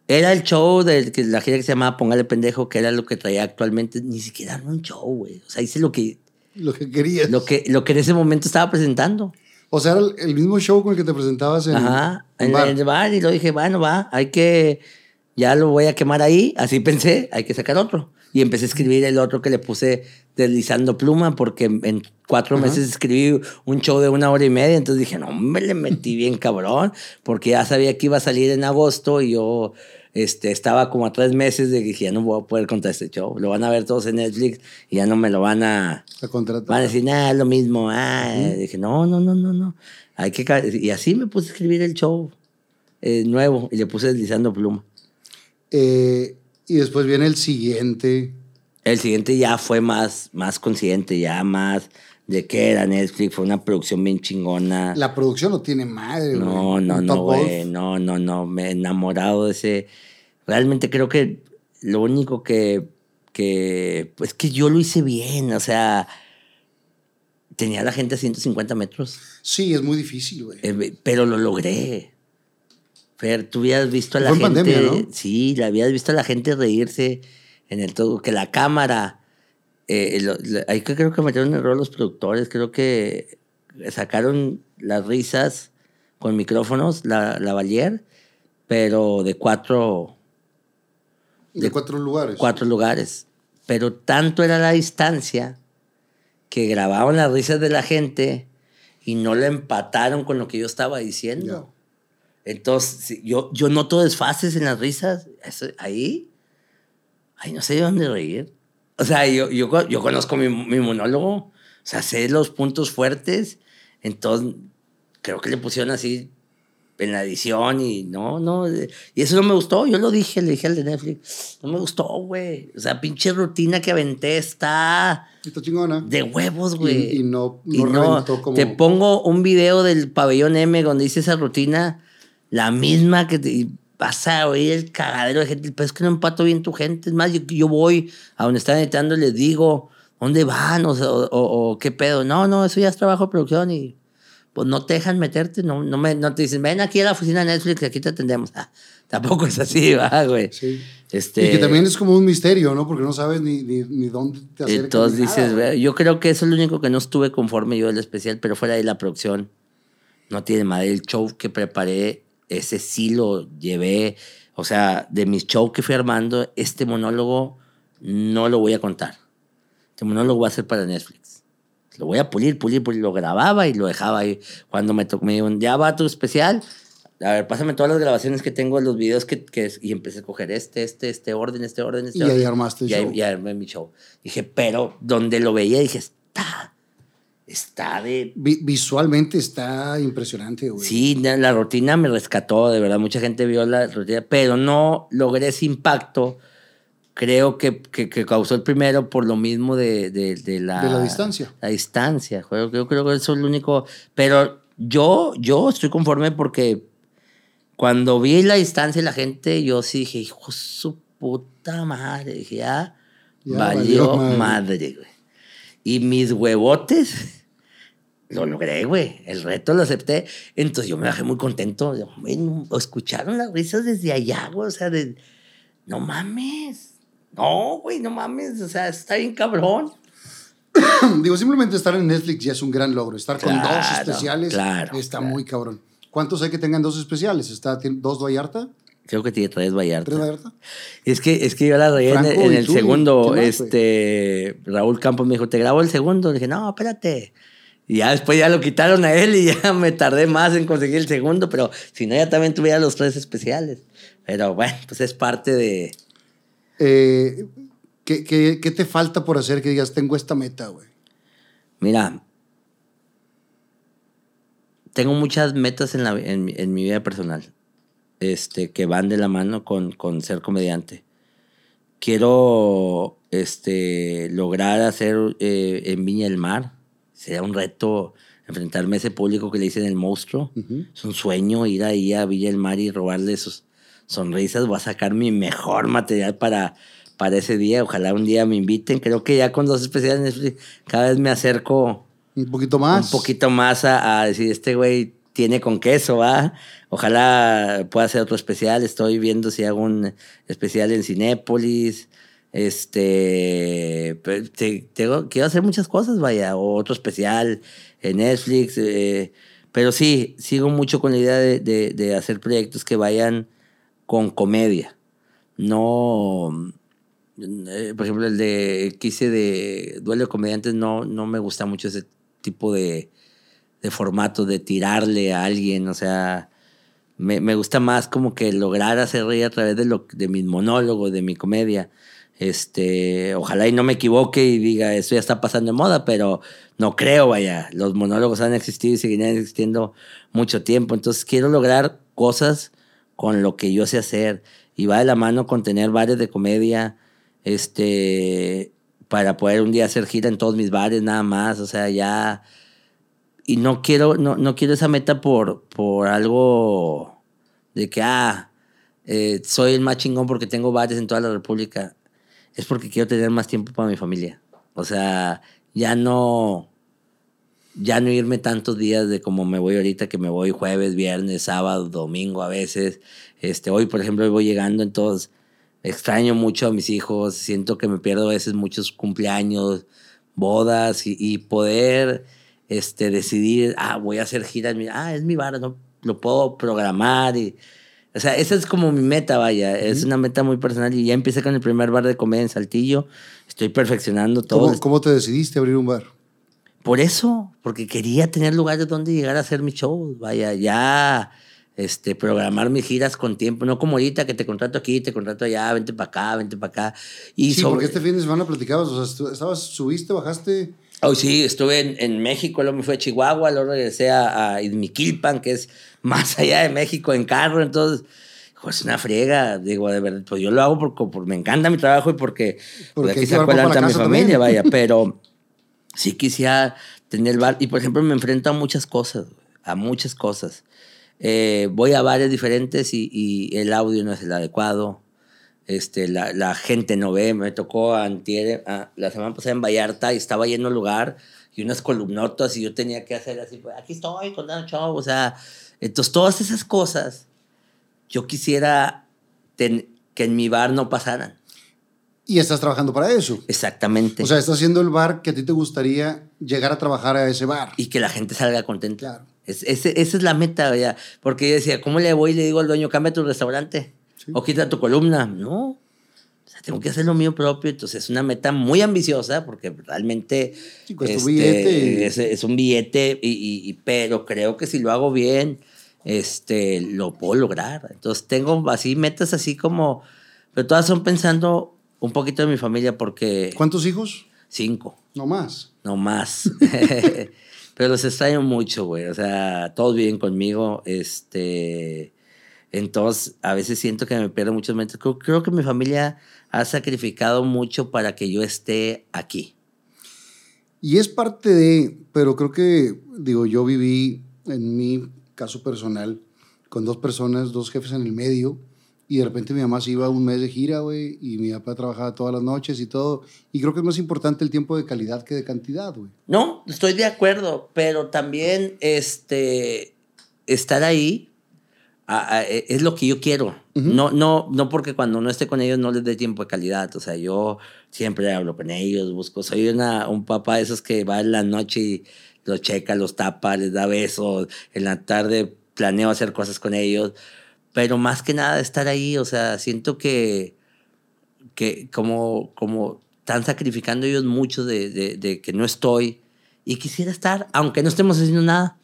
Era el show de que la gira que se llamaba Póngale Pendejo, que era lo que traía actualmente. Ni siquiera era un show, güey. O sea, hice lo que... Lo que querías. Lo que, lo que en ese momento estaba presentando. O sea, era el, mismo show con el que te presentabas en, Ajá, en, el bar. Y lo dije, bueno, va, hay que ya lo voy a quemar ahí, así pensé, hay que sacar otro. Y empecé a escribir el otro que le puse deslizando pluma, porque en cuatro meses escribí un show de una hora y media, entonces dije, no, me le metí bien cabrón, porque ya sabía que iba a salir en agosto y yo este, estaba como a tres meses de que ya no voy a poder contar este show. Lo van a ver todos en Netflix y ya no me lo van a, a contratar. Van a decir, nada, es lo mismo. Ah, Dije, no, no, no, no, no. Hay que... Y así me puse a escribir el show eh, nuevo y le puse deslizando pluma. Eh, y después viene el siguiente. El siguiente ya fue más, más consciente, ya más de qué era Netflix. Fue una producción bien chingona. La producción no tiene madre, No, no, no, güey. No, no, no. Me he enamorado de ese. Realmente creo que lo único que. que pues que yo lo hice bien. O sea. Tenía la gente a 150 metros. Sí, es muy difícil, güey. Eh, pero lo logré. Fer, tú habías visto a la gente. Sí, la habías visto a la gente reírse en el todo. Que la cámara. Eh, ahí creo que metieron en error los productores. Creo que sacaron las risas con micrófonos, la, la Valier, pero de cuatro. De, cuatro lugares. Cuatro lugares. Pero tanto era la distancia que grababan las risas de la gente y no la empataron con lo que yo estaba diciendo. Entonces, yo, yo noto desfases en las risas. ahí, ahí no sé de dónde reír. O sea, yo, yo, yo conozco mi, mi, monólogo, o sea, sé los puntos fuertes. Entonces, creo que le pusieron así en la edición y no, no. Y eso no me gustó. Yo lo dije, le dije al de Netflix. No me gustó, güey. O sea, pinche rutina que aventé está. Está chingona. De huevos, güey. Y, no, no, como. Te pongo un video del pabellón M donde hice esa rutina la misma que te, vas a oír el cagadero de gente, pero es que no empato bien tu gente. Es más, yo, yo voy a donde están editando y les digo, ¿dónde van? O, o, qué pedo. No, no, eso ya es trabajo de producción y pues no te dejan meterte, no, no, me, no te dicen, ven aquí a la oficina de Netflix, aquí te atendemos. Ah, tampoco es así, [laughs] va, güey. Sí. Este, y que también es como un misterio, ¿no? Porque no sabes ni, ni, ni dónde te acercas. Entonces dices, yo creo que eso es lo único que no estuve conforme yo del especial, pero fuera de la producción. No tiene madre el show que preparé ese sí lo llevé, o sea, de mis shows que fui armando, este monólogo no lo voy a contar. Este monólogo va a ser para Netflix. Lo voy a pulir, pulir, pulir. Lo grababa y lo dejaba ahí. Cuando me tocó, me dijeron, ya va tu especial. A ver, pásame todas las grabaciones que tengo, los videos que, que y empecé a coger este, este, este orden, este orden, este y orden. Y ahí armaste el show. Y armé mi show. Dije, pero donde lo veía, dije, está está de... visualmente está impresionante, güey. Sí, la rutina me rescató, de verdad. Mucha gente vio la rutina, pero no logré ese impacto. Creo que, que, causó el primero por lo mismo de, de, la... De la distancia. La distancia. Yo, yo creo que eso es lo único... Pero yo, yo estoy conforme porque cuando vi la distancia y la gente, yo sí dije, hijo su puta madre. Dije, ya, valió, madre, güey. Y mis huevotes lo logré, güey. El reto lo acepté. Entonces yo me bajé muy contento. escucharon las risas desde allá, güey. O sea, de, no mames. No, güey, no mames. O sea, está bien cabrón. [coughs] Digo, simplemente estar en Netflix ya es un gran logro. Estar con dos especiales está muy cabrón. ¿Cuántos hay que tengan dos especiales? ¿Está dos Vallarta? Creo que tiene tres Vallarta. ¿Tres Vallarta? Es que, es que yo la reí en, el segundo. este, Raúl Campos me dijo, ¿te grabo el segundo? Le dije, no, espérate Y ya después ya lo quitaron a él y ya [laughs] me tardé más en conseguir el segundo, pero si no, ya también tuviera los tres especiales. Pero bueno, pues es parte de... Eh, ¿qué, qué, qué te falta por hacer que digas, tengo esta meta, güey? Mira, tengo muchas metas en, la, en, en mi vida personal este, que van de la mano con, con ser comediante. Quiero este, lograr hacer eh, en Viña del Mar. Sería un reto enfrentarme a ese público que le dicen el monstruo. Es un sueño ir ahí a Villa del Mar y robarle sus sonrisas. Voy a sacar mi mejor material para, para ese día. Ojalá un día me inviten. Creo que ya con dos especiales cada vez me acerco Un poquito más. un poquito más a, a decir, este güey tiene con queso, ¿va? Ojalá pueda hacer otro especial. Estoy viendo si hago un especial en Cinépolis. Este, tengo, quiero hacer muchas cosas, vaya, o otro especial en Netflix. eh, pero sí, sigo mucho con la idea de, de- de hacer proyectos que vayan con comedia. No, eh, por ejemplo, el de que hice de Duelo de Comediantes, no, no me gusta mucho ese tipo de, de formato de tirarle a alguien, o sea, me, me gusta más como que lograr hacer reír a través de, lo, de mis monólogos, de mi comedia. Este, ojalá y no me equivoque y diga, esto ya está pasando de moda, pero no creo, vaya, los monólogos han existido y seguirán existiendo mucho tiempo, entonces quiero lograr cosas con lo que yo sé hacer y va de la mano con tener bares de comedia, este, para poder un día hacer gira en todos mis bares nada más, o sea, ya y no quiero, no, no quiero esa meta por, por algo de que, ah, eh, soy el más chingón porque tengo bares en toda la República. Es porque quiero tener más tiempo para mi familia. O sea, ya no, ya no irme tantos días de como me voy ahorita, que me voy jueves, viernes, sábado, domingo a veces. Este, hoy, por ejemplo, voy llegando, entonces extraño mucho a mis hijos, siento que me pierdo a veces muchos cumpleaños, bodas y poder este, decidir, ah, voy a hacer giras, mira, ah, es mi bar, no, lo puedo programar y... O sea, esa es como mi meta, vaya. Es una meta muy personal y ya empecé con el primer bar de comedia en Saltillo. Estoy perfeccionando todo. ¿Cómo, cómo te decidiste abrir un bar? Por eso, porque quería tener lugares donde llegar a hacer mis shows. Vaya, ya este, programar mis giras con tiempo. No como ahorita que te contrato aquí, te contrato allá, vente para acá, vente para acá. Y sí, sobre- porque este fin de semana platicabas, o sea, estabas, subiste, bajaste. Oh, sí, estuve en, en México, luego me fui a Chihuahua, luego regresé a, a Izmiquilpan, que es [laughs] más allá de México, en carro. Entonces, hijo, es una friega. Digo, de verdad, pues yo lo hago porque, porque me encanta mi trabajo y porque, Porque de aquí se acuerdan a mi familia, también. vaya. Pero [laughs] sí quisiera tener el bar. Y, por ejemplo, me enfrento a muchas cosas, a muchas cosas. Eh, voy a bares diferentes y, y el audio no es el adecuado. Este, la, la gente no ve. Me tocó antier, a- la semana pasada en Vallarta y estaba lleno el lugar y unas columnotas y yo tenía que hacer así, pues, aquí estoy con el show. O sea, entonces todas esas cosas yo quisiera ten- que en mi bar no pasaran. Y estás trabajando para eso. Exactamente. O sea, estás haciendo el bar que a ti te gustaría llegar a trabajar a ese bar. y que la gente salga contenta. Claro. Es- ese- esa es la meta, ya. Porque yo decía, ¿cómo le voy y le digo al dueño, cambia tu restaurante? O quita tu columna. No. O sea, tengo que hacer lo mío propio. Entonces es una meta muy ambiciosa porque realmente Sí, un billete es, es un billete, y, y- y- pero creo que si lo hago bien, este, lo puedo lograr. Entonces tengo así metas así como, pero todas son pensando un poquito de mi familia porque ¿Cuántos hijos? cinco. No más. No más. [laughs] Pero los extraño mucho, güey. O sea, todos viven conmigo. Este. Entonces, a veces siento que me pierdo muchos momentos. Creo, creo que mi familia ha sacrificado mucho para que yo esté aquí. Y es parte de, pero creo que, digo, yo viví en mi caso personal con dos personas, dos jefes en el medio, y de repente mi mamá se iba un mes de gira, güey, y mi papá trabajaba todas las noches y todo. Y creo que es más importante el tiempo de calidad que de cantidad, güey. No, estoy de acuerdo, pero también este, estar ahí a- a- es lo que yo quiero. no, no, no porque cuando no esté con ellos no les dé tiempo de calidad. O sea, yo siempre hablo con ellos, busco. Soy una, un papá de esos que va en la noche y los checa, los tapa, les da besos. En la tarde planeo hacer cosas con ellos. Pero más que nada estar ahí, o sea, siento que, que como, como están sacrificando ellos mucho de, de- de que no estoy y quisiera estar, aunque no estemos haciendo nada,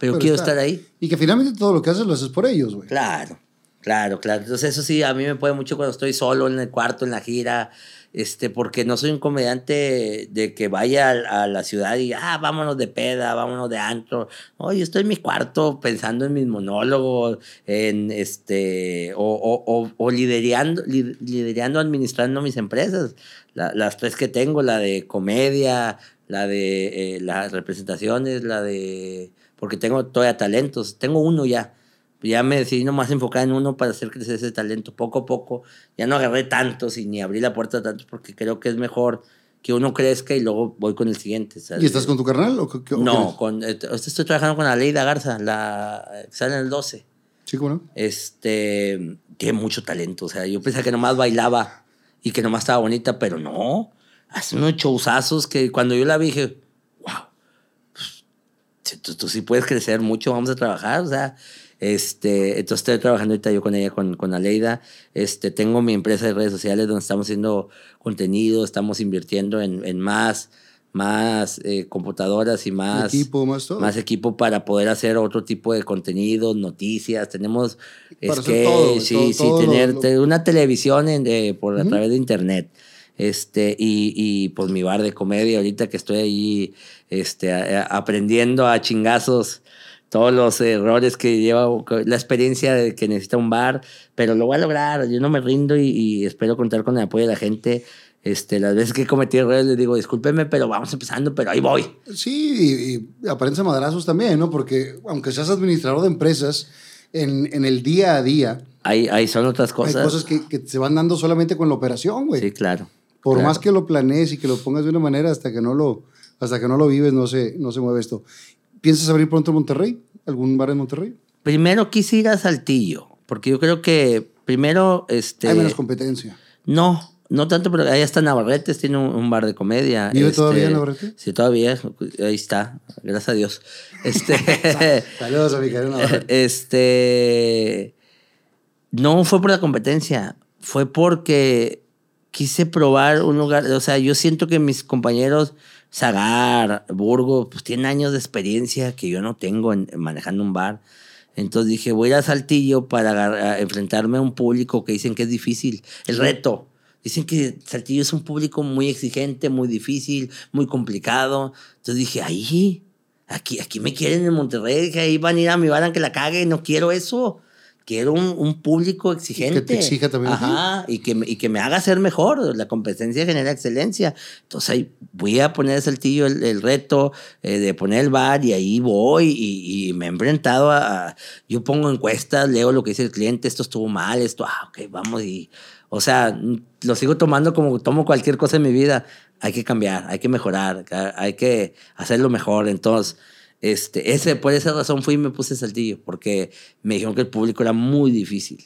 pero, quiero está. estar ahí. Y que finalmente todo lo que haces lo haces por ellos, güey. Claro, claro, claro. Entonces eso sí, a mí me puede mucho cuando estoy solo en el cuarto, en la gira, este, porque no soy un comediante de que vaya a, a la ciudad y, ah, vámonos de peda, vámonos de antro. No, yo estoy en mi cuarto pensando en mis monólogos, en este, o, o, o, o liderando, li- liderando, administrando mis empresas. La- las tres que tengo, la de comedia, la de eh, las representaciones, la de... Porque tengo todavía talentos, tengo uno ya. Ya me decidí nomás enfocar en uno para hacer crecer ese talento poco a poco. Ya no agarré tantos y ni abrí la puerta a tantos porque creo que es mejor que uno crezca y luego voy con el siguiente. ¿sabes? ¿Y estás con tu carnal? O, qué- o No, con, eh, estoy trabajando con Aleida Garza, la sale en el 12 Sí, ¿cómo no? este, tiene mucho talento. O sea, yo pensaba que nomás bailaba y que nomás estaba bonita, pero no. Hace unos showzazos que cuando yo la vi dije, tú, tú sí puedes crecer mucho, vamos a trabajar. O sea, este, entonces estoy trabajando ahorita yo con ella, con, con Aleida. Este, tengo mi empresa de redes sociales donde estamos haciendo contenido, estamos invirtiendo en, en más, más eh, computadoras y más Equipo, más todo. más equipo para poder hacer otro tipo de contenido, noticias. Tenemos Para que todo, sí, todo- sí, lo- tener lo- te- una televisión en, eh, por a Ujú. través de internet. Este, y, y pues mi bar de comedia, ahorita que estoy ahí este, a- a- aprendiendo a chingazos todos los errores que lleva la experiencia de que necesita un bar, pero lo voy a lograr, yo no me rindo y, y espero contar con el apoyo de la gente. Este, las veces que he cometido errores les digo, discúlpeme, pero vamos empezando, pero ahí voy. Sí, y, y apariencia madrazos también, ¿no? Porque aunque seas administrador de empresas, en, en el día a día Ahí, ahí son otras cosas. hay cosas que, que se van dando solamente con la operación, güey. Sí, claro. Por claro. más que lo planees y que lo pongas de una manera, hasta que no lo, hasta que no lo vives, no se, no se mueve esto. ¿Piensas abrir pronto en Monterrey? ¿Algún bar en Monterrey? Primero quise ir a Saltillo, porque yo creo que primero, este... Hay menos competencia. No, no tanto, pero ahí está Navarretes, tiene un, un bar de comedia. ¿Vive este, todavía Navarrete? Sí, todavía, ahí está, gracias a Dios. Este, [laughs] Saludos a mi Navarrete. este, no fue por la competencia, fue porque quise probar un lugar, o sea, yo siento que mis compañeros Zagar, Burgo, pues tienen años de experiencia que yo no tengo en, en manejando un bar. Entonces dije, voy a Saltillo para a enfrentarme a un público que dicen que es difícil, el reto. Dicen que Saltillo es un público muy exigente, muy difícil, muy complicado. Entonces dije, ahí, aquí, aquí me quieren en Monterrey, que ahí van a ir a mi bar aunque la cague, no quiero eso. Quiero un, un público exigente. Que te exija también. Ajá, y que, y que me haga ser mejor. La competencia genera excelencia. Entonces ahí voy a poner Saltillo el, el reto eh, de poner el bar y ahí voy y, y me he enfrentado a, a- Yo pongo encuestas, leo lo que dice el cliente, esto estuvo mal, esto, ah, ok, vamos y... O sea, lo sigo tomando como tomo cualquier cosa en mi vida. Hay que cambiar, hay que mejorar, hay que hacerlo mejor. Entonces, este, ese, por esa razón fui y me puse Saltillo, porque me dijeron que el público era muy difícil,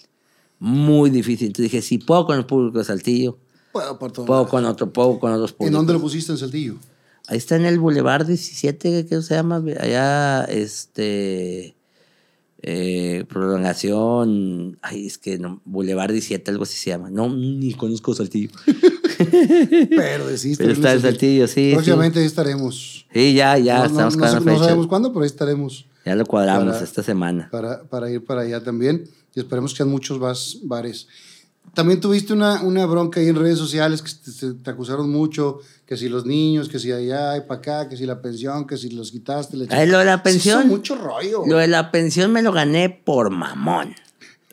muy difícil. Entonces dije, si puedo con el público de Saltillo, Puedo por todo. puedo con otro, puedo con otros ¿En públicos. dónde lo pusiste en Saltillo? Ahí está en el Boulevard 17, ¿qué se llama? Allá, este. eh, prolongación. Ay, es que no, Boulevard 17, algo así se llama. No, ni conozco Saltillo. [laughs] Pero deciste. Pero está en Saltillo, sí. Próximamente ahí estaremos. Sí, Sí, ya, ya, no, no- estamos no no fecha. sabemos cuándo, pero ahí estaremos Ya lo cuadramos Para- esta semana. para, para ir para allá también. Y esperemos que sean muchos más bares. También tuviste una, una bronca ahí en redes sociales que te, te- acusaron mucho, que si los niños, que si allá y para acá, que si la pensión, que si los quitaste. le- Ay, lo de la pensión. mucho rollo. Lo de la pensión me lo gané por mamón.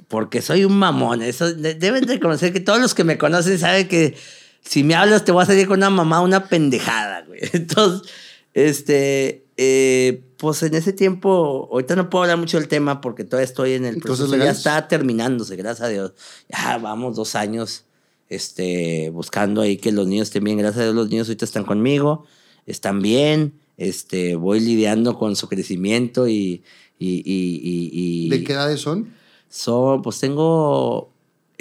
Porque soy un mamón. Eso de- deben reconocer que todos los que me conocen saben que si me hablas te voy a salir con una mamá, una pendejada, güey. [laughs] Entonces, este, eh, pues en ese tiempo, ahorita no puedo hablar mucho del tema porque todavía estoy en el ¿Cosas proceso. Ya legales? está terminándose, gracias a Dios. Ya vamos dos años este, buscando ahí que los niños estén bien. Gracias a Dios los niños ahorita están conmigo, están bien. Este, voy lidiando con su crecimiento y... y, y, y- y- ¿De qué edades son? son, pues tengo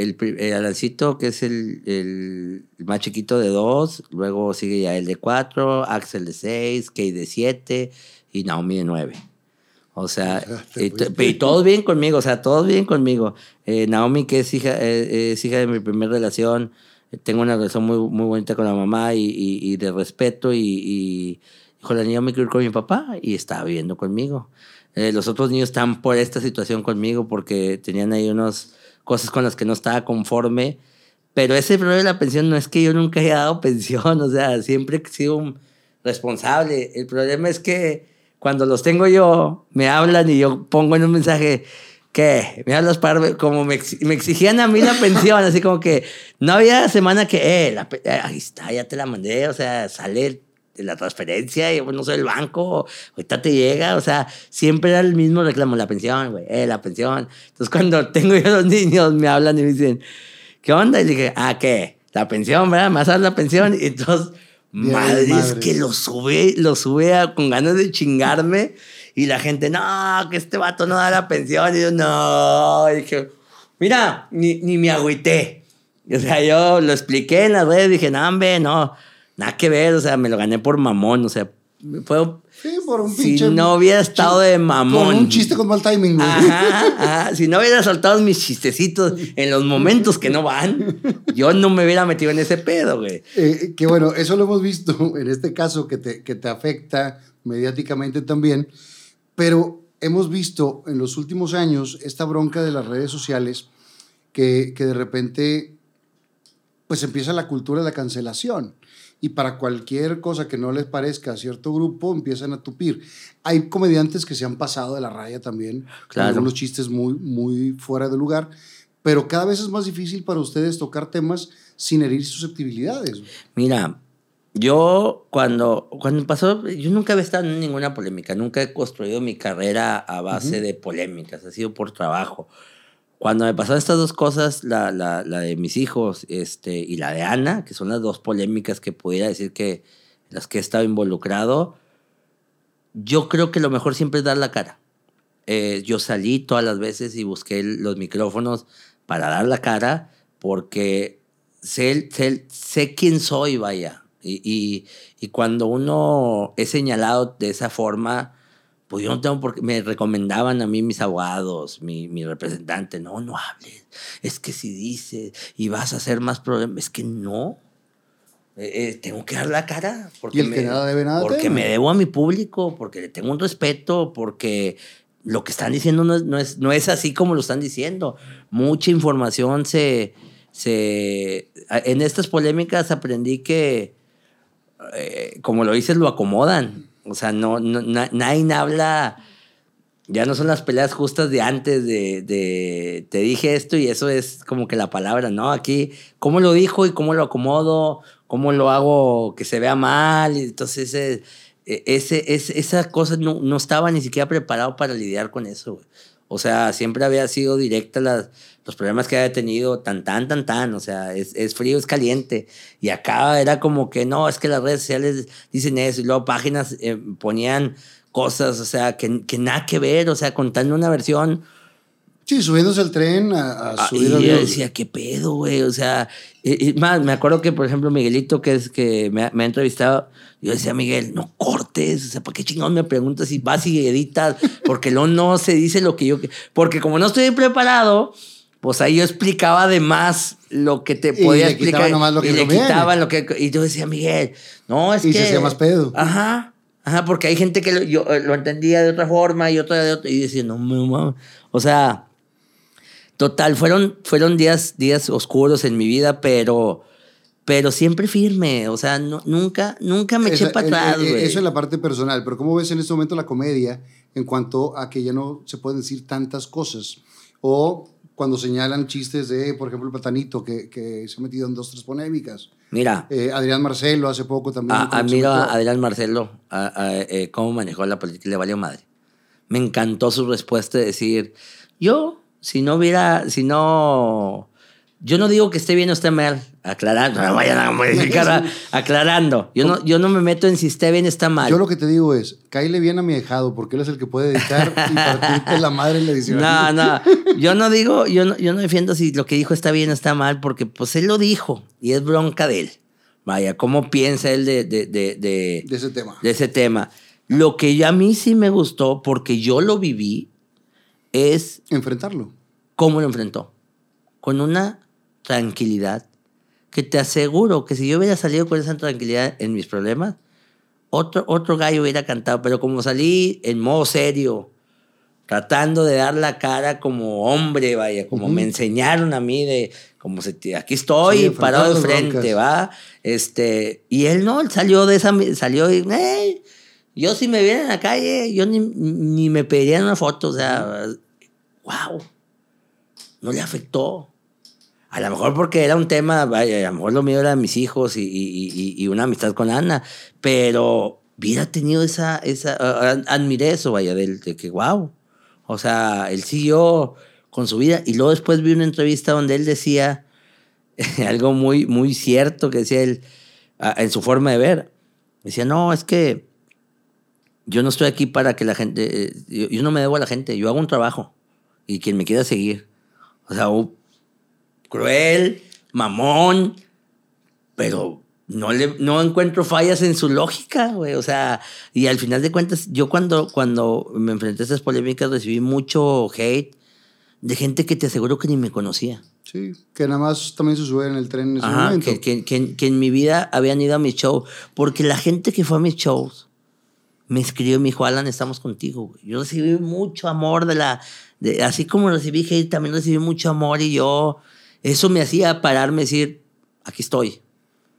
el, el Alancito, que es el, el más chiquito de dos, luego sigue ya el de cuatro, Axel de seis, Kay de siete y Naomi de nueve. O sea, [laughs] y, y todos bien conmigo, o sea, todos bien conmigo. Eh, Naomi, que es hija, eh, es hija de mi primera relación, tengo una relación muy, muy bonita con la mamá y, y- de respeto y, Dijo, la niña me ir con mi papá y estaba viviendo conmigo. Eh, los otros niños están por esta situación conmigo porque tenían ahí unas cosas con las que no estaba conforme. Pero ese problema de la pensión no es que yo nunca haya dado [laughs] pensión, o sea, siempre he sido un responsable. El problema es que cuando los tengo yo, me hablan y yo pongo en un mensaje, ¿qué? Me hablas para, como me, me exigían a mí la [laughs] pensión, así como que no había semana que, eh, la, eh, ahí está, ya te la mandé, o sea, sale la transferencia, y no soy el banco, ahorita te llega, o sea, siempre era el mismo reclamo, la pensión, güey, eh, la pensión. Entonces cuando [laughs] tengo yo los niños, me hablan y me dicen, ¿qué onda? Y dije, ah, ¿qué? La pensión, ¿verdad? ¿Me vas a dar la pensión? Y entonces, madre, es que lo sube, lo sube con ganas de chingarme. Y la gente, no, que este vato no da la pensión. Y yo, no. Y dije, mira, ni, ni me agüité. O sea, yo lo expliqué en las redes. Dije, no, hombre, no nada que ver, o sea, me lo gané por mamón, o sea, fue... Sí, por un Si no hubiera estado de mamón. Con un chiste con mal timing, güey. Ajá, ajá. Si no hubiera soltado mis chistecitos en los momentos que no van, yo no me hubiera metido en ese pedo, güey. Eh, que bueno, eso lo hemos visto [laughs] en este caso que te, que te afecta mediáticamente también, pero hemos visto en los últimos años esta bronca de las redes sociales que, que de repente pues empieza la cultura de la cancelación y para cualquier cosa que no les parezca a cierto grupo empiezan a tupir. Hay comediantes que se han pasado de la raya también, claro. algunos chistes muy, muy fuera de lugar, pero cada vez es más difícil para ustedes tocar temas sin herir susceptibilidades. Mira, yo cuando, cuando pasó, yo nunca había estado en ninguna polémica, nunca he construido mi carrera a base de polémicas, ha sido por trabajo. Cuando me pasaron estas dos cosas, la, la, la, de mis hijos este, y la de Ana, que son las dos polémicas que pudiera decir que las que he estado involucrado, yo creo que lo mejor siempre es dar la cara. Eh, yo salí todas las veces y busqué los micrófonos para dar la cara porque sé, sé, sé quién soy, vaya. Y, y, y cuando uno es señalado de esa forma, pues yo no tengo por qué, me recomendaban a mí mis abogados, mi, mi representante, no, no hables, es que si dices y vas a hacer más problemas, es que no, eh, eh, tengo que dar la cara. Porque y el me, que nada debe nada Porque me debo a mi público, porque le tengo un respeto, porque lo que están diciendo no es, no es, no es así como lo están diciendo. Mucha información se... se en estas polémicas aprendí que, eh, como lo dices, lo acomodan o sea, no, no nadie habla. Ya no son las peleas justas de antes, de, te dije esto y eso es como que la palabra, ¿no? Aquí, ¿cómo lo dijo y cómo lo acomodo? ¿Cómo lo hago que se vea mal? Y entonces, ese, ese, ese, esa cosa no, estaba ni siquiera preparado para lidiar con eso. O sea, siempre había sido directa las, los problemas que había tenido, tan, tan, tan, tan. O sea, es, es, frío, es caliente. Y acá era como que no, es que las redes sociales dicen eso. Y luego páginas eh, ponían cosas, o sea, que, que nada que ver. O sea, contando una versión. Sí, subiéndose al tren a, a Ah, subir y al yo decía, ¿qué pedo, güey? O sea, y, y más, me acuerdo que, por ejemplo, Miguelito, que es que me, ha- me ha entrevistado, yo decía, Miguel, no cortes, o sea, ¿para qué chingón me preguntas si vas y editas? Porque luego no se dice lo que yo... Porque como no estoy preparado, pues ahí yo explicaba de más lo que te Y podía le explicar. nomás lo que y le conviene. quitaban lo que... Y yo decía, Miguel, no, es Y que... se hacía más pedo. Ajá. Ajá, porque hay gente que lo, yo, eh, lo entendía de otra forma y otra de otra. Y decía, no, me mames. O sea, total, fueron, fueron días, días oscuros en mi vida, pero, pero siempre firme. O sea, no, nunca, nunca me eché para atrás, güey. Eso es la parte personal, pero ¿cómo ves en este momento la comedia en cuanto a que ya no se pueden decir tantas cosas? O cuando señalan chistes de, por ejemplo, el platanito, que, que se ha metido en dos, tres polémicas. Mira, Eh, Adrián Marcelo hace poco también. a, metió- a Adrián Marcelo, a- a, eh, cómo manejó la política y le valió madre. Me encantó su respuesta de decir, yo, si no hubiera, si no, yo no digo que esté bien o esté mal, aclarando, no vayan a modificar, aclarando. Yo no, yo no me meto en si esté bien está mal. Yo lo que te digo es, cáile bien a mi dejado, porque él es el que puede editar y [laughs] partirte la madre en la edición. No, no, yo no digo, yo no, yo no defiendo si lo que dijo está bien o está mal, porque pues él lo dijo y es bronca de él. Vaya, ¿cómo piensa él de, de, de, de- De ese tema. de ese tema? Lo que yo- a mí sí me gustó, porque yo lo viví, es Enfrentarlo. cómo lo enfrentó. Con una tranquilidad que te aseguro que si yo hubiera salido con esa tranquilidad en mis problemas, otro, otro gallo hubiera cantado, pero como salí en modo serio, tratando de dar la cara como hombre, vaya, como me enseñaron a mí de, como se, aquí estoy parado de frente, va, este, y él no, él salió de esa, salió y, yo si me viera en la calle, yo ni, ni me pediría una foto, o sea, wow, no le afectó. A lo mejor porque era un tema, a lo mejor lo mío era mis hijos y, y, y una amistad con Ana, pero hubiera tenido esa, esa, admiré eso, vaya, de, de que, wow, o sea, él siguió con su vida y luego después vi una entrevista donde él decía [laughs] algo muy, muy cierto que decía él en su forma de ver. Decía, no, es que yo no estoy aquí para que la gente, yo, no me debo a la gente, yo hago un trabajo y quien me quiera seguir. O sea, cruel, mamón, pero no, le, no encuentro fallas en su lógica, güey. O sea, y al final de cuentas, yo cuando, cuando me enfrenté a esas polémicas recibí mucho hate de gente que te aseguro que ni me conocía. Sí, que nada más también se sube en el tren en ese momento. Que, que, que, que, en mi vida habían ido a mi show. Porque la gente que fue a mis shows me escribió y me dijo, Alan, estamos contigo. Güey. Yo recibí mucho amor de la... De, así como recibí hate, también recibí mucho amor y yo... Eso me hacía pararme y decir, aquí estoy.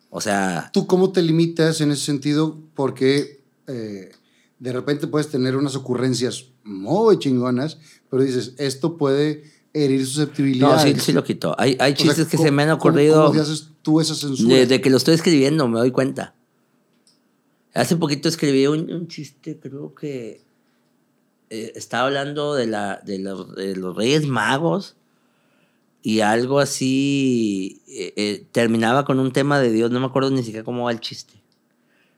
O sea... ¿Tú cómo te limitas en ese sentido? Porque eh, de repente puedes tener unas ocurrencias muy chingonas, pero dices, esto puede herir susceptibilidad. No, sí, sí lo quitó. Hay, hay chistes que se me han ocurrido... ¿Cómo, haces tú esa censura? Desde que lo estoy escribiendo me doy cuenta. Hace poquito escribí un, chiste, creo que eh, estaba hablando de, la, de, los, de los Reyes Magos y algo así eh, eh, terminaba con un tema de Dios, no me acuerdo ni siquiera cómo va el chiste,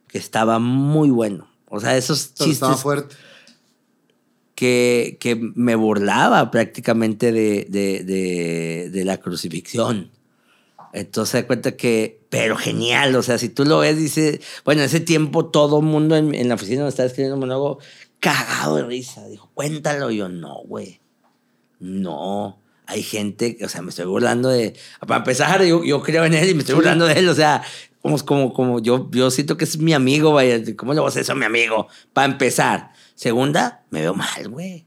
que estaba muy bueno. O sea, esos chistes... Estaba fuerte. Que, que me burlaba prácticamente de, de, de, de la crucifixión. Entonces se da cuenta que, pero genial, o sea, si tú lo ves, dice, bueno, en ese tiempo todo el mundo en, en la oficina donde estaba escribiendo un monólogo, cagado de risa. Dijo, cuéntalo. yo, no, güey, no hay gente, o sea, me estoy burlando de, para empezar, yo, yo creo en él y me estoy burlando de él, o sea, como, como, como yo, yo siento que es mi amigo, vaya, ¿cómo le voy a hacer eso a mi amigo? Para empezar. Segunda, me veo mal, güey.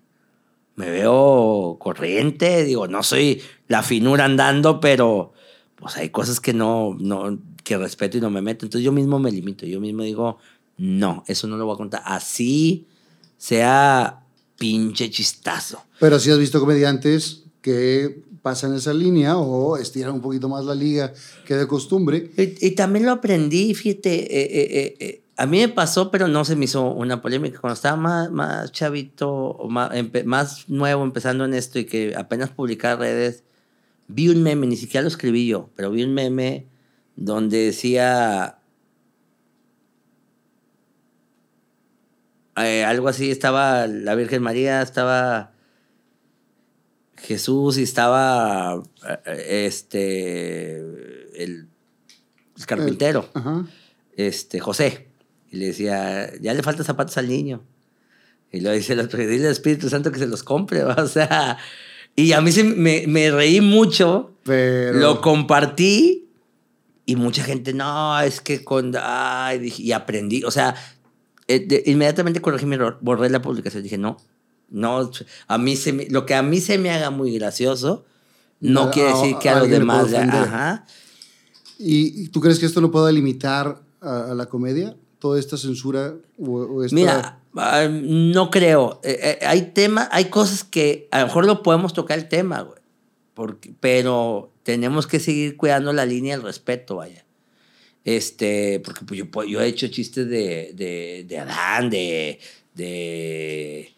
Me veo corriente, digo, no soy la finura andando, pero pues hay cosas que no, no, que respeto y no me meto. Entonces yo mismo me limito, yo mismo digo, no, eso no lo voy a contar. Así sea pinche chistazo. Pero si has visto comediantes que pasan esa línea o estiran un poquito más la liga que de costumbre. Y, también lo aprendí, fíjate, eh, eh, eh, a mí me pasó, pero no se me hizo una polémica. Cuando estaba más, más chavito, más, más nuevo empezando en esto y que apenas publicaba redes, vi un meme, ni siquiera lo escribí yo, pero vi un meme donde decía algo así, estaba la Virgen María, estaba Jesús y estaba eh, este el, carpintero, este José, y le decía, ya le faltan zapatos al niño. Y le dice, dile al Espíritu Santo que se los compre, [laughs] o sea, y a mí se, me, me reí mucho, Pero... lo compartí y mucha gente, no, es que con, ay, y aprendí, o sea, eh, inmediatamente corregí mi error, borré la publicación, dije, no, no, a mí se lo que a mí se me haga muy gracioso no, quiere decir que a, los demás. Ajá. ¿Y tú crees que esto no pueda limitar a, la comedia? ¿Toda esta censura? O, Mira, ah, no creo. Eh, eh, hay temas, hay cosas que a lo mejor no podemos tocar el tema, güey. Porque, pero tenemos que seguir cuidando la línea del respeto, vaya. Este, porque pues, yo, yo he hecho chistes de, de, de Adán, de, de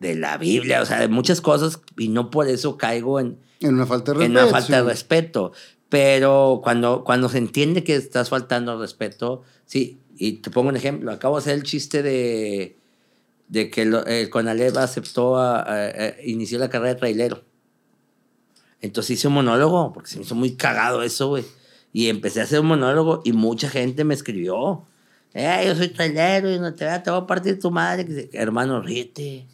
de la Biblia, o sea, de muchas cosas, y no por eso caigo en, en una falta de respeto. En una falta de respeto. Pero cuando, cuando se entiende que estás faltando al respeto, sí, y te pongo un ejemplo, acabo de hacer el chiste de, de que el Conalep aceptó, a, inició la carrera de trailero. Entonces hice un monólogo, porque se me hizo muy cagado eso, güey. Y empecé a hacer un monólogo y mucha gente me escribió. Eh, yo soy trailero y no te, te voy a partir tu madre. Hermano, ríete.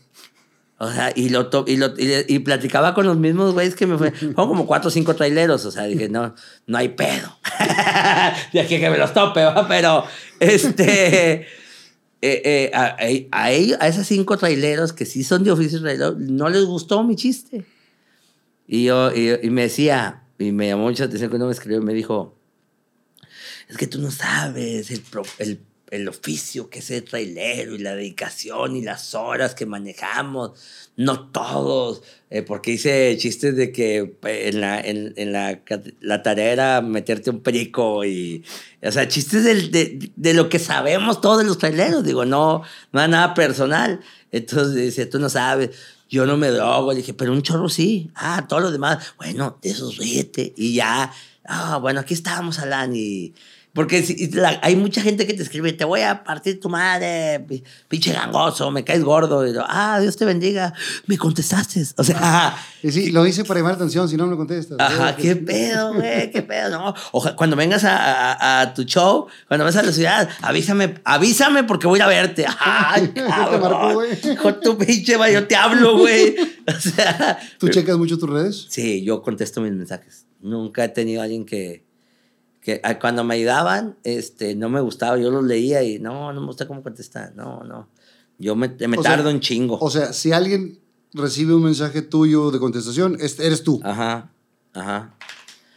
O sea, y, lo y, lo, y, platicaba con los mismos güeyes que me fue. [laughs] Fueron como cuatro o cinco traileros. O sea, dije, no, no hay pedo. [laughs] de aquí que me los tope, ¿va? Pero, este. [laughs] eh, eh, a, a, a esos cinco traileros que sí son de oficio trailero, no les gustó mi chiste. Y yo, y, me decía, y me llamó mucha atención cuando me escribió, me dijo, es que tú no sabes el, el, el oficio que es el trailero y la dedicación y las horas que manejamos. No todos, eh, porque hice chistes de que eh, en la, en, en la, la, tarea era meterte un perico y, o sea, chistes de, de, de, lo que sabemos todos de los traileros, digo, no, no es nada personal. Entonces dice, tú no sabes, yo no me drogo, le dije, pero un chorro sí, ah, todo lo demás, bueno, de eso ríete, y ya, ah, bueno, aquí estábamos, Alan, y porque hay mucha gente que te escribe, te voy a partir tu madre, pinche gangoso, me caes gordo. Y ah, Dios te bendiga, me contestaste. O sea... sí, lo hice para llamar atención, si no me contestas. Ajá, qué pedo, güey, qué [laughs] pedo, ¿no? cuando vengas a, a, tu show, cuando vas a la ciudad, avísame, avísame porque voy a verte. [laughs] Ay, cabrón. güey. Con tu pinche, yo te hablo, güey. [laughs] O sea... ¿Tú checas mucho tus redes? Sí, yo contesto mis mensajes. Nunca he tenido a alguien que que ah, cuando me ayudaban, este, no me gustaba, yo los leía y no, no me gusta cómo contestar, no, no. Yo me, me tardo en chingo. O sea, si alguien recibe un mensaje tuyo de contestación, eres tú. Ajá, ajá.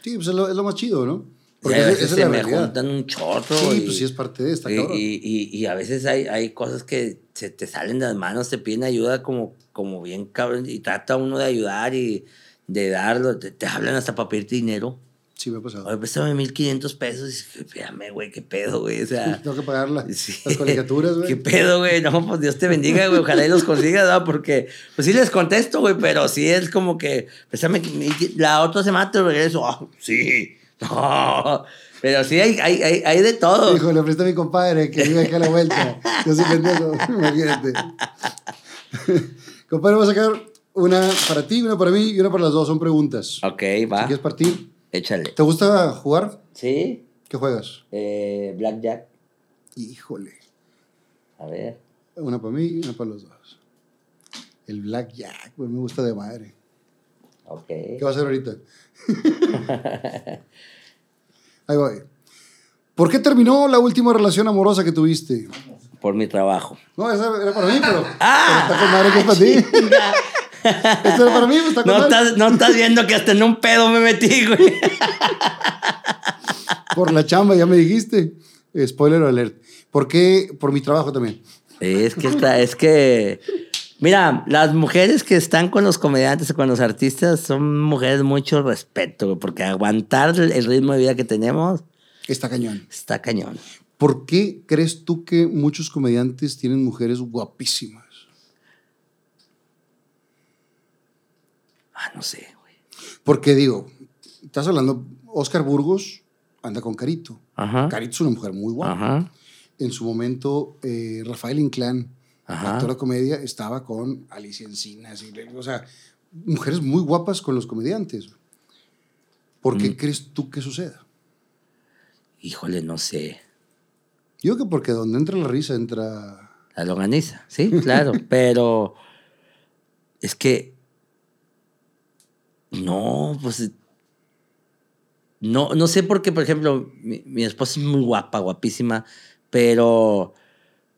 Sí, pues es lo, es lo más chido, ¿no? Porque a veces se me juntan un chorro. Sí, pues sí es parte de esta, y, y, y, y, a veces hay, hay cosas que se te salen de las manos, te piden ayuda como, como bien cabrón, y trata uno de ayudar y de darlo, te, te hablan hasta para pedirte dinero. Sí, me ha pasado. Oye, préstame 1500 pesos. Y espérame, güey, qué pedo, güey. O sea. Tengo que pagar las colegiaturas, güey. [laughs] Qué pedo, güey. No, pues Dios te bendiga, güey. Ojalá y los consigas, ¿no? Porque, pues sí les contesto, güey, pero sí es como que, préstame, la otra semana te regreso. Oh, sí. No. Pero sí hay, hay, hay, hay de todo. Hijo, le presté a mi compadre que vive aquí a la vuelta. Yo soy pendejo, [laughs] imagínate. [laughs] compadre, voy a sacar una para ti, una para mí y una para las dos. Son preguntas. Ok, va. Si quieres partir. Échale. ¿Te gusta jugar? Sí. ¿Qué juegas? Eh, Blackjack. Híjole. A ver. Una para mí y una para los dos. El Blackjack, pues me gusta de madre. Ok. ¿Qué va a hacer ahorita? [laughs] Ahí voy. ¿Por qué terminó la última relación amorosa que tuviste? Por mi trabajo. No, esa era para mí, pero, ¡Ah! pero está con madre que es para ti. [laughs] Esto para mí, pues, está no estás, no estás viendo que hasta en un pedo me metí, güey. Por la chamba, ya me dijiste. Spoiler alert. ¿Por qué? Por mi trabajo también. Es que está, es que. Mira, las mujeres que están con los comediantes o con los artistas son mujeres de mucho respeto, porque aguantar el ritmo de vida que tenemos. Está cañón. Está cañón. ¿Por qué crees tú que muchos comediantes tienen mujeres guapísimas? Ah, no sé, güey. Porque digo, estás hablando, Oscar Burgos anda con Carito. Ajá. Carito es una mujer muy guapa. Ajá. En su momento, eh, Rafael Inclán, actor de comedia, estaba con Alicia Encinas. Y, o sea, mujeres muy guapas con los comediantes. ¿Por qué mm. crees tú que suceda? Híjole, no sé. Yo que porque donde entra la risa entra... La longaniza, sí, claro, [laughs] pero es que no, pues. No, no sé por qué, por ejemplo, mi, esposa es muy guapa, guapísima, pero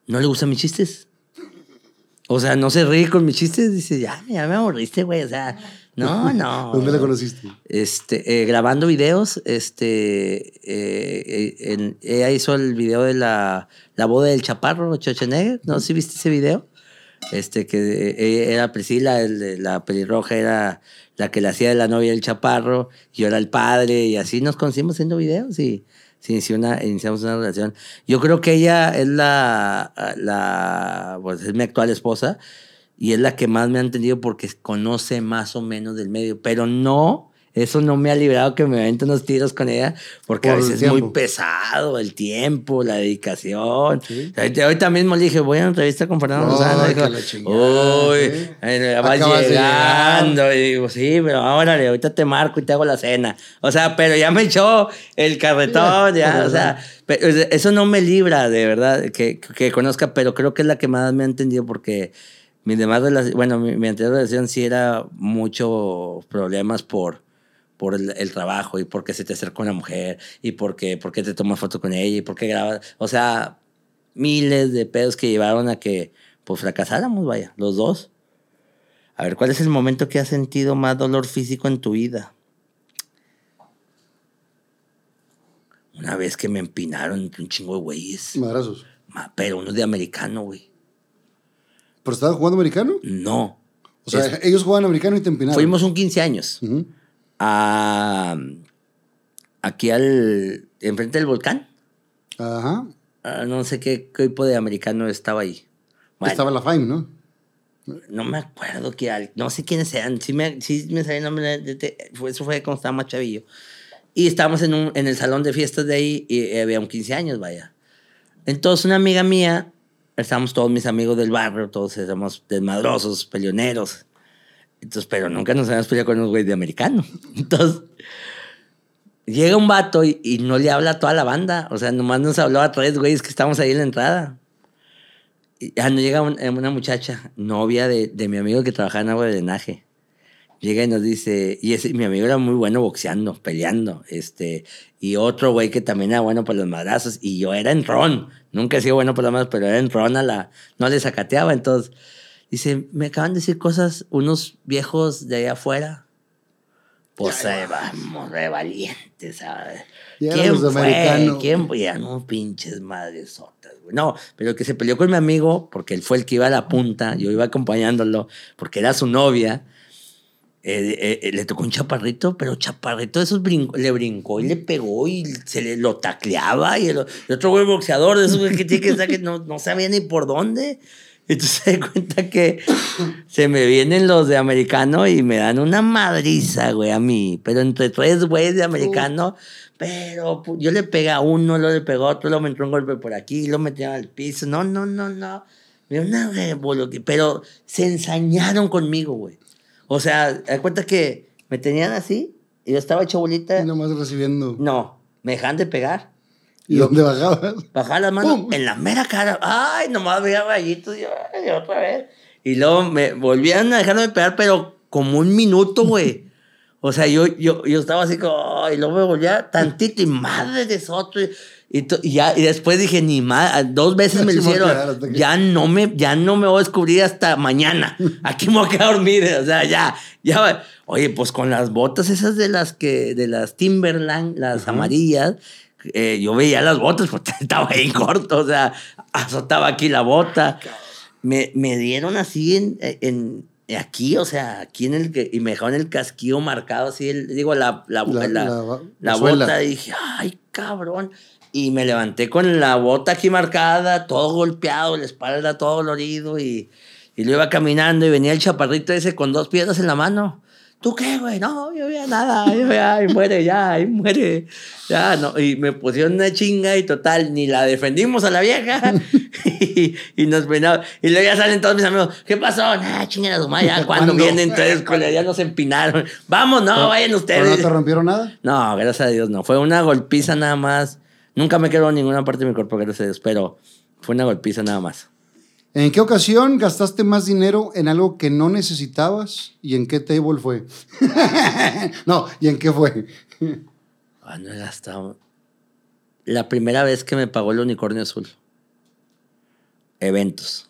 no le gustan mis chistes. O sea, no se ríe con mis chistes. Dice, ya, ya me aburriste, güey. O sea, no, no. [laughs] ¿Dónde la conociste? Este, eh, grabando videos. Este, eh, eh, ella hizo el video de la, la boda del chaparro, Schwarzenegger. ¿No? ¿Sí viste ese video? Este, que era Priscila, el, la pelirroja era la que le hacía de la novia del chaparro, yo era el padre, y así nos conocimos haciendo videos y una, iniciamos una relación. Yo creo que ella es la, la, pues es mi actual esposa y es la que más me ha entendido porque conoce más o menos del medio, pero no eso no me ha librado que me avente unos tiros con ella, porque a veces es muy pesado el tiempo, la dedicación. Ahorita mismo le dije, voy a una entrevista con Fernando Lozano. Uy, ¿eh? vas llegando. Y digo, sí, pero ahora ahorita te marco y te hago la cena. O sea, pero ya me echó el carretón, ya, o sea, eso no me libra, de verdad, que, que conozca, pero creo que es la que más me ha entendido porque mi demás relación, bueno, mi, mi anterior relación sí era mucho problemas por por el, trabajo y porque se te acercó una mujer y porque, porque te tomas foto con ella y porque grabas. O sea, miles de pedos que llevaron a que pues fracasáramos, vaya, los dos. A ver, ¿cuál es el momento que has sentido más dolor físico en tu vida? Una vez que me empinaron entre un chingo de güeyes. Madrazos. Ma- Pero unos de americano, güey. ¿Pero estaban jugando americano? No. O sea, Es- ellos jugaban americano y te empinaron. fuimos un 15 años. Ujú. A- aquí al. enfrente del volcán. Ajá. Ah, no sé qué, qué tipo de americano estaba ahí. Bueno, Estaba la FIME, ¿no? No me acuerdo que al- no sé quiénes eran. Sí me, sí me sabía el nombre. de- de- eso fue cuando estaba más chavillo. Y estábamos en, un, en el salón de fiestas de ahí y había un 15 años, vaya. Entonces, una amiga mía, estábamos todos mis amigos del barrio, todos éramos desmadrosos, peleoneros. Entonces, pero nunca nos habíamos peleado con unos güeyes de americano. [laughs] Entonces, llega un vato y, y no le habla a toda la banda. O sea, nomás nos habló a tres güeyes que estábamos ahí en la entrada. Y ya no llega un- eh, una muchacha, novia de, de mi amigo que trabajaba en agua de drenaje. Llega y nos dice, y ese, mi amigo era muy bueno boxeando, peleando, este, y otro güey que también era bueno para los madrazos, y yo era en ron, nunca he sido bueno para los madrazos, pero era en ron a la, no le sacateaba, entonces, dice, me acaban de decir cosas unos viejos de allá afuera. Pues ahí vamos, re valientes, ¿sabes? Ya de americano. ¿Quién fue? Ya no pinches madresotas, güey. No, pero que se peleó con mi amigo, porque él fue el que iba a la punta, yo iba acompañándolo, porque era su novia. eh, eh, eh, le tocó un chaparrito, pero chaparrito de esos brincó- le brincó y le pegó y se le lo tacleaba. Y el, el otro güey boxeador de esos güey que tiene que estar que no, no sabía ni por dónde. Entonces [laughs] se cuenta que se me vienen los de americano y me dan una madriza, güey, a mí. Pero entre tres güeyes de americano, pero pu- yo le pegué a uno, luego le pegó a otro, luego me entró un golpe por aquí, luego me tiraron al piso. No, no, no, no. Me dio una Pero se ensañaron conmigo, güey. O sea, da cuenta que me tenían así y yo estaba hecho bolita. Y nomás recibiendo. No, me dejan de pegar. ¿Y dónde bajabas? Bajaba las manos ¡Pum! en la mera cara. Ay, nomás veía rayitos y ay, otra vez. Y luego me volvían a dejarme pegar, pero como un minuto, güey. O sea, yo, yo, yo estaba así como, y luego me volvía tantito y madre de otro. Y, y y ya, y después dije, ni más, dos veces me lo hicieron. Ya no me, ya no me voy a descubrir hasta mañana. [laughs] Aquí me voy a quedar a dormir. O sea, ya, ya. Oye, pues con las botas esas de las que, de las Timberland, las amarillas, eh, yo veía las botas [laughs] porque estaba ahí [laughs] corto, o sea, azotaba aquí la bota. Me, me dieron así en, en- aquí, o sea, aquí en el que, y me dejaron el casquillo marcado así, el- digo, la, la, La- la, la- bota, y dije, ay, cabrón. Y me levanté con la bota aquí marcada, todo golpeado, la espalda todo dolorido, y, y lo iba caminando, y venía el chaparrito ese con dos piedras en la mano. ¿Tú qué, güey? No, yo veía nada. Yo veía, ahí muere, ya, ahí muere. Ya, no. Y me pusieron una chinga y total, ni la defendimos a la vieja. [laughs] y, y nos peinaban. Y luego ya salen todos mis amigos. ¿Qué pasó? Nah, chinga su madre, ya cuando vienen entonces, cuando ya nos empinaron. Vamos, no, vayan ¿Pero ustedes. no te rompieron nada? No, gracias a Dios no. Fue una golpiza nada más. Nunca me quedó en ninguna parte de mi cuerpo, gracias a Dios, pero fue una golpiza nada más. ¿En qué ocasión gastaste más dinero en algo que no necesitabas? ¿Y en qué table fue? [laughs] no, ¿y en qué fue? Ah, no he gastado. La primera vez que me pagó el unicornio azul. Eventos.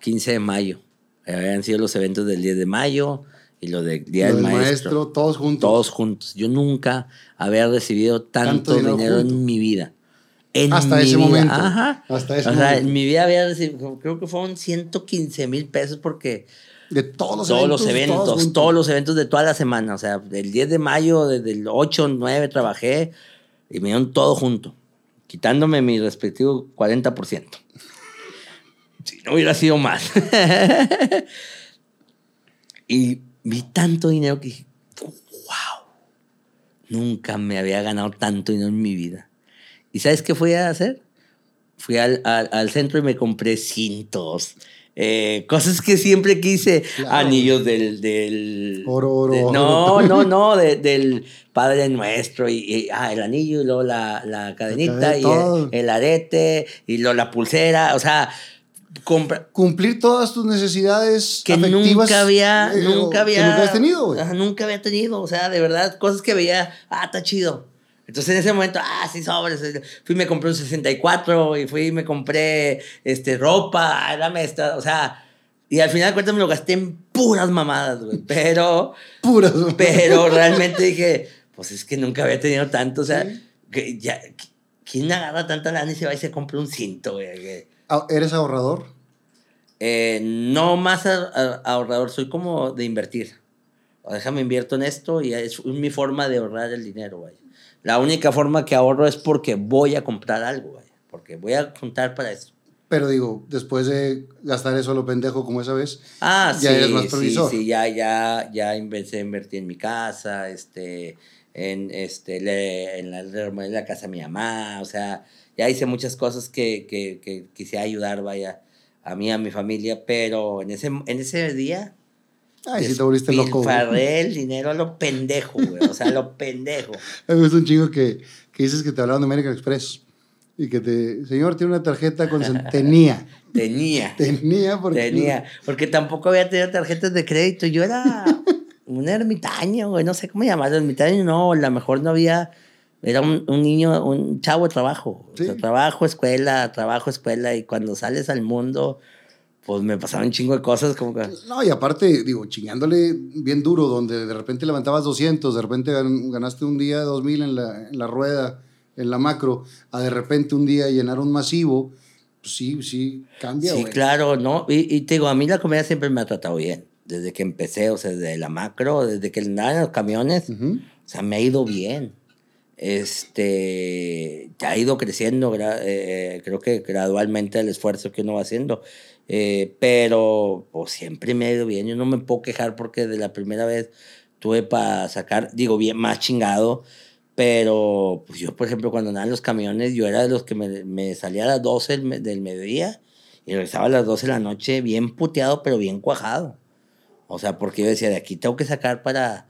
15 de mayo. Habían sido los eventos del 10 de mayo y los del Día Lo del del Maestro. todos juntos. Todos juntos. Yo nunca había recibido tanto, Tanto dinero en mi vida. En Hasta ese vida. momento. Ajá. Hasta ese o sea, momento. en mi vida había recibido, creo que fueron 115 mil pesos porque De todos los todos eventos. los eventos, todos los eventos de toda la semana. O sea, del 10 de mayo, desde el 8, 9 trabajé y me dieron todo junto, quitándome mi respectivo 40%. Si no hubiera sido más. [laughs] y vi tanto dinero que dije, wow, nunca me había ganado tanto dinero en mi vida. ¿Y sabes qué fui a hacer? Fui al, al- al centro y me compré cintos. eh, cosas que siempre quise. Claro. Anillos del... del Oro, oro, de- oro. no, no, no, de- del Padre Nuestro. Y, y, ah, el anillo y luego la, la cadenita y el, el arete y luego la pulsera. O sea, compra, Cumplir todas tus necesidades que afectivas. nunca había, eh, nunca había, Que nunca tenido, güey. Nunca había tenido, o sea, de verdad, cosas que veía, ah, está chido. Entonces en ese momento, ah, sí, sobres. Fui y me compré un 64 y fui y me compré este, ropa, ah, dame esta, o sea, y al final de cuentas me lo gasté en puras mamadas, güey. [laughs] Pero, Puras. [laughs] pero realmente dije, pues es que nunca había tenido tanto, o sea, que ya, ¿quién agarra tanta lana y se va y se compra un cinto, güey? Ah, ¿Eres ahorrador? Eh, no más ahorrador, soy como de invertir. Déjame invierto en esto y es mi forma de ahorrar el dinero, güey. La única forma que ahorro es porque voy a comprar algo, güey. Porque voy a juntar para eso. Pero digo, después de gastar eso a lo pendejo como esa vez, Ah, Ya sí, eres más sí, previsor. sí, ya, ya, ya empecé a invertir en mi casa, este, en, este, le- en la, la casa de mi mamá, o sea, ya hice muchas cosas que, que, que quise ayudar, vaya, a mí, a mi familia, pero en ese, en ese día... ay, sí te volviste loco. güey. el dinero a lo pendejo, güey, o sea, a lo [laughs] pendejo. Me gusta un chingo que, que dices que te hablaban de American Express y que te, señor, tiene una tarjeta con... [laughs] Tenía, Tenía. tenía porque... Tenía, porque tampoco había tenido tarjetas de crédito. Yo era [laughs] un ermitaño, güey, no sé cómo llamarlo, ermitaño, no, a lo mejor no había, era un, un niño, un chavo de trabajo. O sea, Sí. trabajo, escuela, trabajo, escuela, y cuando sales al mundo, pues me pasaban un chingo de cosas como que... No, y aparte, digo, chingándole bien duro, donde de repente levantabas 200, de repente gan- ganaste un día 2000 en la, en la rueda, en la macro, a de repente un día llenar un masivo, pues sí, sí, cambia, Sí, güey. claro, ¿no? Y, y te digo, a mí la comedia siempre me ha tratado bien. Desde que empecé, o sea, desde la macro, desde que andaba en los camiones, Ujú. o sea, me ha ido bien. Este, ha ido creciendo, gra- eh, creo que gradualmente el esfuerzo que uno va haciendo. Eh, pero pues, siempre me ha ido bien. Yo no me puedo quejar porque de la primera vez tuve para sacar, digo, bien más chingado. Pero pues yo, por ejemplo, cuando andaba en los camiones, yo era de los que me, me salía a las 12 del, del mediodía y regresaba a las 12 de la noche bien puteado, pero bien cuajado. O sea, porque yo decía, de aquí tengo que sacar para...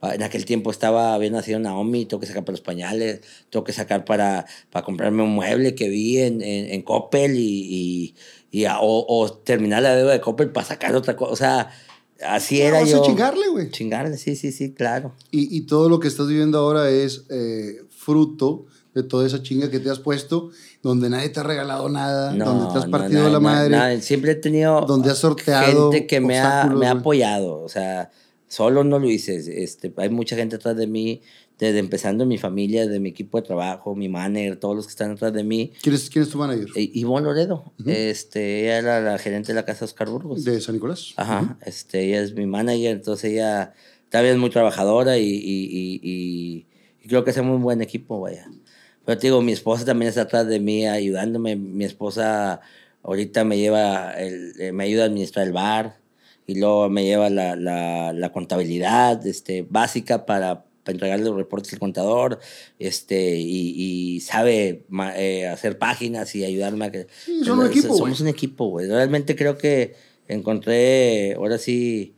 pa- En aquel tiempo estaba, había nacido Naomi, tengo que sacar para los pañales, tengo que sacar para, para comprarme un mueble que vi en, en, en Coppel y, y, y a- o, o terminar la deuda de Coppel para sacar otra cosa. O sea, así era vas a yo. chingarle, güey. Chingarle, sí, sí, sí, claro. Y, y todo lo que estás viviendo ahora es eh, fruto de toda esa chinga que te has puesto, donde nadie te ha regalado nada, donde te has no, partido nada, la madre. nada. Siempre he tenido Donde has sorteado gente que me ha, me ha apoyado. O sea, solo no lo hice. Este, hay mucha gente atrás de mí, desde empezando mi familia, de mi equipo de trabajo, mi manager, todos los que están atrás de mí. ¿Quién es, quién es tu manager? Eh, Ivonne Loredo, este, ella era la gerente de la casa Oscar Burgos. De San Nicolás. Ajá, este, ella es mi manager, entonces ella también es muy trabajadora y, y, y, y- y creo que hacemos un buen equipo, vaya. Pero te digo, mi esposa también está atrás de mí ayudándome. Mi esposa ahorita me lleva, el, eh, me ayuda a administrar el bar y luego me lleva la, la, la contabilidad este, básica para, para entregarle los reportes al contador este, y, y sabe ma- eh, hacer páginas y ayudarme a que... Sí, son un Entonces, equipo, Somos un equipo, güey. Realmente creo que encontré, ahora sí,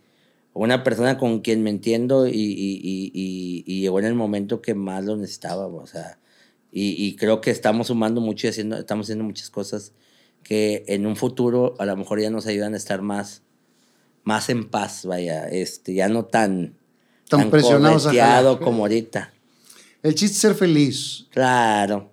una persona con quien me entiendo y, llegó en el momento que más lo necesitaba, o sea, y, y creo que estamos sumando mucho y haciendo, estamos haciendo muchas cosas que en un futuro a lo mejor ya nos ayudan a estar más, más en paz, vaya, este, ya no tan, Tan presionados a como ahorita. El chiste es ser feliz. Claro,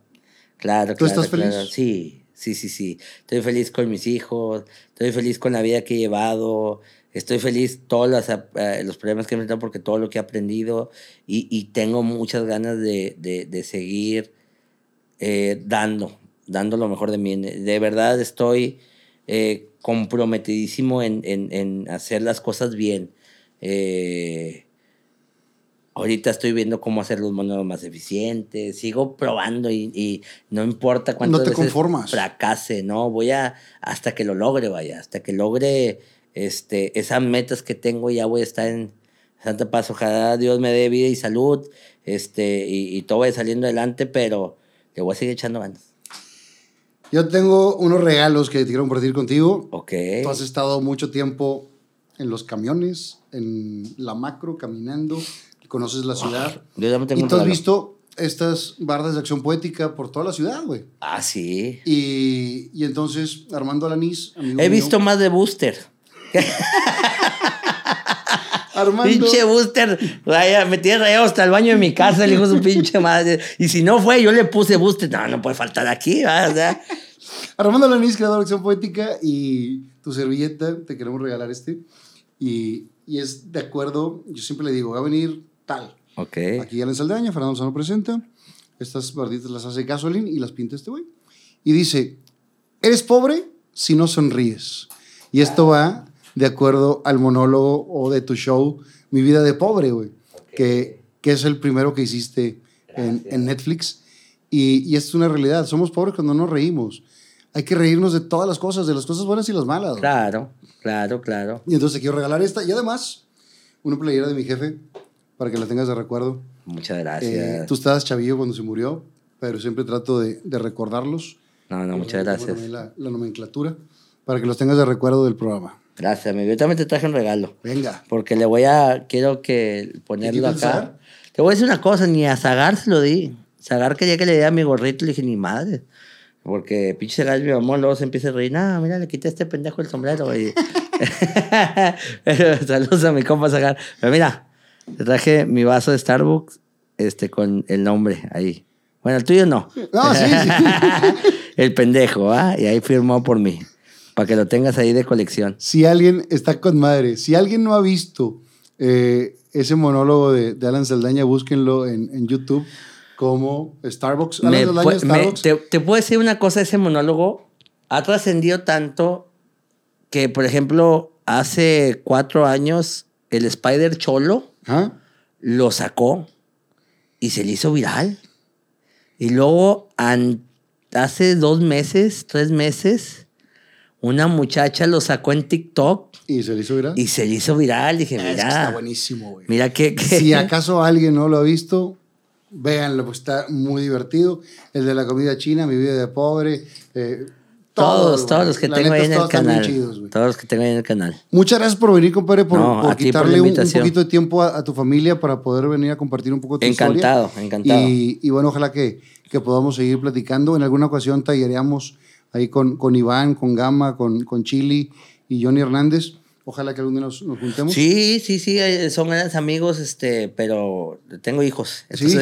claro, ¿Tú claro, estás feliz? claro. Sí, sí, sí, sí. Estoy feliz con mis hijos, estoy feliz con la vida que he llevado, estoy feliz todos los, eh, los problemas que he enfrentado porque todo lo que he aprendido y, y tengo muchas ganas de, de, de seguir eh, dando, dando lo mejor de mí. De verdad estoy eh, comprometidísimo en, en, en hacer las cosas bien. Eh, Ahorita estoy viendo cómo hacer los monos más eficientes. Sigo probando y, y no importa cuántas No te veces conformas. fracase, ¿no? Voy a hasta que lo logre, vaya, hasta que logre este, esas metas que tengo, ya voy a estar en Santa Paz. Ojalá Dios me dé vida y salud este, y, y todo vaya saliendo adelante, pero le voy a seguir echando ganas. Yo tengo unos regalos que te quiero compartir contigo. Ok. Tú has estado mucho tiempo en los camiones, en la macro, caminando, conoces la ciudad. Yo ya me tengo Y tú has visto estas bardas de acción poética por toda la ciudad, güey. Ah, sí. Y, y entonces, Armando Alanís, amigo He mío- visto más de Booster. [laughs] Armando. Pinche Booster, raya, me tiene rayado hasta el baño de mi casa, el hijo de su pinche madre. Y si no fue, yo le puse Booster. No, no puede faltar aquí, ¿verdad? O sea, Armando Lanís, creador de Acción Poética y tu servilleta, te queremos regalar este. Y, y es de acuerdo, yo siempre le digo, va a venir tal. ok. Aquí Alan Saldaña, Fernando Sano presenta. Estas barditas las hace Gasolin y las pinta este güey. Y dice, eres pobre si no sonríes. Y esto va de acuerdo al monólogo o de tu show, Mi vida de pobre, güey. Que, que es el primero que hiciste en, en Netflix. Y, y esto es una realidad. Somos pobres cuando no reímos. Hay que reírnos de todas las cosas, de las cosas buenas y las malas. güey. Claro, claro, claro. Y entonces te quiero regalar esta. Y además, una playera de mi jefe para que la tengas de recuerdo. Muchas Eh, gracias. tú estabas chavillo cuando se murió, pero siempre trato de, de recordarlos. No, no, muchas Tengo gracias. La, la nomenclatura para que los tengas de recuerdo del programa. Gracias, amigo. Yo también te traje un regalo. Venga. Porque le voy a, quiero que ponerlo acá. Te voy a decir una cosa, ni a Zagar se lo di. Zagar quería que le diera mi gorrito, le dije, ni madre. Porque pinche Zagar es mi mamón, luego se empieza a reír. No, mira, le quité a este pendejo el sombrero. Y... [laughs] Saludos a mi compa Zagar. Pero mira, te traje mi vaso de Starbucks este, con el nombre ahí. Bueno, el tuyo no. No, sí, sí. [laughs] el pendejo, ¿ah? Y ahí firmó por mí. Para que lo tengas ahí de colección. Si alguien está con madre, si alguien no ha visto eh, ese monólogo de, de Alan Saldaña, búsquenlo en, en YouTube como Starbucks. Alan Saldaña, pu- me- Starbucks. te, te puedo decir una cosa, ese monólogo ha trascendido tanto que, por ejemplo, hace cuatro años el Spider Cholo Ajá. lo sacó y se le hizo viral. Y luego, hace dos meses, tres meses, una muchacha lo sacó en TikTok Y se le hizo viral. y se le hizo viral. Dije, Es que está mira, buenísimo, güey. mira que... Si acaso alguien no lo ha visto, véanlo, porque está muy divertido. El de la comida china, mi vida de pobre. eh, Todos, todo, todos los que La tengo neta, ahí en el canal. chidos, todos los que tengo ahí en el canal. Muchas gracias por venir, compadre, por, No, quitarle un, poquito de tiempo a, a tu familia para poder venir a compartir un poco de tu Encantado, historia. encantado. Y, y bueno, ojalá que, que podamos seguir platicando. En alguna ocasión tallereamos ahí con, con Iván, con Gama, con, con Chili y Johnny Hernández. Ojalá que algún día nos, nos juntemos. Sí, sí, sí, eh, son grandes amigos, este, pero tengo hijos. Sí,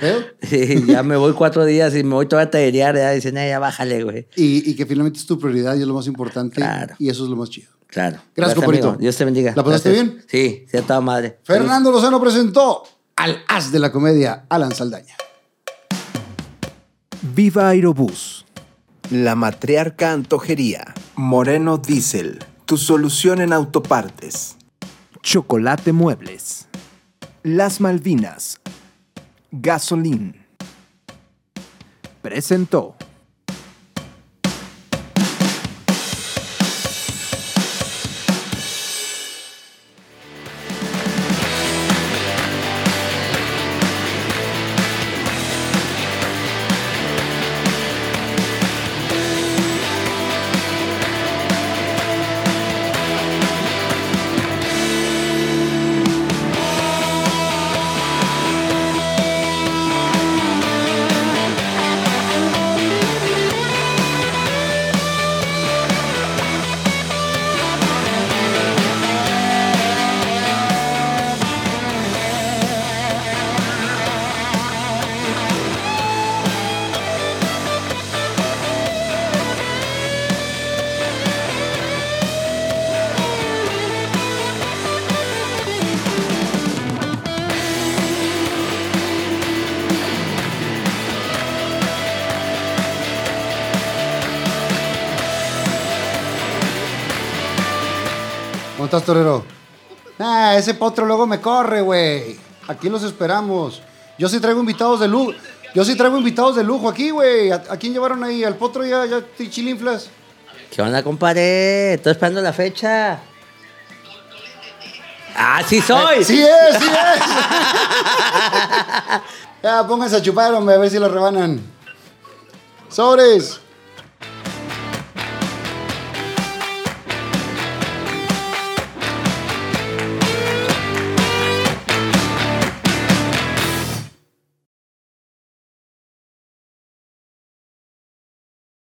pedo. [laughs] Sí, ya me voy cuatro días y me voy todavía a tallerear, ya dicen, "Eh, ya bájale, güey. Y, y que finalmente es tu prioridad y es lo más importante. Claro. Y eso es lo más chido. Claro. Gracias, compadrito. amigo. Dios te bendiga. ¿La pasaste Gracias. bien? Sí, sí, a toda madre. Fernando Lozano presentó al as de la comedia, Alan Saldaña. Viva Aerobús. La Matriarca Antojería. Moreno Diesel. Tu solución en autopartes. Chocolate Muebles. Las Malvinas. Gasolín. Presentó. Corre, güey. Aquí los esperamos. Yo sí traigo invitados de lujo. Yo sí traigo invitados de lujo aquí, güey. ¿A, a quién llevaron ahí? ¿Al potro ya, ya chilinflas? ¿Qué onda, compadre? Estoy esperando la fecha. ¡Ah, sí soy! ¡Sí es, sí es! [laughs] ya, pónganse a chupar, hombre, a ver si lo rebanan. ¡Sobres!